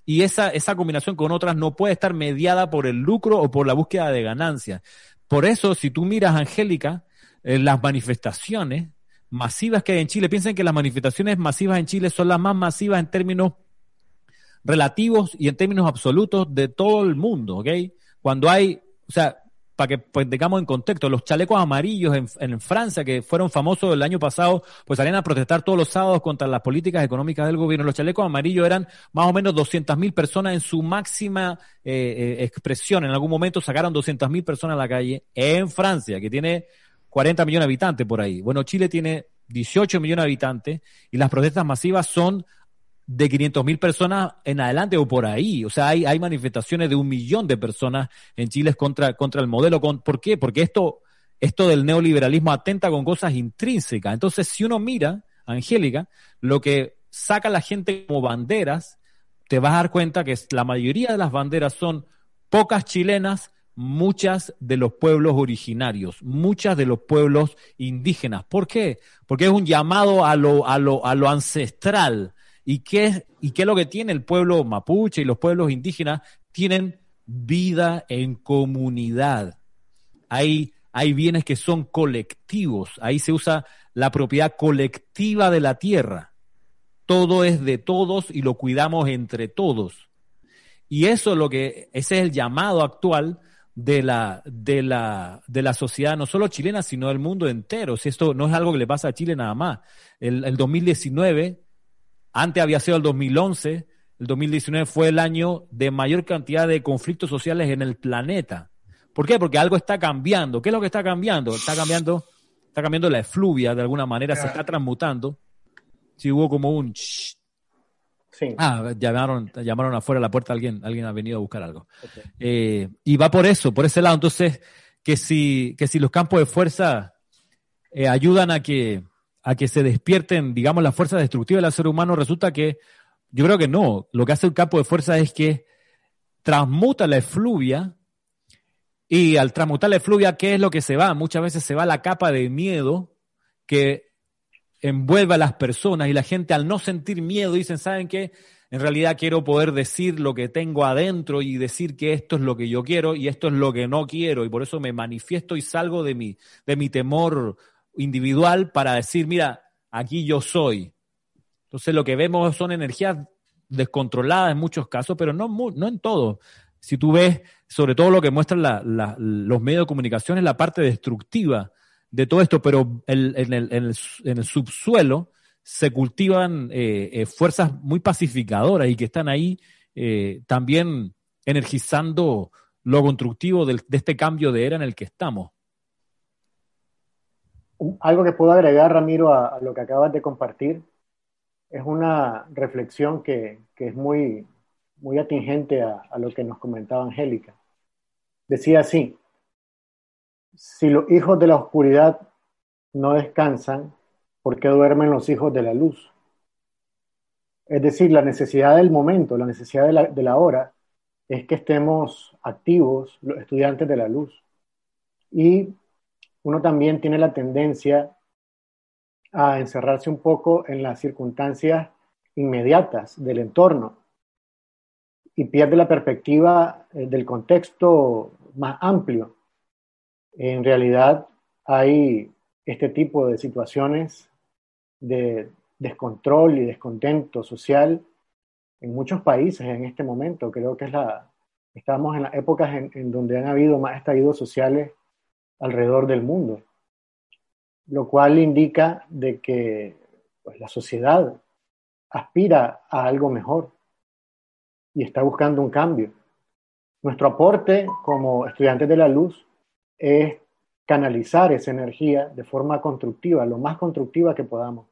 Speaker 1: y esa, esa combinación con otras no puede estar mediada por el lucro o por la búsqueda de ganancias. Por eso, si tú miras, Angélica, eh, las manifestaciones masivas que hay en Chile, piensen que las manifestaciones masivas en Chile son las más masivas en términos relativos y en términos absolutos de todo el mundo, ¿ok? Cuando hay, o sea, para que pues, tengamos en contexto, los chalecos amarillos en, en, Francia, que fueron famosos el año pasado, pues salían a protestar todos los sábados contra las políticas económicas del gobierno. Los chalecos amarillos eran más o menos 200.000 personas en su máxima eh, eh, expresión. En algún momento sacaron 200.000 personas a la calle en Francia, que tiene 40 millones de habitantes por ahí. Bueno, Chile tiene 18 millones de habitantes y las protestas masivas son de 500 mil personas en adelante o por ahí. O sea, hay, hay manifestaciones de un millón de personas en Chile contra, contra el modelo. ¿Por qué? Porque esto, esto del neoliberalismo atenta con cosas intrínsecas. Entonces, si uno mira, Angélica, lo que saca la gente como banderas, te vas a dar cuenta que la mayoría de las banderas son pocas chilenas, muchas de los pueblos originarios, muchas de los pueblos indígenas. ¿Por qué? Porque es un llamado a lo, a lo, a lo ancestral. ¿Y qué, es, ¿Y qué es lo que tiene el pueblo mapuche y los pueblos indígenas? Tienen vida en comunidad. Hay, hay bienes que son colectivos. Ahí se usa la propiedad colectiva de la tierra. Todo es de todos y lo cuidamos entre todos. Y eso es lo que, ese es el llamado actual de la, de la, de la sociedad, no solo chilena, sino del mundo entero. Si esto no es algo que le pasa a Chile nada más. El, el 2019, antes había sido el 2011, el 2019 fue el año de mayor cantidad de conflictos sociales en el planeta. ¿Por qué? Porque algo está cambiando. ¿Qué es lo que está cambiando? Está cambiando, está cambiando la efluvia de alguna manera, se está transmutando. Si hubo como un Ah, llamaron, llamaron afuera a la puerta, alguien, alguien ha venido a buscar algo. Eh, y va por eso, por ese lado. Entonces, que si, que si los campos de fuerza eh, ayudan a que, a que se despierten, digamos, la fuerza destructiva del ser humano, resulta que yo creo que no. Lo que hace el campo de fuerza es que transmuta la efluvia y al transmutar la efluvia, ¿qué es lo que se va? Muchas veces se va la capa de miedo que envuelve a las personas y la gente al no sentir miedo dicen, ¿saben qué? En realidad quiero poder decir lo que tengo adentro y decir que esto es lo que yo quiero y esto es lo que no quiero y por eso me manifiesto y salgo de mi, de mi temor individual para decir, mira, aquí yo soy. Entonces lo que vemos son energías descontroladas en muchos casos, pero no, no en todo. Si tú ves, sobre todo lo que muestran los medios de comunicación, es la parte destructiva de todo esto, pero en, el, subsuelo se cultivan eh, eh, fuerzas muy pacificadoras y que están ahí eh, también energizando lo constructivo de este cambio de era en el que estamos.
Speaker 2: Algo que puedo agregar, Ramiro, a, lo que acabas de compartir, es una reflexión que, es muy, muy atingente a, a lo que nos comentaba Angélica. Decía así, si los hijos de la oscuridad no descansan, ¿por qué duermen los hijos de la luz? Es decir, la necesidad del momento, la necesidad de la, hora, es que estemos activos los estudiantes de la luz. Y uno también tiene la tendencia a encerrarse un poco en las circunstancias inmediatas del entorno y pierde la perspectiva eh, del contexto más amplio en realidad hay este tipo de situaciones de descontrol y descontento social en muchos países en este momento. Creo que es la, estamos en las épocas en, donde han habido más estallidos sociales alrededor del mundo, lo cual indica de que pues, la sociedad aspira a algo mejor y está buscando un cambio. Nuestro aporte como estudiantes de la luz es canalizar esa energía de forma constructiva, lo más constructiva que podamos,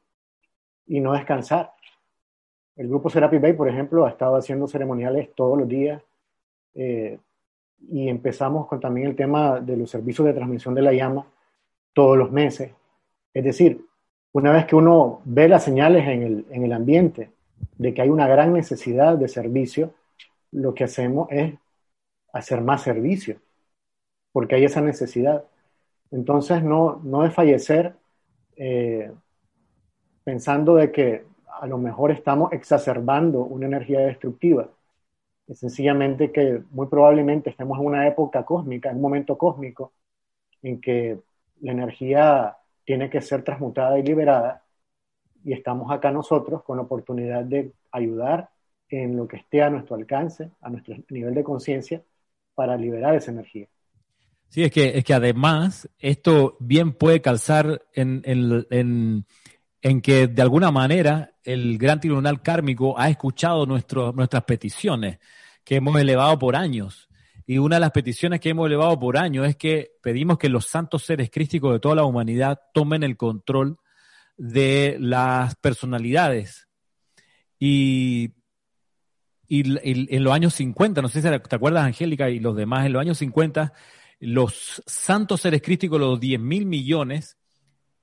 Speaker 2: y no descansar. El grupo Serapi Bay, por ejemplo, ha estado haciendo ceremoniales todos los días eh, y empezamos con también el tema de los servicios de transmisión de la llama todos los meses. Es decir, una vez que uno ve las señales en el, en el ambiente de que hay una gran necesidad de servicio, lo que hacemos es hacer más servicio porque hay esa necesidad. Entonces, no, no fallecer eh, pensando de que a lo mejor estamos exacerbando una energía destructiva. Es sencillamente que muy probablemente estemos en una época cósmica, en un momento cósmico, en que la energía tiene que ser transmutada y liberada, y estamos acá nosotros con la oportunidad de ayudar en lo que esté a nuestro alcance, a nuestro nivel de conciencia, para liberar esa energía.
Speaker 1: Sí, es que, es que además esto bien puede calzar en, en, en, que de alguna manera el gran tribunal kármico ha escuchado nuestras peticiones que hemos elevado por años. Y una de las peticiones que hemos elevado por años es que pedimos que los santos seres crísticos de toda la humanidad tomen el control de las personalidades Y, y, en los años 50, no sé si te acuerdas, Angélica, y los demás, en los años 50, los santos seres críticos, los 10 mil millones,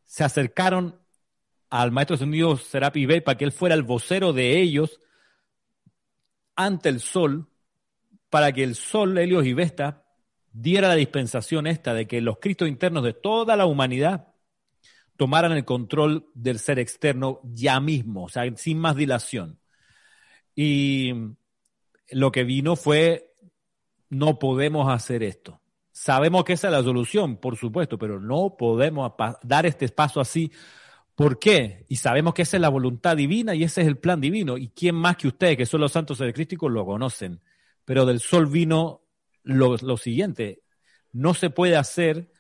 Speaker 1: se acercaron al maestro sonido Serapi Bey para que él fuera el vocero de ellos ante el sol, para que el sol, Helios y Vesta, diera la dispensación esta de que los Cristos internos de toda la humanidad tomaran el control del ser externo ya mismo, o sea, sin más dilación. Y lo que vino fue, no podemos hacer esto. Sabemos que esa es la solución, por supuesto, pero no podemos dar este paso así. ¿Por qué? Y sabemos que esa es la voluntad divina y ese es el plan divino. ¿Y quién más que ustedes, que son los santos crísticos, lo conocen? Pero del sol vino lo, lo siguiente. No se puede hacer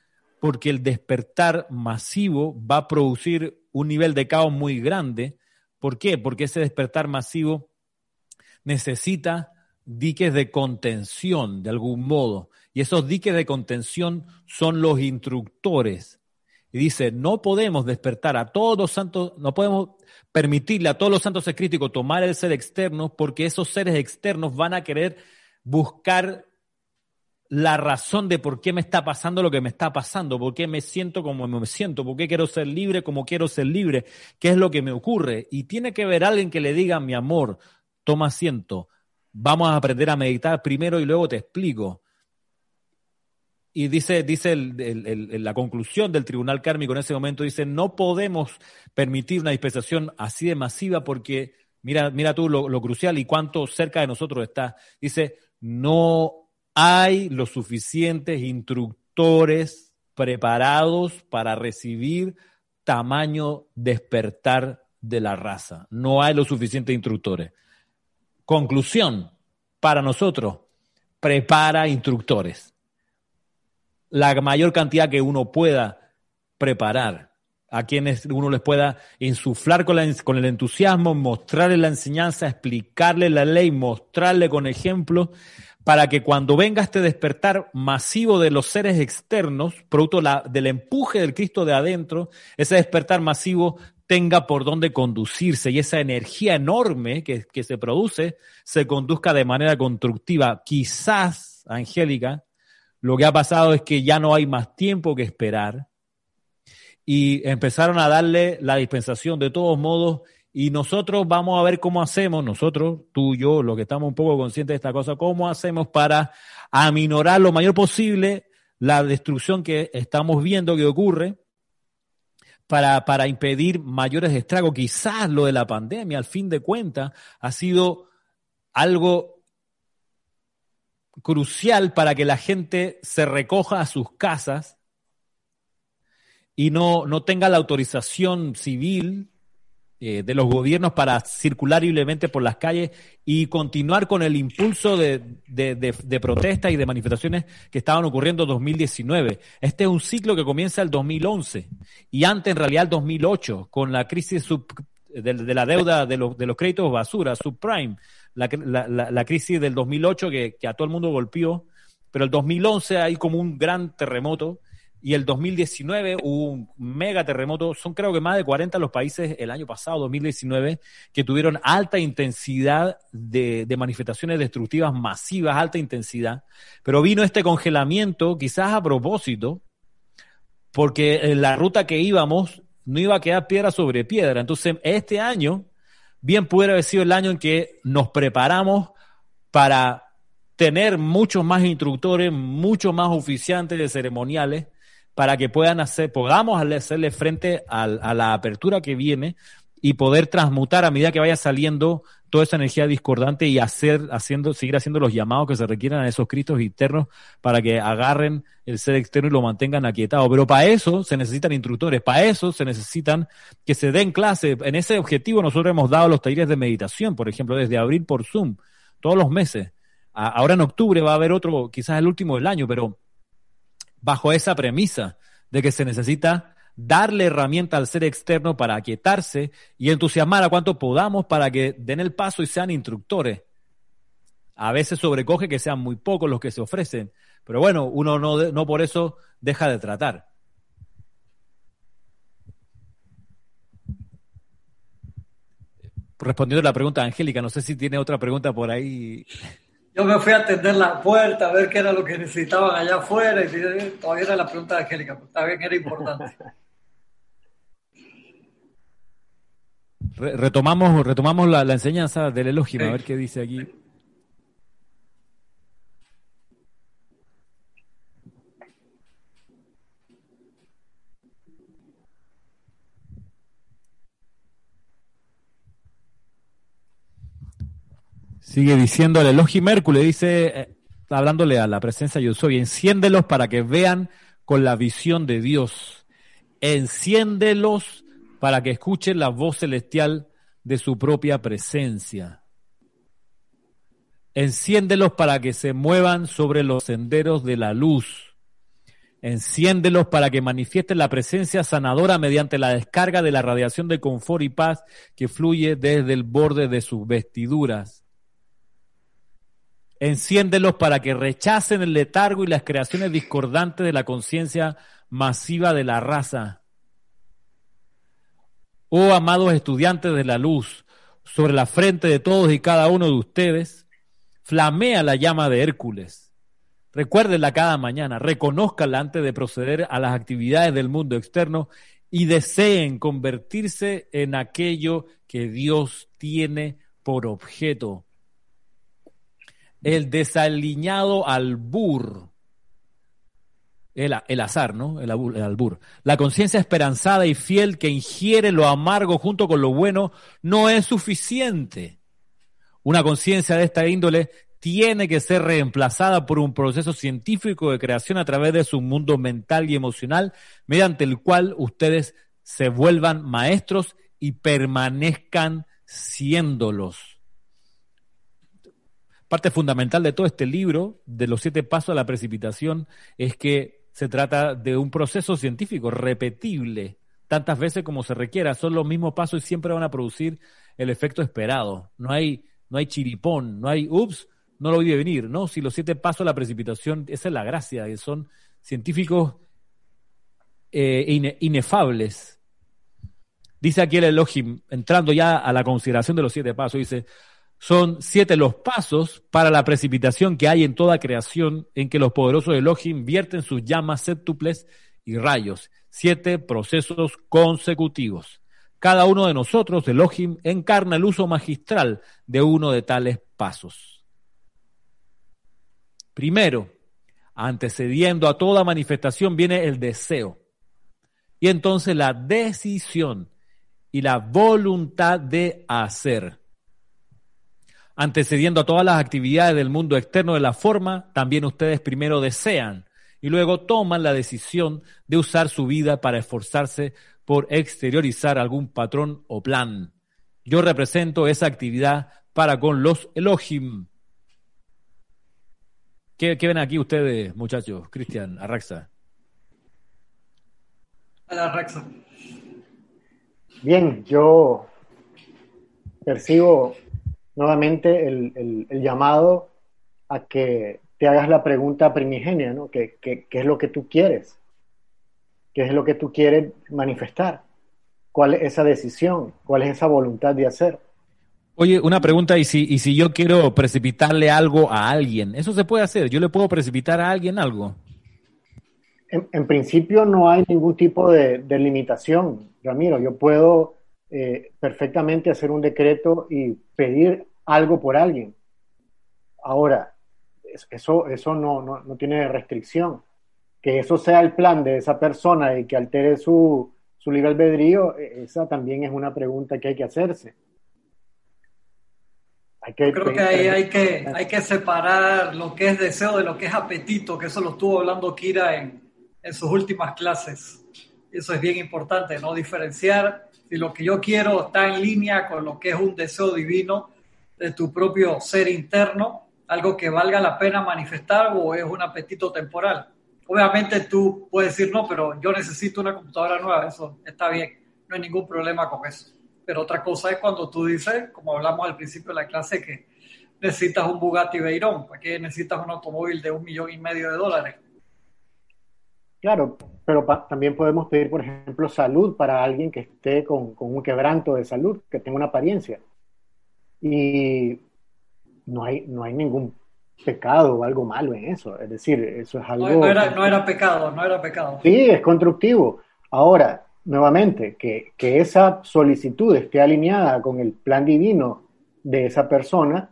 Speaker 1: porque el despertar masivo va a producir un nivel de caos muy grande. ¿Por qué? Porque ese despertar masivo necesita diques de contención de algún modo. Y esos diques de contención son los instructores. Y dice, no podemos despertar a todos los santos, no podemos permitirle a todos los santos críticos tomar el ser externo porque esos seres externos van a querer buscar la razón de por qué me está pasando lo que me está pasando, por qué me siento como me siento, por qué quiero ser libre como quiero ser libre, qué es lo que me ocurre. Y tiene que ver alguien que le diga, mi amor, toma asiento, vamos a aprender a meditar primero y luego te explico. Y dice, dice la conclusión del tribunal kármico en ese momento, dice, no podemos permitir una dispensación así de masiva porque, mira, mira tú lo, lo crucial y cuánto cerca de nosotros está. Dice, no hay los suficientes instructores preparados para recibir tamaño despertar de la raza. No hay los suficientes instructores. Conclusión, para nosotros, prepara instructores. La mayor cantidad que uno pueda preparar, a quienes uno les pueda insuflar con, el entusiasmo, mostrarle la enseñanza, explicarle la ley, mostrarle con ejemplo, para que cuando venga este despertar masivo de los seres externos, producto del empuje del Cristo de adentro, ese despertar masivo tenga por dónde conducirse y esa energía enorme que se produce se conduzca de manera constructiva. Quizás, Angélica, lo que ha pasado es que ya no hay más tiempo que esperar y empezaron a darle la dispensación de todos modos y nosotros vamos a ver cómo hacemos, nosotros, tú yo, los que estamos un poco conscientes de esta cosa, cómo hacemos para aminorar lo mayor posible la destrucción que estamos viendo que ocurre para, para impedir mayores estragos. Quizás lo de la pandemia, al fin de cuentas, ha sido algo crucial para que la gente se recoja a sus casas y no, no tenga la autorización civil eh, de los gobiernos para circular libremente por las calles y continuar con el impulso de, de, de, protestas y de manifestaciones que estaban ocurriendo en 2019. Este es un ciclo que comienza el 2011 y antes en realidad el 2008 con la crisis de, la deuda de, los, de los créditos basura, subprime, la, la, crisis del 2008 que, que a todo el mundo golpeó, pero el 2011 hay como un gran terremoto y el 2019 hubo un mega terremoto. Son creo que más de 40 los países el año pasado, 2019, que tuvieron alta intensidad de, de, manifestaciones destructivas masivas, alta intensidad. Pero vino este congelamiento, quizás a propósito, porque en la ruta que íbamos no iba a quedar piedra sobre piedra. Entonces, este año, bien pudiera haber sido el año en que nos preparamos para tener muchos más instructores, muchos más oficiantes de ceremoniales para que puedan hacer, podamos hacerle frente a, la apertura que viene y poder transmutar a medida que vaya saliendo toda esa energía discordante y hacer, haciendo, seguir haciendo los llamados que se requieran a esos cristos internos para que agarren el ser externo y lo mantengan aquietado. Pero para eso se necesitan instructores, para eso se necesitan que se den clases. En ese objetivo nosotros hemos dado los talleres de meditación, por ejemplo, desde abril por Zoom, todos los meses. ahora en octubre va a haber otro, quizás el último del año, pero bajo esa premisa de que se necesita darle herramienta al ser externo para aquietarse y entusiasmar a cuanto podamos para que den el paso y sean instructores. A veces sobrecoge que sean muy pocos los que se ofrecen, pero bueno, uno no, no por eso deja de tratar. respondiendo a la pregunta de Angélica. No sé si tiene otra pregunta por ahí.
Speaker 3: Yo me fui a atender la puerta a ver qué era lo que necesitaban allá afuera y todavía era la pregunta de Angélica, bien, era importante.
Speaker 1: retomamos retomamos la, enseñanza del elogio, a ver qué dice aquí. Sigue diciendo el Elohim Hércules, dice, eh, hablándole a la presencia yo soy, enciéndelos para que vean con la visión de Dios. Enciéndelos para que escuchen la voz celestial de su propia presencia. Enciéndelos para que se muevan sobre los senderos de la luz. Enciéndelos para que manifiesten la presencia sanadora mediante la descarga de la radiación de confort y paz que fluye desde el borde de sus vestiduras. Enciéndelos para que rechacen el letargo y las creaciones discordantes de la conciencia masiva de la raza. Oh amados estudiantes de la luz, sobre la frente de todos y cada uno de ustedes, flamea la llama de Hércules. Recuérdenla cada mañana, reconózcanla antes de proceder a las actividades del mundo externo y deseen convertirse en aquello que Dios tiene por objeto el desaliñado albur, el, el azar, ¿no? El, el albur. La conciencia esperanzada y fiel que ingiere lo amargo junto con lo bueno no es suficiente. Una conciencia de esta índole tiene que ser reemplazada por un proceso científico de creación a través de su mundo mental y emocional, mediante el cual ustedes se vuelvan maestros y permanezcan siéndolos parte fundamental de todo este libro, de los siete pasos a la precipitación, es que se trata de un proceso científico repetible tantas veces como se requiera. Son los mismos pasos y siempre van a producir el efecto esperado. No hay, no hay chiripón, no hay, ups, no lo vi venir. No, si los siete pasos a la precipitación, esa es la gracia, que son científicos eh, inefables. Dice aquí el Elohim, entrando ya a la consideración de los siete pasos, dice, son siete los pasos para la precipitación que hay en toda creación en que los poderosos Elohim vierten sus llamas séptuples y rayos. Siete procesos consecutivos. Cada uno de nosotros, Elohim, encarna el uso magistral de uno de tales pasos. Primero, antecediendo a toda manifestación viene el deseo. Y entonces la decisión y la voluntad de hacer antecediendo a todas las actividades del mundo externo de la forma, también ustedes primero desean y luego toman la decisión de usar su vida para esforzarse por exteriorizar algún patrón o plan. Yo represento esa actividad para con los Elohim. ¿Qué, ven aquí ustedes, muchachos? Cristian, Arraxa.
Speaker 3: Arraxa.
Speaker 2: Bien, yo percibo nuevamente el, llamado a que te hagas la pregunta primigenia, ¿no? ¿Qué, es lo que tú quieres? ¿Qué es lo que tú quieres manifestar? ¿Cuál es esa decisión? ¿Cuál es esa voluntad de hacer?
Speaker 1: Oye, una pregunta, ¿y si, y si yo quiero precipitarle algo a alguien? ¿Eso se puede hacer? ¿Yo le puedo precipitar a alguien algo?
Speaker 2: En, principio no hay ningún tipo de, limitación, Ramiro. Yo puedo eh, perfectamente hacer un decreto y pedir algo por alguien. Ahora, eso, eso no, no, tiene restricción. Que eso sea el plan de esa persona y que altere su, su libre albedrío, e, esa también es una pregunta que hay que hacerse.
Speaker 3: Hay que, creo que ahí hay que, hay que separar lo que es deseo de lo que es apetito, que eso lo estuvo hablando Kira en, en sus últimas clases. Eso es bien importante, ¿no? Diferenciar si lo que yo quiero está en línea con lo que es un deseo divino de tu propio ser interno, algo que valga la pena manifestar o es un apetito temporal. Obviamente tú puedes decir, no, pero yo necesito una computadora nueva, eso está bien, no hay ningún problema con eso. Pero otra cosa es cuando tú dices, como hablamos al principio de la clase, que necesitas un Bugatti Veyron, porque necesitas un automóvil de un millón y medio de dólares.
Speaker 2: Claro, pero también podemos pedir, por ejemplo, salud para alguien que esté con, con, un quebranto de salud, que tenga una apariencia. Y no hay, no hay ningún pecado o algo malo en eso. Es decir, eso es algo...
Speaker 3: No, era, no era pecado, no era pecado.
Speaker 2: Sí, es constructivo. Ahora, nuevamente, que, que esa solicitud esté alineada con el plan divino de esa persona,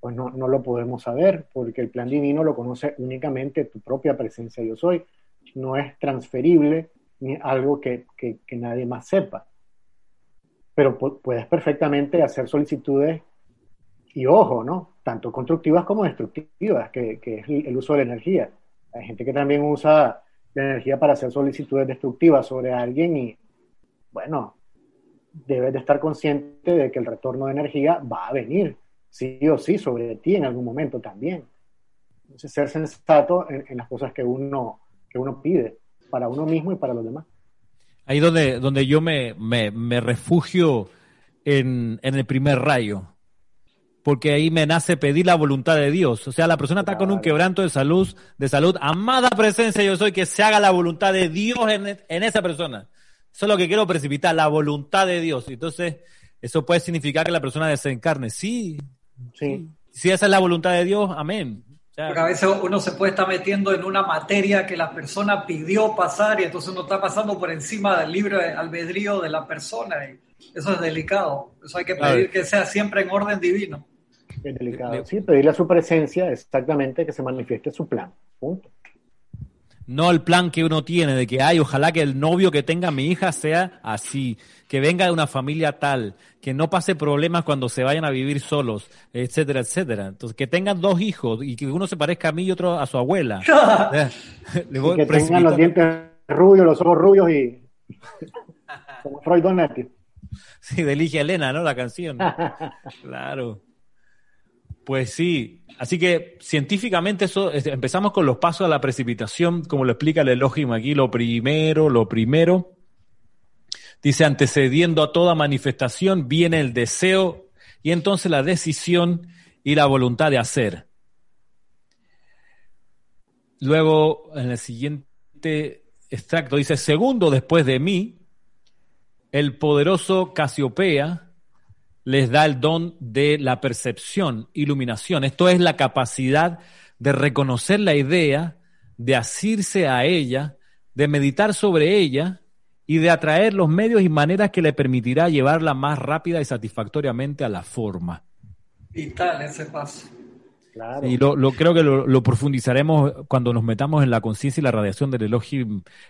Speaker 2: pues no, no, lo podemos saber, porque el plan divino lo conoce únicamente tu propia presencia yo soy. No es transferible ni algo que, que, nadie más sepa. Pero puedes perfectamente hacer solicitudes y ojo, ¿no? Tanto constructivas como destructivas, que, que es el uso de la energía. Hay gente que también usa la energía para hacer solicitudes destructivas sobre alguien y, bueno, debes de estar consciente de que el retorno de energía va a venir, sí o sí, sobre ti en algún momento también. Entonces, ser sensato en, en las cosas que uno, que uno pide, para uno mismo y para los demás.
Speaker 1: Ahí donde, donde yo me, me, me refugio en, en el primer rayo porque ahí me nace pedir la voluntad de Dios. O sea, la persona está con un quebranto de salud, de salud, amada presencia yo soy, que se haga la voluntad de Dios en, en esa persona. Eso es lo que quiero precipitar, la voluntad de Dios. Entonces, eso puede significar que la persona desencarne. Sí, sí. Si esa es la voluntad de Dios, amén.
Speaker 3: Porque a veces uno se puede estar metiendo en una materia que la persona pidió pasar y entonces uno está pasando por encima del libre albedrío de la persona. Y eso es delicado. Eso hay que pedir que sea siempre en orden divino.
Speaker 2: Es delicado. Sí, pedirle a su presencia exactamente que se manifieste su plan. Punto.
Speaker 1: No el plan que uno tiene de que, ay, ojalá que el novio que tenga mi hija sea así, que venga de una familia tal, que no pase problemas cuando se vayan a vivir solos, etcétera, etcétera. Entonces, que tengan dos hijos y que uno se parezca a mí y otro a su abuela.
Speaker 2: y que tengan los dientes rubios, los ojos rubios y como Freud Donati.
Speaker 1: Sí, de Ligia Elena, ¿no? La canción. claro. Pues sí, así que científicamente eso, empezamos con los pasos a la precipitación, como lo explica el Elohim aquí, lo primero, lo primero, dice, antecediendo a toda manifestación viene el deseo y entonces la decisión y la voluntad de hacer. Luego, en el siguiente extracto dice, segundo después de mí, el poderoso Casiopea, les da el don de la percepción, iluminación. Esto es la capacidad de reconocer la idea, de asirse a ella, de meditar sobre ella y de atraer los medios y maneras que le permitirá llevarla más rápida y satisfactoriamente a la forma.
Speaker 3: Vital ese paso.
Speaker 1: Claro. Y lo, lo, creo que lo, lo, profundizaremos cuando nos metamos en la conciencia y la radiación del elogio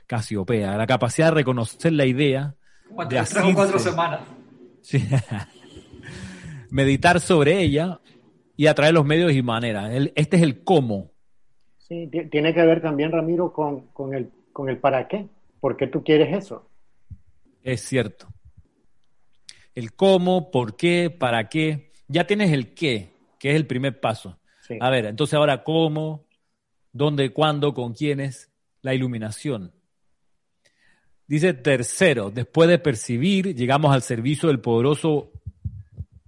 Speaker 1: Casiopea, la capacidad de reconocer la idea.
Speaker 3: de tres o cuatro semanas.
Speaker 1: Sí. meditar sobre ella y atraer los medios y maneras. este es el cómo.
Speaker 2: Sí, tiene que ver también, Ramiro, con, con, el, con el para qué. ¿Por qué tú quieres eso?
Speaker 1: Es cierto. El cómo, por qué, para qué. Ya tienes el qué, que es el primer paso. Sí. A ver, entonces ahora cómo, dónde, cuándo, con quiénes, la iluminación. Dice tercero, después de percibir, llegamos al servicio del poderoso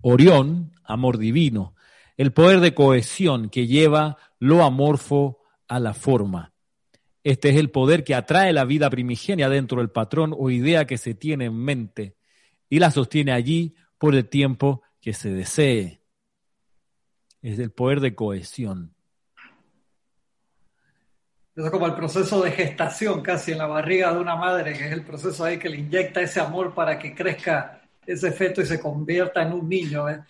Speaker 1: Orión, amor divino, el poder de cohesión que lleva lo amorfo a la forma. Este es el poder que atrae la vida primigenia dentro del patrón o idea que se tiene en mente y la sostiene allí por el tiempo que se desee. Es el poder de cohesión.
Speaker 3: Eso es como el proceso de gestación casi en la barriga de una madre, que es el proceso ahí que le inyecta ese amor para que crezca ese feto y se convierta en un niño. ¿eh?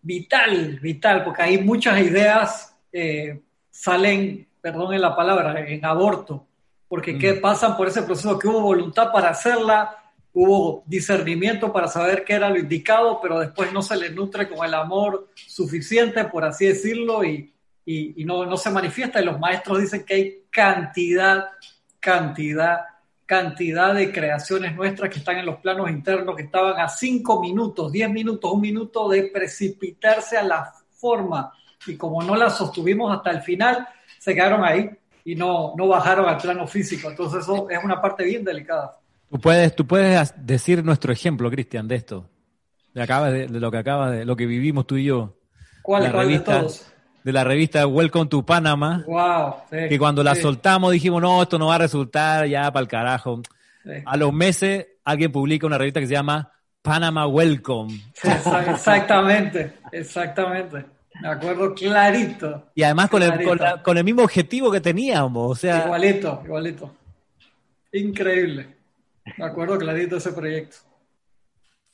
Speaker 3: Vital, vital, porque hay muchas ideas eh, salen, perdón en la palabra, en aborto, porque ¿qué mm. pasan por ese proceso? Que hubo voluntad para hacerla, hubo discernimiento para saber qué era lo indicado, pero después no se le nutre con el amor suficiente, por así decirlo, y, y, y no, no se manifiesta. Y los maestros dicen que hay cantidad, cantidad cantidad de creaciones nuestras que están en los planos internos, que estaban a cinco minutos, diez minutos, un minuto de precipitarse a la forma. Y como no la sostuvimos hasta el final, se quedaron ahí y no, no bajaron al plano físico. Entonces eso es una parte bien delicada.
Speaker 1: Tú puedes, tú puedes decir nuestro ejemplo, Cristian, de esto. De, de, de, lo que acaba de, lo que vivimos tú y yo.
Speaker 3: ¿Cuál, la revista, de todos?
Speaker 1: De la revista Welcome to Panama.
Speaker 3: Wow, sí,
Speaker 1: que cuando la soltamos dijimos, no, esto no va a resultar ya para el carajo. Sí. A los meses alguien publica una revista que se llama Panama Welcome.
Speaker 3: exactamente, exactamente. Me acuerdo clarito.
Speaker 1: Y además con el, con, el, mismo objetivo que teníamos, o sea...
Speaker 3: Igualito, igualito. Increíble. Me acuerdo clarito ese proyecto.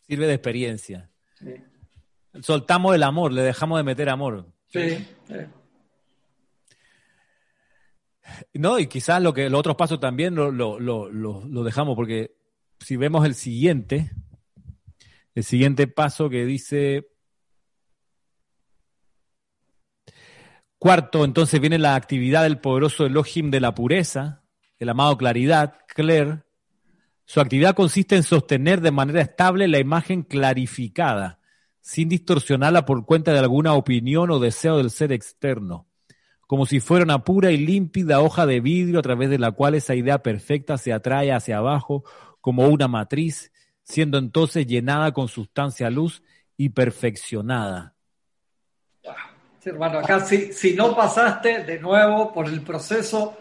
Speaker 1: Sirve de experiencia. Soltamos el amor, le dejamos de meter amor.
Speaker 3: Sí,
Speaker 1: No, y quizás lo que los otros pasos también lo, lo, lo, lo, dejamos, porque si vemos el siguiente, el siguiente paso que dice. Cuarto, entonces viene la actividad del poderoso Elohim de la pureza, el amado Claridad, Claire. Su actividad consiste en sostener de manera estable la imagen clarificada, sin distorsionarla por cuenta de alguna opinión o deseo del ser externo como si fuera una pura y límpida hoja de vidrio a través de la cual esa idea perfecta se atrae hacia abajo como una matriz, siendo entonces llenada con sustancia luz y perfeccionada.
Speaker 3: Hermano, acá si, si no pasaste de nuevo por el proceso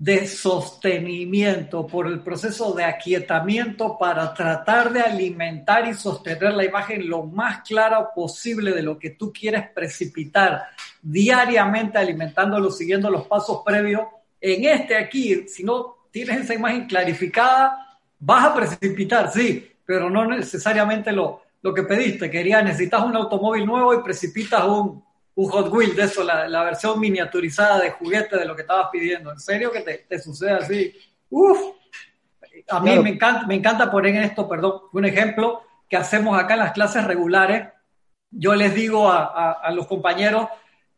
Speaker 3: de sostenimiento, por el proceso de aquietamiento para tratar de alimentar y sostener la imagen lo más clara posible de lo que tú quieres precipitar diariamente, alimentándolo, siguiendo los pasos previos. En este aquí, si no tienes esa imagen clarificada, vas a precipitar, sí, pero no necesariamente lo, lo que pediste. Querías, necesitas un automóvil nuevo y precipitas un, un Hot Wheel de eso, la, versión miniaturizada de juguete de lo que estabas pidiendo. ¿En serio que te, sucede así? Uf, a mí me, encanta, me encanta poner en esto, perdón, un ejemplo que hacemos acá en las clases regulares. Yo les digo a, los compañeros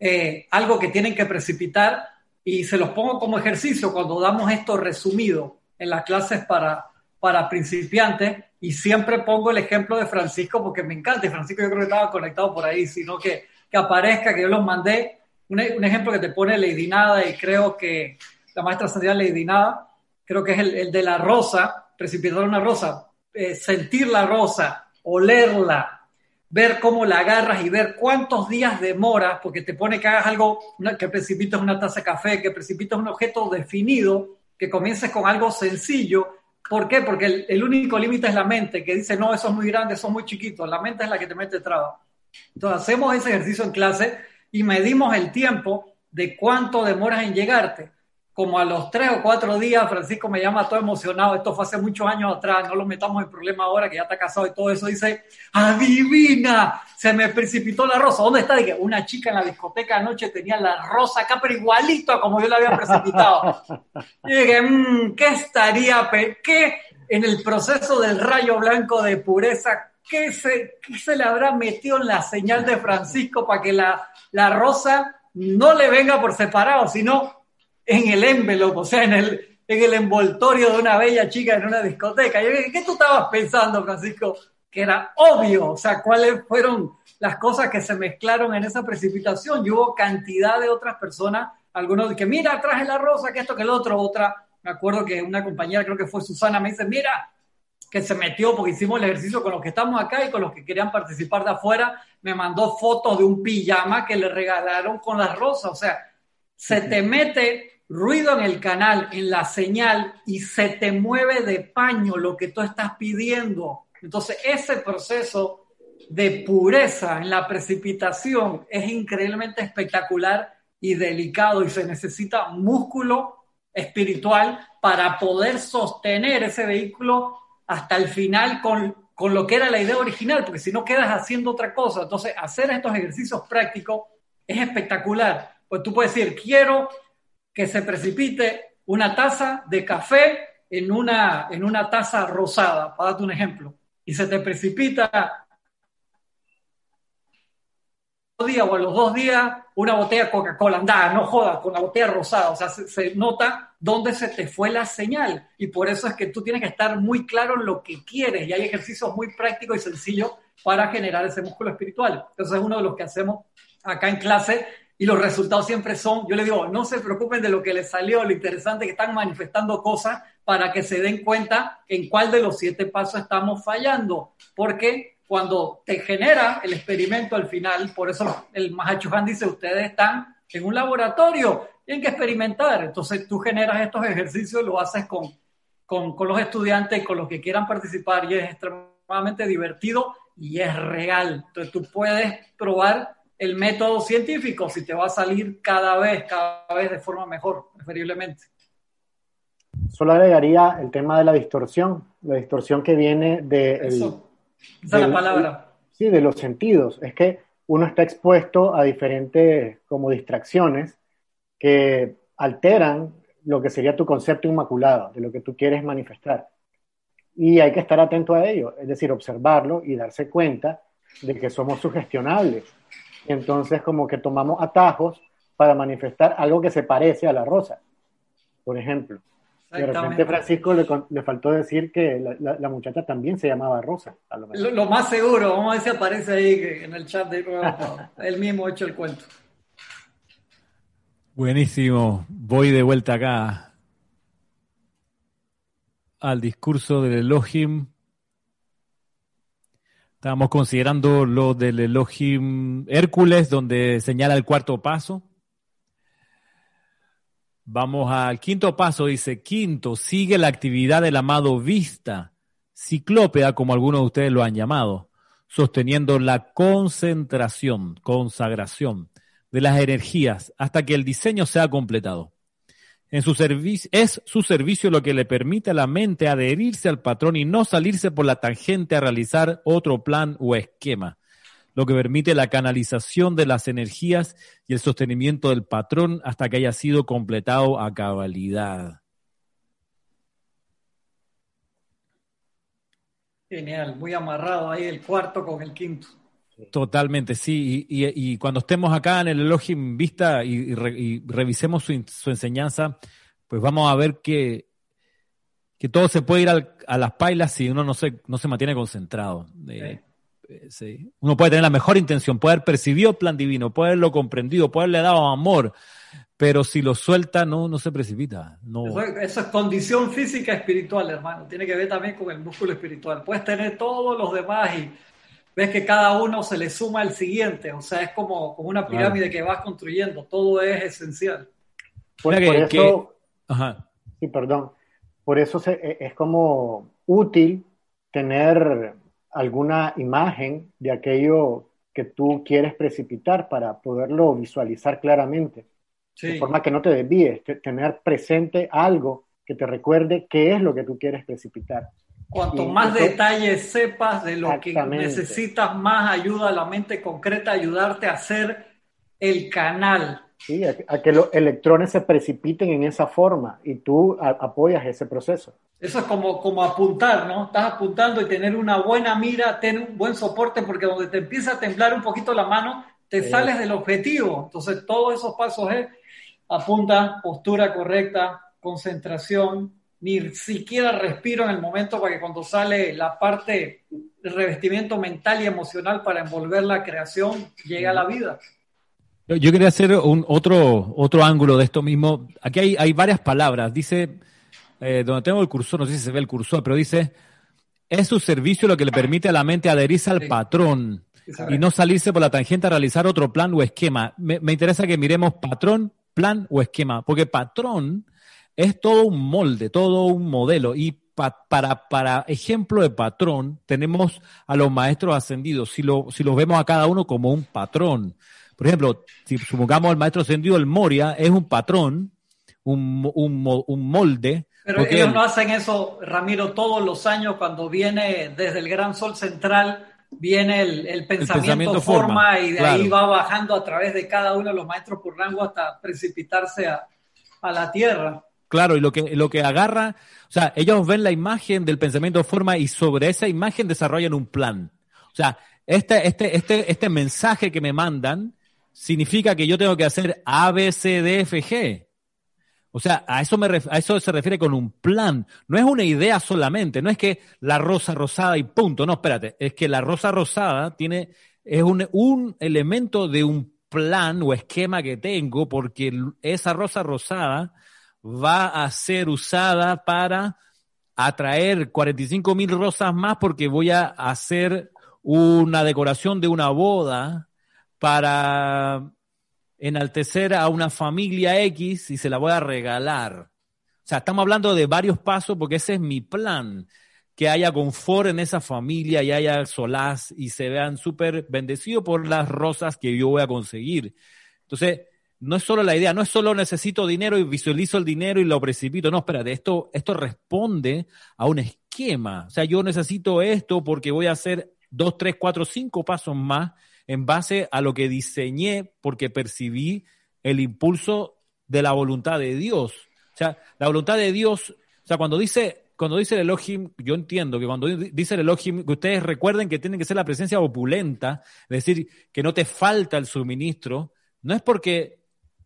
Speaker 3: eh, algo que tienen que precipitar y se los pongo como ejercicio cuando damos esto resumido en las clases para, para principiantes y siempre pongo el ejemplo de Francisco porque me encanta y Francisco yo creo que estaba conectado por ahí, sino que que aparezca, que yo los mandé. Un, ejemplo que te pone Lady Nada y creo que la maestra Sandra Lady Nada, creo que es el, de la rosa, precipitar una rosa, eh, sentir la rosa, olerla, ver cómo la agarras y ver cuántos días demora, porque te pone que hagas algo, que precipites una taza de café, que precipites un objeto definido, que comiences con algo sencillo. ¿Por qué? Porque el, el único límite es la mente, que dice, no, eso es muy grande, eso es muy chiquito. La mente es la que te mete traba. Entonces hacemos ese ejercicio en clase y medimos el tiempo de cuánto demoras en llegarte. Como a los tres o cuatro días, Francisco me llama todo emocionado, esto fue hace muchos años atrás, no lo metamos en problema ahora que ya está casado y todo eso, dice, adivina, se me precipitó la rosa. ¿Dónde está? Dije, una chica en la discoteca anoche tenía la rosa acá, pero igualito a como yo la había precipitado. y dije, mmm, ¿qué estaría, qué en el proceso del rayo blanco de pureza ¿qué se, se le habrá metido en la señal de Francisco para que la, la rosa no le venga por separado, sino en el envelope, o sea, en el, en el envoltorio de una bella chica en una discoteca. Yo ¿qué tú estabas pensando, Francisco? Que era obvio, o sea, cuáles fueron las cosas que se mezclaron en esa precipitación. Y hubo cantidad de otras personas, algunos que, mira, traje la rosa, que esto, que el otro, otra. Me acuerdo que una compañera, creo que fue Susana, me dice, mira, que se metió porque hicimos el ejercicio con los que estamos acá y con los que querían participar de afuera, me mandó fotos de un pijama que le regalaron con las rosas. O sea, se te mete ruido en el canal, en la señal y se te mueve de paño lo que tú estás pidiendo. Entonces, ese proceso de pureza en la precipitación es increíblemente espectacular y delicado y se necesita músculo espiritual para poder sostener ese vehículo hasta el final con, con lo que era la idea original, porque si no quedas haciendo otra cosa. Entonces, hacer estos ejercicios prácticos es espectacular. Pues tú puedes decir, quiero que se precipite una taza de café en una, en una taza rosada, para darte un ejemplo, y se te precipita día o a los dos días una botella Coca-Cola, anda, no jodas, con la botella rosada, o sea, se, nota dónde se te fue la señal y por eso es que tú tienes que estar muy claro en lo que quieres y hay ejercicios muy prácticos y sencillos para generar ese músculo espiritual. Entonces es uno de los que hacemos acá en clase y los resultados siempre son, yo le digo, no se preocupen de lo que les salió, lo interesante es que están manifestando cosas para que se den cuenta en cuál de los siete pasos estamos fallando, porque cuando te genera el experimento al final, por eso el Mahachuhan dice, ustedes están en un laboratorio, tienen que experimentar. Entonces tú generas estos ejercicios, lo haces con, con, con los estudiantes, con los que quieran participar y es extremadamente divertido y es real. Entonces tú puedes probar el método científico si te va a salir cada vez, cada vez de forma mejor, preferiblemente.
Speaker 2: Solo agregaría el tema de la distorsión, la distorsión que viene de...
Speaker 3: esa es la palabra.
Speaker 2: Sí, de los sentidos. Es que uno está expuesto a diferentes como distracciones que alteran lo que sería tu concepto inmaculado, de lo que tú quieres manifestar. Y hay que estar atento a ello, es decir, observarlo y darse cuenta de que somos sugestionables. Entonces, como que tomamos atajos para manifestar algo que se parece a la rosa, por ejemplo. De repente Francisco le, faltó decir que la, muchacha también se llamaba Rosa.
Speaker 3: lo, más seguro, vamos a ver si aparece ahí en el chat de él mismo ha hecho el cuento.
Speaker 1: Buenísimo. Voy de vuelta acá al discurso del Elohim. Estábamos considerando lo del Elohim Hércules, donde señala el cuarto paso. Vamos al quinto paso, dice, quinto, sigue la actividad del amado vista, ciclópea, como algunos de ustedes lo han llamado, sosteniendo la concentración, consagración de las energías hasta que el diseño sea completado. En su es su servicio lo que le permite a la mente adherirse al patrón y no salirse por la tangente a realizar otro plan o esquema, lo que permite la canalización de las energías y el sostenimiento del patrón hasta que haya sido completado a cabalidad.
Speaker 3: Genial, muy amarrado ahí el cuarto con el quinto.
Speaker 1: Totalmente, sí. Y, cuando estemos acá en el Elohim Vista y, revisemos su, enseñanza, pues vamos a ver que, que todo se puede ir a las pailas si uno no se, no se mantiene concentrado. Eh, eh, uno puede tener la mejor intención, puede haber percibido el plan divino, puede haberlo comprendido, puede haberle dado amor, pero si lo suelta, no, no se precipita. No.
Speaker 3: Eso, eso, es condición física espiritual, hermano. Tiene que ver también con el músculo espiritual. Puedes tener todos los demás y ves que cada uno se le suma al siguiente, o sea, es como, como una pirámide que vas construyendo, todo es esencial.
Speaker 2: por eso, sí, perdón, por eso e, es como útil tener alguna imagen de aquello que tú quieres precipitar para poderlo visualizar claramente. De forma que no te desvíes, tener presente algo que te recuerde qué es lo que tú quieres precipitar.
Speaker 3: Cuanto más detalles sepas de lo que necesitas, más ayuda a la mente concreta, ayudarte a hacer el canal.
Speaker 2: Sí, a, que los electrones se precipiten en esa forma y tú apoyas ese proceso.
Speaker 3: Eso es como, como apuntar, ¿no? Estás apuntando y tener una buena mira, tener un buen soporte, porque donde te empieza a temblar un poquito la mano, te sales del objetivo. Entonces, todos esos pasos es apunta, postura correcta, concentración, ni siquiera respiro en el momento para que cuando sale la parte revestimiento mental y emocional para envolver la creación, llegue a la vida.
Speaker 1: Yo quería hacer un otro, otro ángulo de esto mismo. Aquí hay, hay varias palabras. Dice, eh, donde tengo el cursor, no sé si se ve el cursor, pero dice, es su servicio lo que le permite a la mente adherirse al patrón y no salirse por la tangente a realizar otro plan o esquema. Me, me interesa que miremos patrón, plan o esquema, porque patrón es todo un molde, todo un modelo. Y para, para ejemplo de patrón, tenemos a los maestros ascendidos. Si, lo, si los vemos a cada uno como un patrón. Por ejemplo, si supongamos al maestro ascendido, el Moria, es un patrón, un, un, un molde.
Speaker 3: Pero ellos no hacen eso, Ramiro, todos los años cuando viene desde el gran sol central, viene el, pensamiento, forma, y de ahí va bajando a través de cada uno de los maestros por rango hasta precipitarse a, a la tierra.
Speaker 1: Claro, y lo que, lo que agarra, o sea, ellos ven la imagen del pensamiento forma y sobre esa imagen desarrollan un plan. O sea, este, este, este, este mensaje que me mandan significa que yo tengo que hacer A. O sea, a eso, me a eso se refiere con un plan. No es una idea solamente, no es que la rosa rosada y punto. No, espérate, es que la rosa rosada tiene, es un, un elemento de un plan o esquema que tengo porque esa rosa rosada va a ser usada para atraer 45 mil rosas más porque voy a hacer una decoración de una boda para enaltecer a una familia X y se la voy a regalar. O sea, estamos hablando de varios pasos porque ese es mi plan. que haya confort en esa familia y haya solaz y se vean súper bendecidos por las rosas que yo voy a conseguir. Entonces, no es solo la idea, no es solo necesito dinero y visualizo el dinero y lo precipito. No, espérate, esto, esto responde a un esquema. O sea, yo necesito esto porque voy a hacer dos, tres, cuatro, cinco pasos más en base a lo que diseñé porque percibí el impulso de la voluntad de Dios. O sea, la voluntad de Dios, o sea, cuando dice, cuando dice el Elohim, yo entiendo que cuando dice el Elohim, que ustedes recuerden que tiene que ser la presencia opulenta, es decir, que no te falta el suministro, no es porque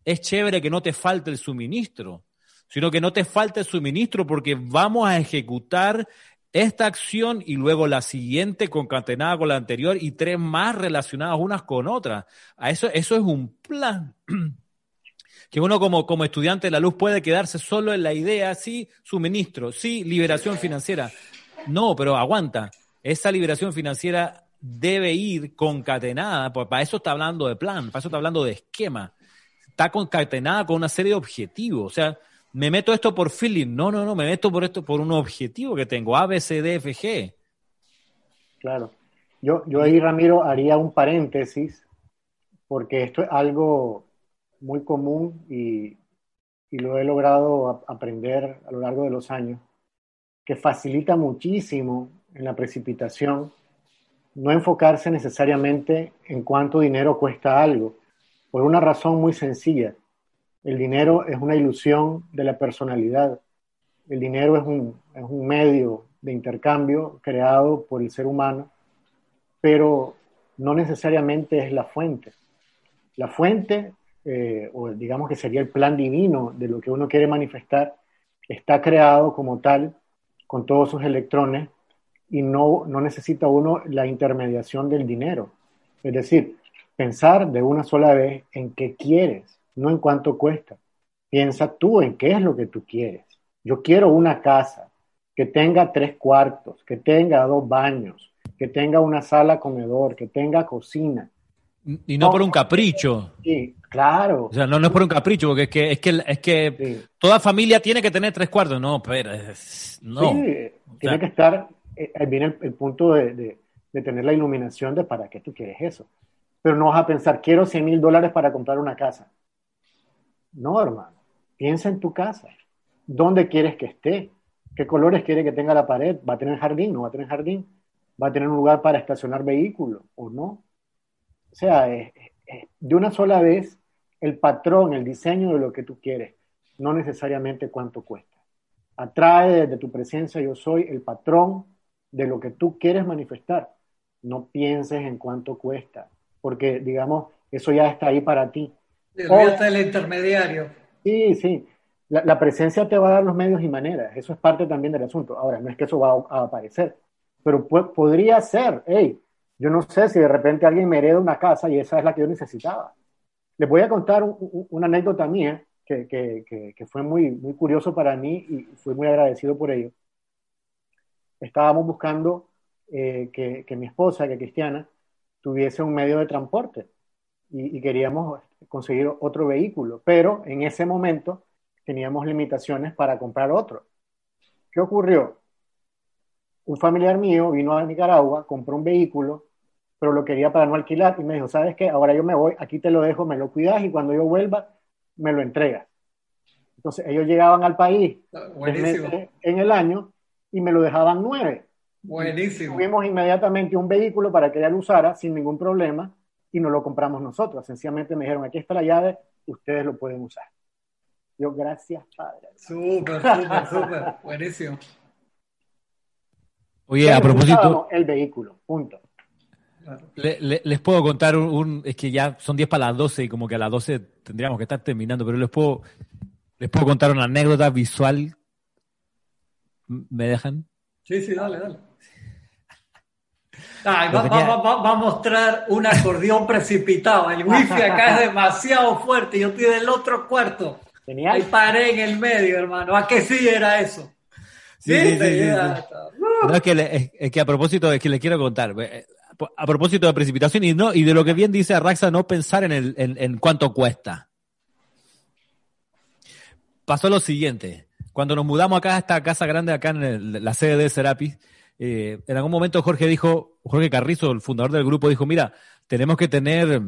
Speaker 1: es chévere que no te falte el suministro, sino que no te falte el suministro porque vamos a ejecutar esta acción y luego la siguiente concatenada con la anterior y tres más relacionadas unas con otras. A eso, eso es un plan. que uno como, como estudiante de la luz puede quedarse solo en la idea, sí, suministro, sí, liberación financiera. No, pero aguanta. Esa liberación financiera debe ir concatenada, porque para eso está hablando de plan, para eso está hablando de esquema está concatenada con una serie de objetivos. O sea, me meto esto por feeling. No, no, no, me meto por esto por un objetivo que tengo, A, B, C, D, F, G.
Speaker 2: Claro. Yo, yo ahí, Ramiro, haría un paréntesis, porque esto es algo muy común y, y lo he logrado aprender a lo largo de los años, que facilita muchísimo en la precipitación no enfocarse necesariamente en cuánto dinero cuesta algo, por una razón muy sencilla. El dinero es una ilusión de la personalidad. El dinero es un, es un medio de intercambio creado por el ser humano, pero no necesariamente es la fuente. La fuente, eh, o digamos que sería el plan divino de lo que uno quiere manifestar, está creado como tal, con todos sus electrones, y no, no necesita uno la intermediación del dinero. Es decir, Pensar de una sola vez en qué quieres, no en cuánto cuesta. Piensa tú en qué es lo que tú quieres. Yo quiero una casa que tenga tres cuartos, que tenga dos baños, que tenga una sala comedor, que tenga cocina.
Speaker 1: Y no, por un capricho.
Speaker 2: Sí, claro.
Speaker 1: O sea, no, no es por un capricho, porque es que, es que, es que toda familia tiene que tener tres cuartos. No, pero no.
Speaker 2: Sí, tiene que estar, eh, viene el, punto de, de, tener la iluminación de para qué tú quieres eso pero no vas a pensar, quiero 100 mil dólares para comprar una casa. No, hermano, piensa en tu casa. ¿Dónde quieres que esté? ¿Qué colores quiere que tenga la pared? ¿Va a tener jardín? ¿No va a tener jardín? ¿Va a tener un lugar para estacionar vehículos o no? O sea, de una sola vez, el patrón, el diseño de lo que tú quieres, no necesariamente cuánto cuesta. Atrae desde tu presencia, yo soy el patrón de lo que tú quieres manifestar. No pienses en cuánto cuesta porque digamos, eso ya está ahí para ti.
Speaker 3: Está el intermediario.
Speaker 2: Sí, sí. La, presencia te va a dar los medios y maneras. Eso es parte también del asunto. Ahora, no es que eso va a, aparecer, pero podría ser, hey, yo no sé si de repente alguien me hereda una casa y esa es la que yo necesitaba. Les voy a contar una anécdota mía que, que, que, fue muy, muy curioso para mí y fui muy agradecido por ello. Estábamos buscando eh, que, mi esposa, que cristiana, tuviese un medio de transporte y, queríamos conseguir otro vehículo, pero en ese momento teníamos limitaciones para comprar otro. ¿Qué ocurrió? Un familiar mío vino a Nicaragua, compró un vehículo, pero lo quería para no alquilar y me dijo, ¿sabes qué? Ahora yo me voy, aquí te lo dejo, me lo cuidas y cuando yo vuelva, me lo entregas. Entonces ellos llegaban al país en el año y me lo dejaban nueve.
Speaker 3: Buenísimo.
Speaker 2: Tuvimos inmediatamente un vehículo para que ella lo usara sin ningún problema y no lo compramos nosotros. Sencillamente me dijeron, aquí está la llave, ustedes lo pueden usar. Yo, gracias, Padre.
Speaker 3: Súper, súper, súper. Buenísimo.
Speaker 1: Oye, a propósito...
Speaker 2: El vehículo, punto.
Speaker 1: les puedo contar un, Es que ya son 10 para las 12 y como que a las 12 tendríamos que estar terminando, pero les puedo, les puedo contar una anécdota visual. ¿Me dejan?
Speaker 3: Sí, sí, dale, dale va, a mostrar un acordeón precipitado. El wifi acá es demasiado fuerte. Yo estoy del otro cuarto. Genial. Hay pared en el medio, hermano. ¿A qué sí era eso?
Speaker 1: Sí, sí, sí, es, que es, que a propósito, es que le quiero contar. Eh, a propósito de precipitación y, no, y de lo que bien dice Arraxa, no pensar en, el, en, cuánto cuesta. Pasó lo siguiente. Cuando nos mudamos acá a esta casa grande, acá en la sede de Serapis, eh, en algún momento Jorge dijo, Jorge Carrizo, el fundador del grupo, dijo, mira, tenemos que tener,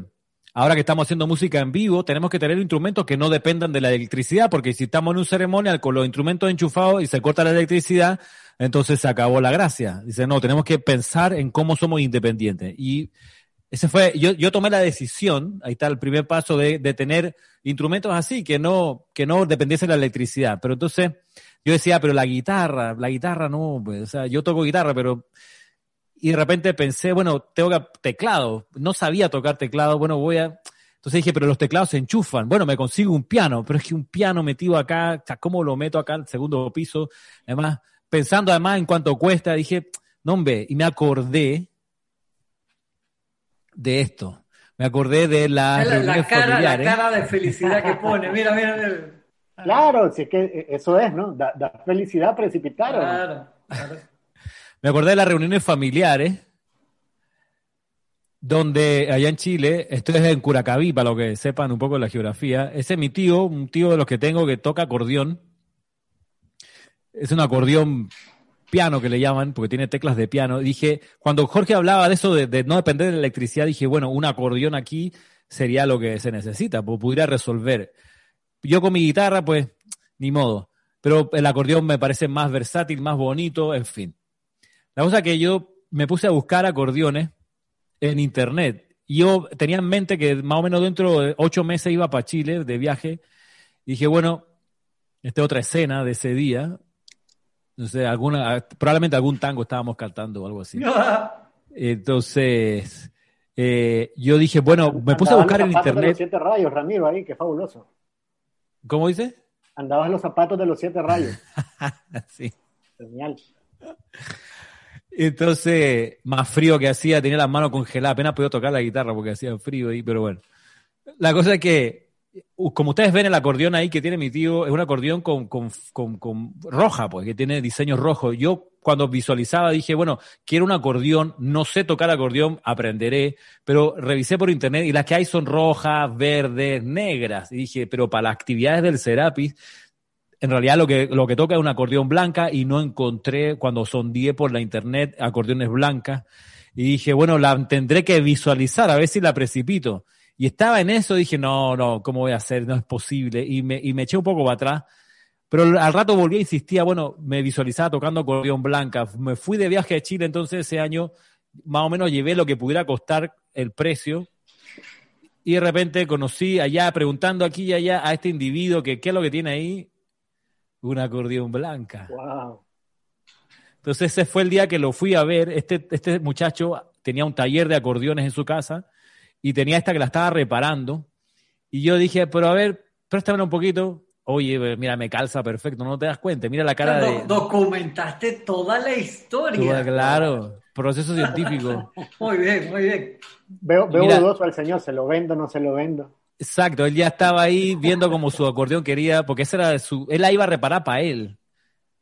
Speaker 1: ahora que estamos haciendo música en vivo, tenemos que tener instrumentos que no dependan de la electricidad, porque si estamos en un ceremonial con los instrumentos enchufados y se corta la electricidad, entonces se acabó la gracia. Dice, no, tenemos que pensar en cómo somos independientes. Y ese fue, yo, yo tomé la decisión, ahí está el primer paso de, de tener instrumentos así, que no, que no dependiesen de la electricidad. Pero entonces, yo decía, pero la guitarra, la guitarra no, pues, o sea, yo toco guitarra, pero y de repente pensé, bueno, tengo que teclado, no sabía tocar teclado, bueno, voy a entonces dije, pero los teclados se enchufan. Bueno, me consigo un piano, pero es que un piano metido acá, ¿cómo lo meto acá al segundo piso? Además, pensando además en cuánto cuesta, dije, no hombre, y me acordé de esto. Me acordé de la,
Speaker 3: la, la cara, la cara de felicidad que pone. Mira, mira, mira.
Speaker 2: Claro, si es que eso es, ¿no? Da, da felicidad precipitar.
Speaker 3: Claro, claro.
Speaker 1: Me acordé de las reuniones familiares, donde allá en Chile, esto es en Curacaví, para lo que sepan un poco de la geografía, ese es mi tío, un tío de los que tengo que toca acordeón. Es un acordeón piano que le llaman, porque tiene teclas de piano. Dije, cuando Jorge hablaba de eso de, no depender de la electricidad, dije, bueno, un acordeón aquí sería lo que se necesita, pues pudiera resolver. Yo con mi guitarra, pues, ni modo. Pero el acordeón me parece más versátil, más bonito, en fin. La cosa que yo me puse a buscar acordeones en internet. Yo tenía en mente que más o menos dentro de ocho meses iba para Chile de viaje. Dije, bueno, esta otra escena de ese día. No sé, alguna, probablemente algún tango estábamos cantando o algo así. Entonces, eh, yo dije, bueno, me puse a buscar en internet.
Speaker 2: De los siete rayos, Ramiro, ahí, qué fabuloso.
Speaker 1: ¿Cómo dice?
Speaker 2: Andabas los zapatos de los siete rayos.
Speaker 1: sí.
Speaker 2: Genial.
Speaker 1: Entonces, más frío que hacía, tenía las manos congeladas, apenas podía tocar la guitarra porque hacía frío ahí, pero bueno. La cosa es que, como ustedes ven el acordeón ahí que tiene mi tío, es un acordeón con, con, con, con roja, pues, que tiene diseños rojos. Yo cuando visualizaba dije, bueno, quiero un acordeón, no sé tocar acordeón, aprenderé, pero revisé por internet y las que hay son rojas, verdes, negras. Y dije, pero para las actividades del Serapis, en realidad lo que, lo que toca es un acordeón blanca y no encontré cuando sondeé por la internet acordeones blancas. Y dije, bueno, la tendré que visualizar a ver si la precipito. Y estaba en eso, dije, no, no, ¿cómo voy a hacer? No es posible. Y me, y me eché un poco para atrás. Pero al rato volví a insistía, bueno, me visualizaba tocando acordeón blanca. Me fui de viaje a Chile, entonces ese año más o menos llevé lo que pudiera costar el precio. Y de repente conocí allá, preguntando aquí y allá a este individuo que qué es lo que tiene ahí, un acordeón blanca.
Speaker 2: Wow.
Speaker 1: Entonces ese fue el día que lo fui a ver. Este, este muchacho tenía un taller de acordeones en su casa y tenía esta que la estaba reparando. Y yo dije, pero a ver, préstamela un poquito. Oye, mira, me calza perfecto, no te das cuenta. Mira la cara de.
Speaker 3: Documentaste toda la historia.
Speaker 1: Claro, proceso científico.
Speaker 3: muy bien, muy bien.
Speaker 2: Veo, veo mira, dudoso al señor, ¿se lo vendo no se lo vendo?
Speaker 1: Exacto, él ya estaba ahí viendo como su acordeón quería, porque esa era su. Él la iba a reparar para él.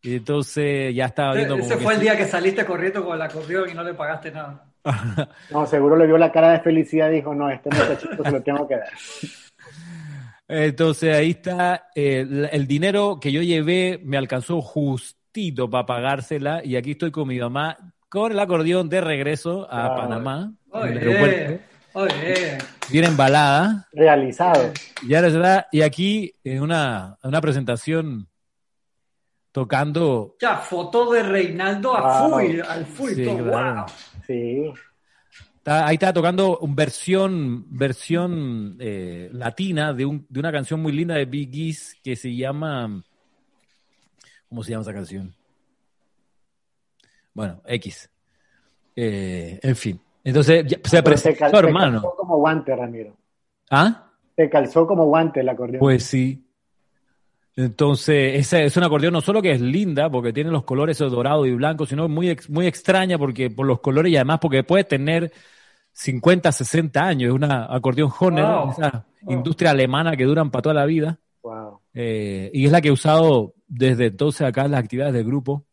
Speaker 1: Y entonces ya estaba viendo
Speaker 3: Ese
Speaker 1: como
Speaker 3: fue
Speaker 1: que
Speaker 3: el
Speaker 1: sí.
Speaker 3: día que saliste corriendo con el acordeón y no le pagaste nada.
Speaker 2: No, seguro le vio la cara de felicidad y dijo, no, este muchachito se lo tengo que dar.
Speaker 1: Entonces ahí está, eh, el, el dinero que yo llevé me alcanzó justito para pagársela y aquí estoy con mi mamá con el acordeón de regreso a
Speaker 2: Wow.
Speaker 1: Panamá,
Speaker 3: Oye, oye.
Speaker 1: bien embalada.
Speaker 2: Realizado.
Speaker 1: Y ahora se da- y aquí en una, una presentación tocando
Speaker 3: Ya, foto de Reinaldo a
Speaker 2: Wow.
Speaker 3: full, al full.
Speaker 1: Sí,
Speaker 3: todo,
Speaker 1: claro.
Speaker 3: wow.
Speaker 2: Sí.
Speaker 1: Está- ahí está tocando un versión, versión eh, latina de, un, de una canción muy linda de Big Gees que se llama. ¿Cómo se llama esa canción? Bueno, X. Eh, en fin. Entonces, ya- se presentó, hermano.
Speaker 2: calzó como guante, Ramiro.
Speaker 1: ¿Ah?
Speaker 2: Te calzó como guante el acordeón.
Speaker 1: Pues sí. Entonces, esa es un acordeón no solo que es linda, porque tiene los colores dorado y blanco, sino muy, ex- muy extraña porque por los colores y además porque puede tener 50, 60 años. Es una acordeón Horner,
Speaker 3: Wow.
Speaker 1: esa
Speaker 3: Wow.
Speaker 1: industria alemana que duran para toda la vida.
Speaker 2: Wow.
Speaker 1: Eh, y es la que he usado desde entonces acá en las actividades del grupo.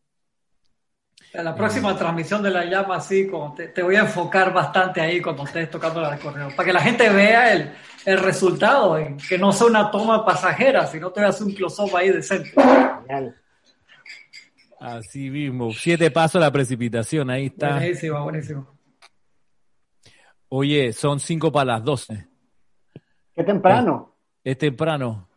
Speaker 3: En la próxima transmisión de la llama, así, como te, te voy a enfocar bastante ahí cuando estés tocando el acordeón, para que la gente vea el, el resultado, en que no sea una toma pasajera, sino te hagas un close-up ahí decente.
Speaker 2: Genial.
Speaker 1: Así mismo. Siete pasos a la precipitación, ahí está.
Speaker 3: Buenísimo, buenísimo.
Speaker 1: Oye, son cinco para las doce.
Speaker 2: Qué temprano.
Speaker 1: Es temprano.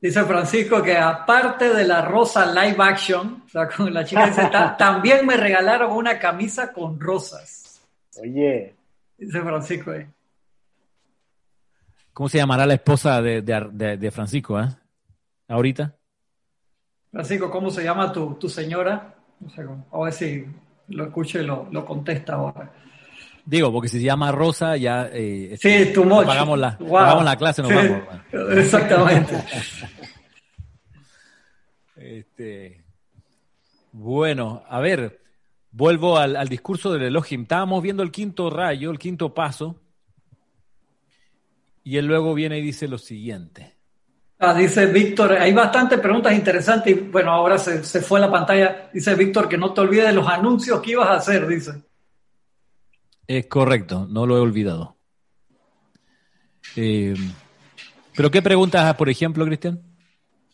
Speaker 3: Dice Francisco que aparte de la rosa live action, o sea, con la chica dice, "Ta- también me regalaron una camisa con rosas.
Speaker 2: Oye,
Speaker 3: Dice Francisco ahí.
Speaker 1: ¿Cómo se llamará la esposa de, de- de- de Francisco, eh? Ahorita.
Speaker 3: Francisco, ¿cómo se llama tu, tu señora? No sé cómo. A ver si lo escucho y lo, lo contesta ahora.
Speaker 1: Digo, porque si se llama Rosa, ya. eh,
Speaker 3: Sí, tu mocho.
Speaker 1: Pagamos la,
Speaker 3: Wow.
Speaker 1: pagamos la clase, nos
Speaker 3: Sí,
Speaker 1: vamos. bueno.
Speaker 3: Exactamente.
Speaker 1: Este, bueno, a ver, vuelvo al, al discurso del Elohim. Estábamos viendo el quinto rayo, el quinto paso, y él luego viene y dice lo siguiente.
Speaker 3: Ah, dice Víctor, hay bastantes preguntas interesantes y bueno, ahora se, se fue la pantalla. Dice Víctor que no te olvides de los anuncios que ibas a hacer, dice.
Speaker 1: Es correcto, no lo he olvidado. Eh, ¿Pero qué preguntas, por ejemplo, Cristian?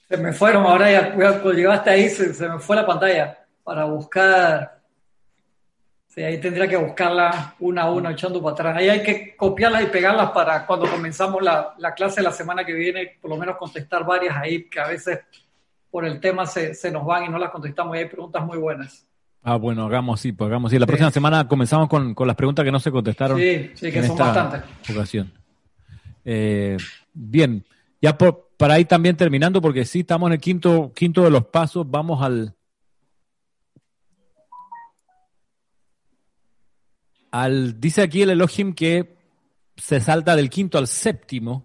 Speaker 3: Se me fueron, ahora ya cuando llegaste ahí se, se me fue la pantalla para buscar. Sí, ahí tendría que buscarla una a una echando para atrás. Ahí hay que copiarlas y pegarlas para cuando comenzamos la, la clase la semana que viene, por lo menos contestar varias ahí, que a veces por el tema se, se nos van y no las contestamos y hay preguntas muy buenas.
Speaker 1: Ah, bueno, hagamos así, pues hagamos así. La
Speaker 3: Sí.
Speaker 1: próxima semana comenzamos con, con las preguntas que no se contestaron.
Speaker 3: Sí, sí, que
Speaker 1: en
Speaker 3: son bastantes.
Speaker 1: ocasión. Eh, bien, ya por, para ir también terminando, porque sí, estamos en el quinto, quinto de los pasos, vamos al, al, dice aquí el Elohim que se salta del quinto al séptimo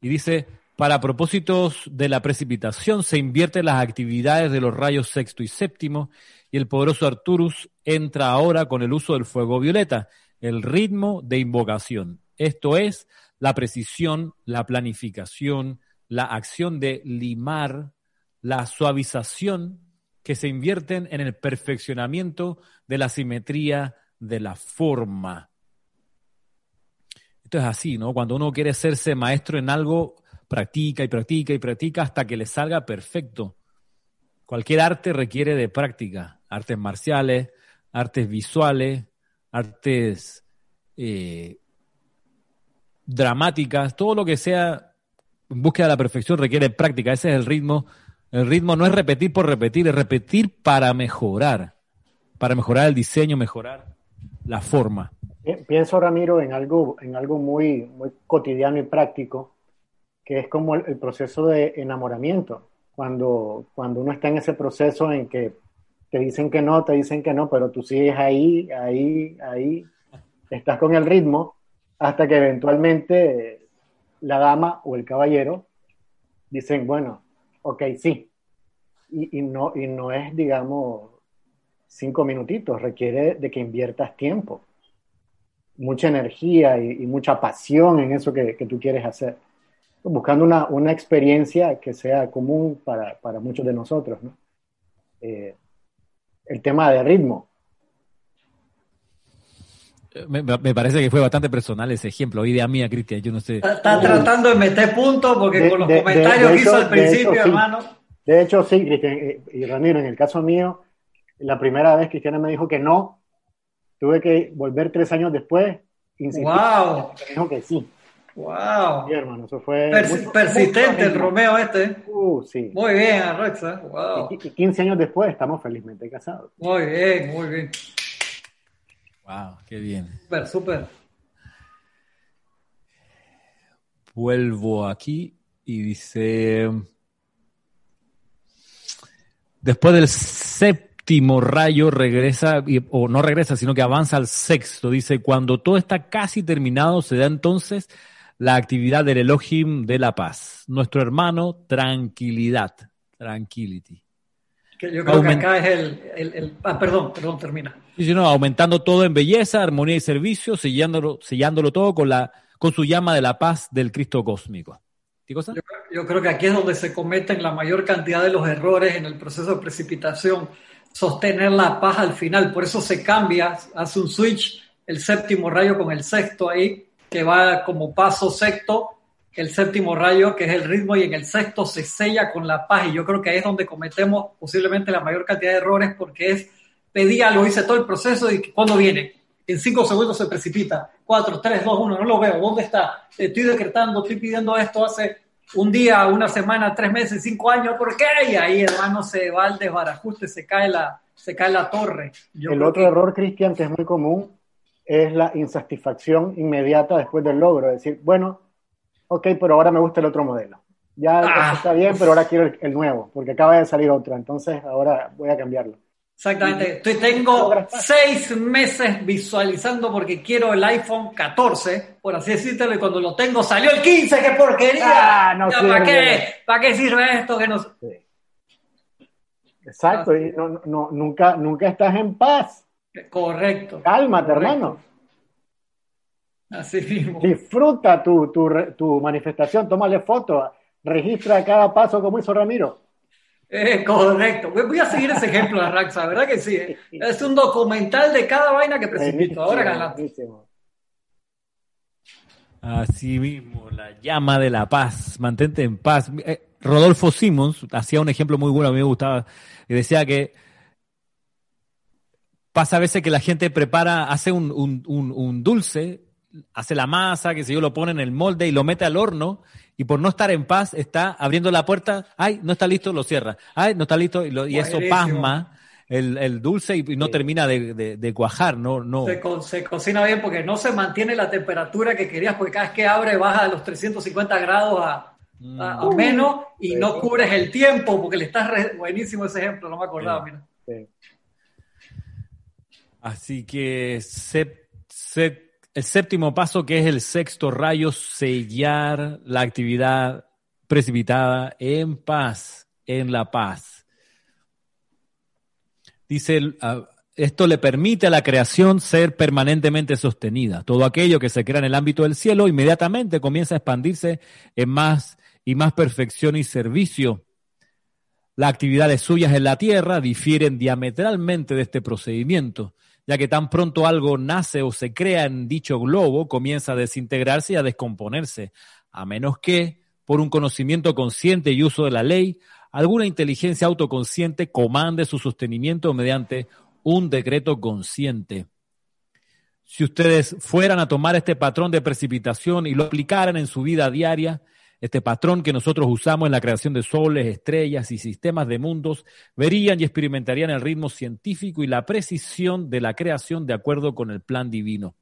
Speaker 1: y dice, para propósitos de la precipitación se invierten las actividades de los rayos sexto y séptimo y el poderoso Arturus entra ahora con el uso del fuego violeta, el ritmo de invocación. Esto es la precisión, la planificación, la acción de limar, la suavización que se invierten en el perfeccionamiento de la simetría de la forma. Esto es así, ¿no? Cuando uno quiere hacerse maestro en algo, practica y practica y practica hasta que le salga perfecto. Cualquier arte requiere de práctica. Artes marciales, artes visuales, artes eh, dramáticas, todo lo que sea en búsqueda de la perfección requiere práctica. Ese es el ritmo. El ritmo no es repetir por repetir, es repetir para mejorar, para mejorar el diseño, mejorar la forma.
Speaker 2: pi- pienso, Ramiro, en algo, en algo muy, muy cotidiano y práctico, que es como el, el proceso de enamoramiento. Cuando, cuando uno está en ese proceso en que te dicen que no, te dicen que no, pero tú sigues ahí, ahí, ahí, estás con el ritmo, hasta que eventualmente la dama o el caballero dicen, bueno, ok, sí. Y, y no, y no es, digamos, cinco minutitos, requiere de que inviertas tiempo, mucha energía y, y mucha pasión en eso que, que tú quieres hacer, buscando una, una experiencia que sea común para, para muchos de nosotros. ¿no? Eh, el tema de ritmo.
Speaker 1: Me, me parece que fue bastante personal ese ejemplo. Idea mía, Cristian, yo no sé.
Speaker 3: Está, tratando de meter puntos porque
Speaker 2: De-
Speaker 3: con los
Speaker 2: de-
Speaker 3: comentarios
Speaker 2: de
Speaker 3: que hizo
Speaker 2: hecho-
Speaker 3: al principio,
Speaker 2: hecho, sí.
Speaker 3: hermano.
Speaker 2: De hecho, sí, Cristian eh, y Ramiro, en el caso mío, la primera vez Cristiana me dijo que no, tuve que volver tres años después, insistir,
Speaker 3: ¡Wow!
Speaker 2: me dijo que sí.
Speaker 3: ¡Wow!
Speaker 2: Sí, hermano, eso fue...
Speaker 3: Persi-
Speaker 2: mucho-
Speaker 3: persistente
Speaker 2: mucho
Speaker 3: el. Romeo este.
Speaker 2: Uh, sí.
Speaker 3: Muy bien, Arrexa. ¡Wow!
Speaker 2: Y, y 15 años después estamos felizmente casados.
Speaker 3: Muy bien, muy bien.
Speaker 1: Wow, qué bien.
Speaker 3: Súper, súper.
Speaker 1: Vuelvo aquí y dice, después del séptimo rayo regresa, o no regresa, sino que avanza al sexto. Dice, cuando todo está casi terminado, se da entonces la actividad del Elohim de la paz. Nuestro hermano, tranquilidad, tranquility.
Speaker 3: Que yo creo
Speaker 1: Aument-
Speaker 3: que acá es el, el, el- Ah, perdón, perdón, termina.
Speaker 1: Y no, aumentando todo en belleza, armonía y servicio, sellándolo, sellándolo todo con, la, con su llama de la paz del Cristo cósmico.
Speaker 3: Yo, yo creo que aquí es donde se cometen la mayor cantidad de los errores en el proceso de precipitación. Sostener la paz al final. Por eso se cambia, hace un switch el séptimo rayo con el sexto ahí, que va como paso sexto el séptimo rayo, que es el ritmo, y en el sexto se sella con la paz. Y yo creo que ahí es donde cometemos posiblemente la mayor cantidad de errores, porque es pedir algo, hice todo el proceso y cuando viene, en cinco segundos se precipita. Cuatro, tres, dos, uno, no lo veo. ¿Dónde está? Estoy decretando, estoy pidiendo esto hace un día, una semana, tres meses, cinco años. ¿Por qué? Y ahí, hermano, se va al desbarajuste, se cae la, se cae la torre.
Speaker 2: el otro error, Cristian, que es muy común, es la insatisfacción inmediata después del logro. Es decir, bueno, ok, pero ahora me gusta el otro modelo. Ya ah. está bien, pero ahora quiero el, nuevo, porque acaba de salir otro, entonces ahora voy a cambiarlo.
Speaker 3: Exactamente, Estoy, tengo seis meses visualizando porque quiero el iPhone 14, por así decirlo, y cuando lo tengo salió el 15, qué porquería. Ah, no ¿Para qué? ¿Para qué sirve esto? Que no...
Speaker 2: Exacto, y no, no, nunca, nunca estás en paz.
Speaker 3: Correcto.
Speaker 2: Cálmate, hermano.
Speaker 3: Así mismo.
Speaker 2: Disfruta tu, tu, tu manifestación, tómale foto, registra cada paso como hizo Ramiro.
Speaker 3: Eh, correcto. Voy a seguir ese ejemplo de Raxa, ¿verdad que sí? Eh? Es un documental de cada vaina que precipito. Ahora galante.
Speaker 1: Así mismo, la llama de la paz. Mantente en paz. Eh, Rodolfo Simons hacía un ejemplo muy bueno, a mí me gustaba, y decía que pasa a veces que la gente prepara, hace un, un, un dulce hace la masa, que si yo lo pone en el molde y lo mete al horno y por no estar en paz está abriendo la puerta, ay, no está listo, lo cierra, ay, no está listo y, eso pasma el, dulce y, no termina de, cuajar, no, no.
Speaker 3: Se, cocina bien porque no se mantiene la temperatura que querías porque cada vez que abre baja a los 350 grados a, mm. menos y no cubres el tiempo porque le estás buenísimo ese ejemplo, no me acordaba, mira.
Speaker 1: Así que se, se el séptimo paso, que es el sexto rayo, sellar la actividad precipitada en paz, en la paz. Dice, esto le permite a la creación ser permanentemente sostenida. Todo aquello que se crea en el ámbito del cielo inmediatamente comienza a expandirse en más y más perfección y servicio. Las actividades suyas en la tierra difieren diametralmente de este procedimiento ya que tan pronto algo nace o se crea en dicho globo, comienza a desintegrarse y a descomponerse, a menos que, por un conocimiento consciente y uso de la ley, alguna inteligencia autoconsciente comande su sostenimiento mediante un decreto consciente. Si ustedes fueran a tomar este patrón de precipitación y lo aplicaran en su vida diaria, este patrón que nosotros usamos en la creación de soles, estrellas y sistemas de mundos, verían y experimentarían el ritmo científico y la precisión de la creación de acuerdo con el plan divino.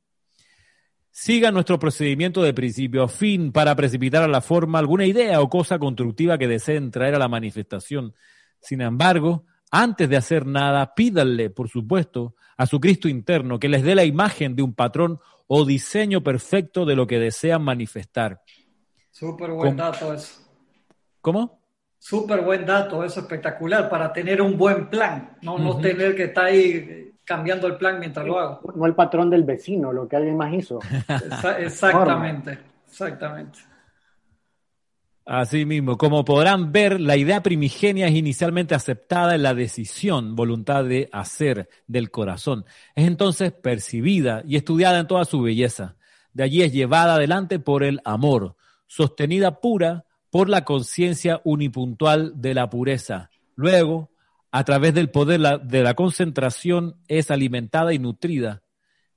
Speaker 1: Sigan nuestro procedimiento de principio a fin para precipitar a la forma alguna idea o cosa constructiva que deseen traer a la manifestación. Sin embargo, antes de hacer nada, pídanle, por supuesto, a su Cristo interno que les dé la imagen de un patrón o diseño perfecto de lo que desean manifestar.
Speaker 3: Súper buen dato eso.
Speaker 1: ¿Cómo?
Speaker 3: Súper buen dato, eso espectacular, para tener un buen plan, no, no tener que estar ahí cambiando el plan mientras lo hago.
Speaker 2: No el patrón del vecino, lo que alguien más hizo.
Speaker 3: exactamente, exactamente.
Speaker 1: Así mismo, como podrán ver, la idea primigenia es inicialmente aceptada en la decisión, voluntad de hacer del corazón. Es entonces percibida y estudiada en toda su belleza. De allí es llevada adelante por el amor, sostenida pura por la conciencia unipuntual de la pureza. Luego, a través del poder de la concentración, es alimentada y nutrida,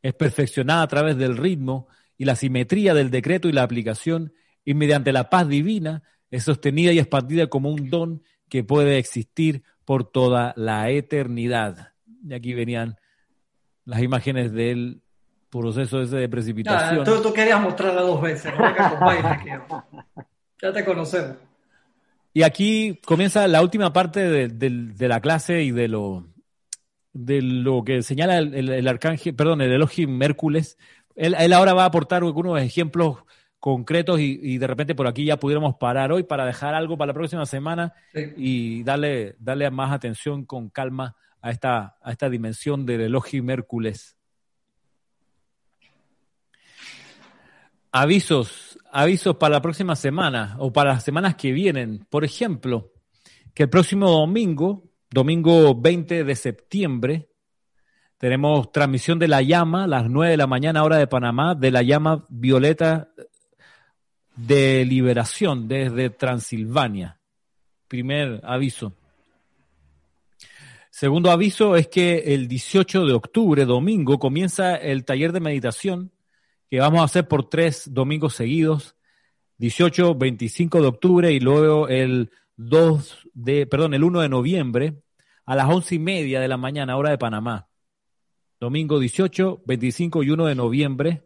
Speaker 1: es perfeccionada a través del ritmo y la simetría del decreto y la aplicación, y mediante la paz divina es sostenida y expandida como un don que puede existir por toda la eternidad. Y aquí venían las imágenes del proceso ese de precipitación.
Speaker 3: tú, querías mostrarla dos veces, ya te conocemos.
Speaker 1: Y aquí comienza la última parte de, la clase y de lo, de lo que señala el, arcángel, perdón, el Elohim Hércules. Él, ahora va a aportar algunos ejemplos concretos y, de repente por aquí ya pudiéramos parar hoy para dejar algo para la próxima semana y darle, darle más atención con calma a esta, a esta dimensión del Elohim Hércules. Avisos, avisos para la próxima semana o para las semanas que vienen. Por ejemplo, que el próximo domingo, domingo 20 de septiembre, tenemos transmisión de la llama las 9 de la mañana hora de Panamá, de la llama violeta de liberación desde Transilvania. Primer aviso. Segundo aviso es que el 18 de octubre, domingo, comienza el taller de meditación vamos a hacer por tres domingos seguidos, 18, 25 de octubre y luego el 2 de, perdón, el 1 de noviembre a las once y media de la mañana, hora de Panamá. Domingo 18, 25 y 1 de noviembre,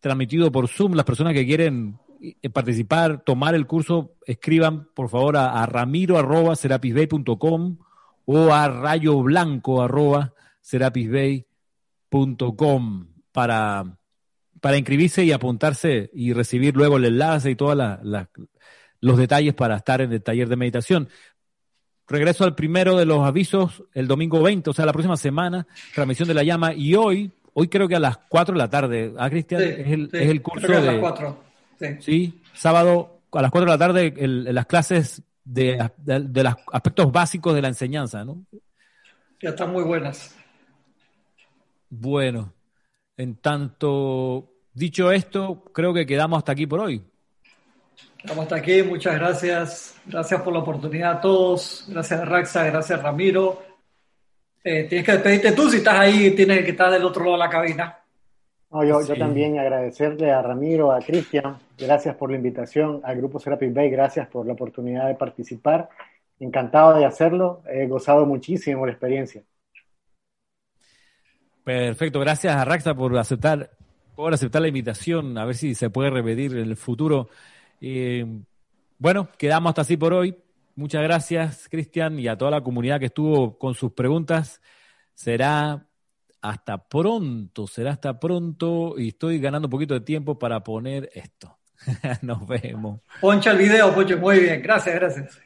Speaker 1: transmitido por Zoom. Las personas que quieren eh, participar, tomar el curso, escriban por favor a, a ramiro arroba serapisbay.com o a rayo blanco arroba serapisbay.com para, para inscribirse y apuntarse y recibir luego el enlace y todos los detalles para estar en el taller de meditación. Regreso al primero de los avisos el domingo 20, o sea, la próxima semana, transmisión de la llama. Y hoy, hoy creo que a las 4 de la tarde, ¿ah, Cristian? es, el, es el curso de... A las 4. Sí. sábado a las 4 de la tarde, las clases de, de, los aspectos básicos de la enseñanza, ¿no?
Speaker 3: Ya están muy buenas.
Speaker 1: Bueno, en tanto, dicho esto, creo que quedamos hasta aquí por hoy.
Speaker 3: Quedamos hasta aquí, muchas gracias. Gracias por la oportunidad a todos. Gracias Raxa, gracias Ramiro. Eh, tienes que despedirte tú si estás ahí, tienes que estar del otro lado de la cabina.
Speaker 2: No, yo, yo también agradecerle a Ramiro, a Cristian, gracias por la invitación, al Grupo Serapis Bay, gracias por la oportunidad de participar. Encantado de hacerlo, he gozado muchísimo la experiencia.
Speaker 1: Perfecto, gracias a Raxa por aceptar, por aceptar la invitación, a ver si se puede repetir en el futuro. Bueno, quedamos hasta así por hoy. Muchas gracias, Cristian, y a toda la comunidad que estuvo con sus preguntas. Será hasta pronto, será hasta pronto y estoy ganando un poquito de tiempo para poner esto. Nos vemos.
Speaker 3: Poncha el video, Pocho, muy bien. Gracias, gracias.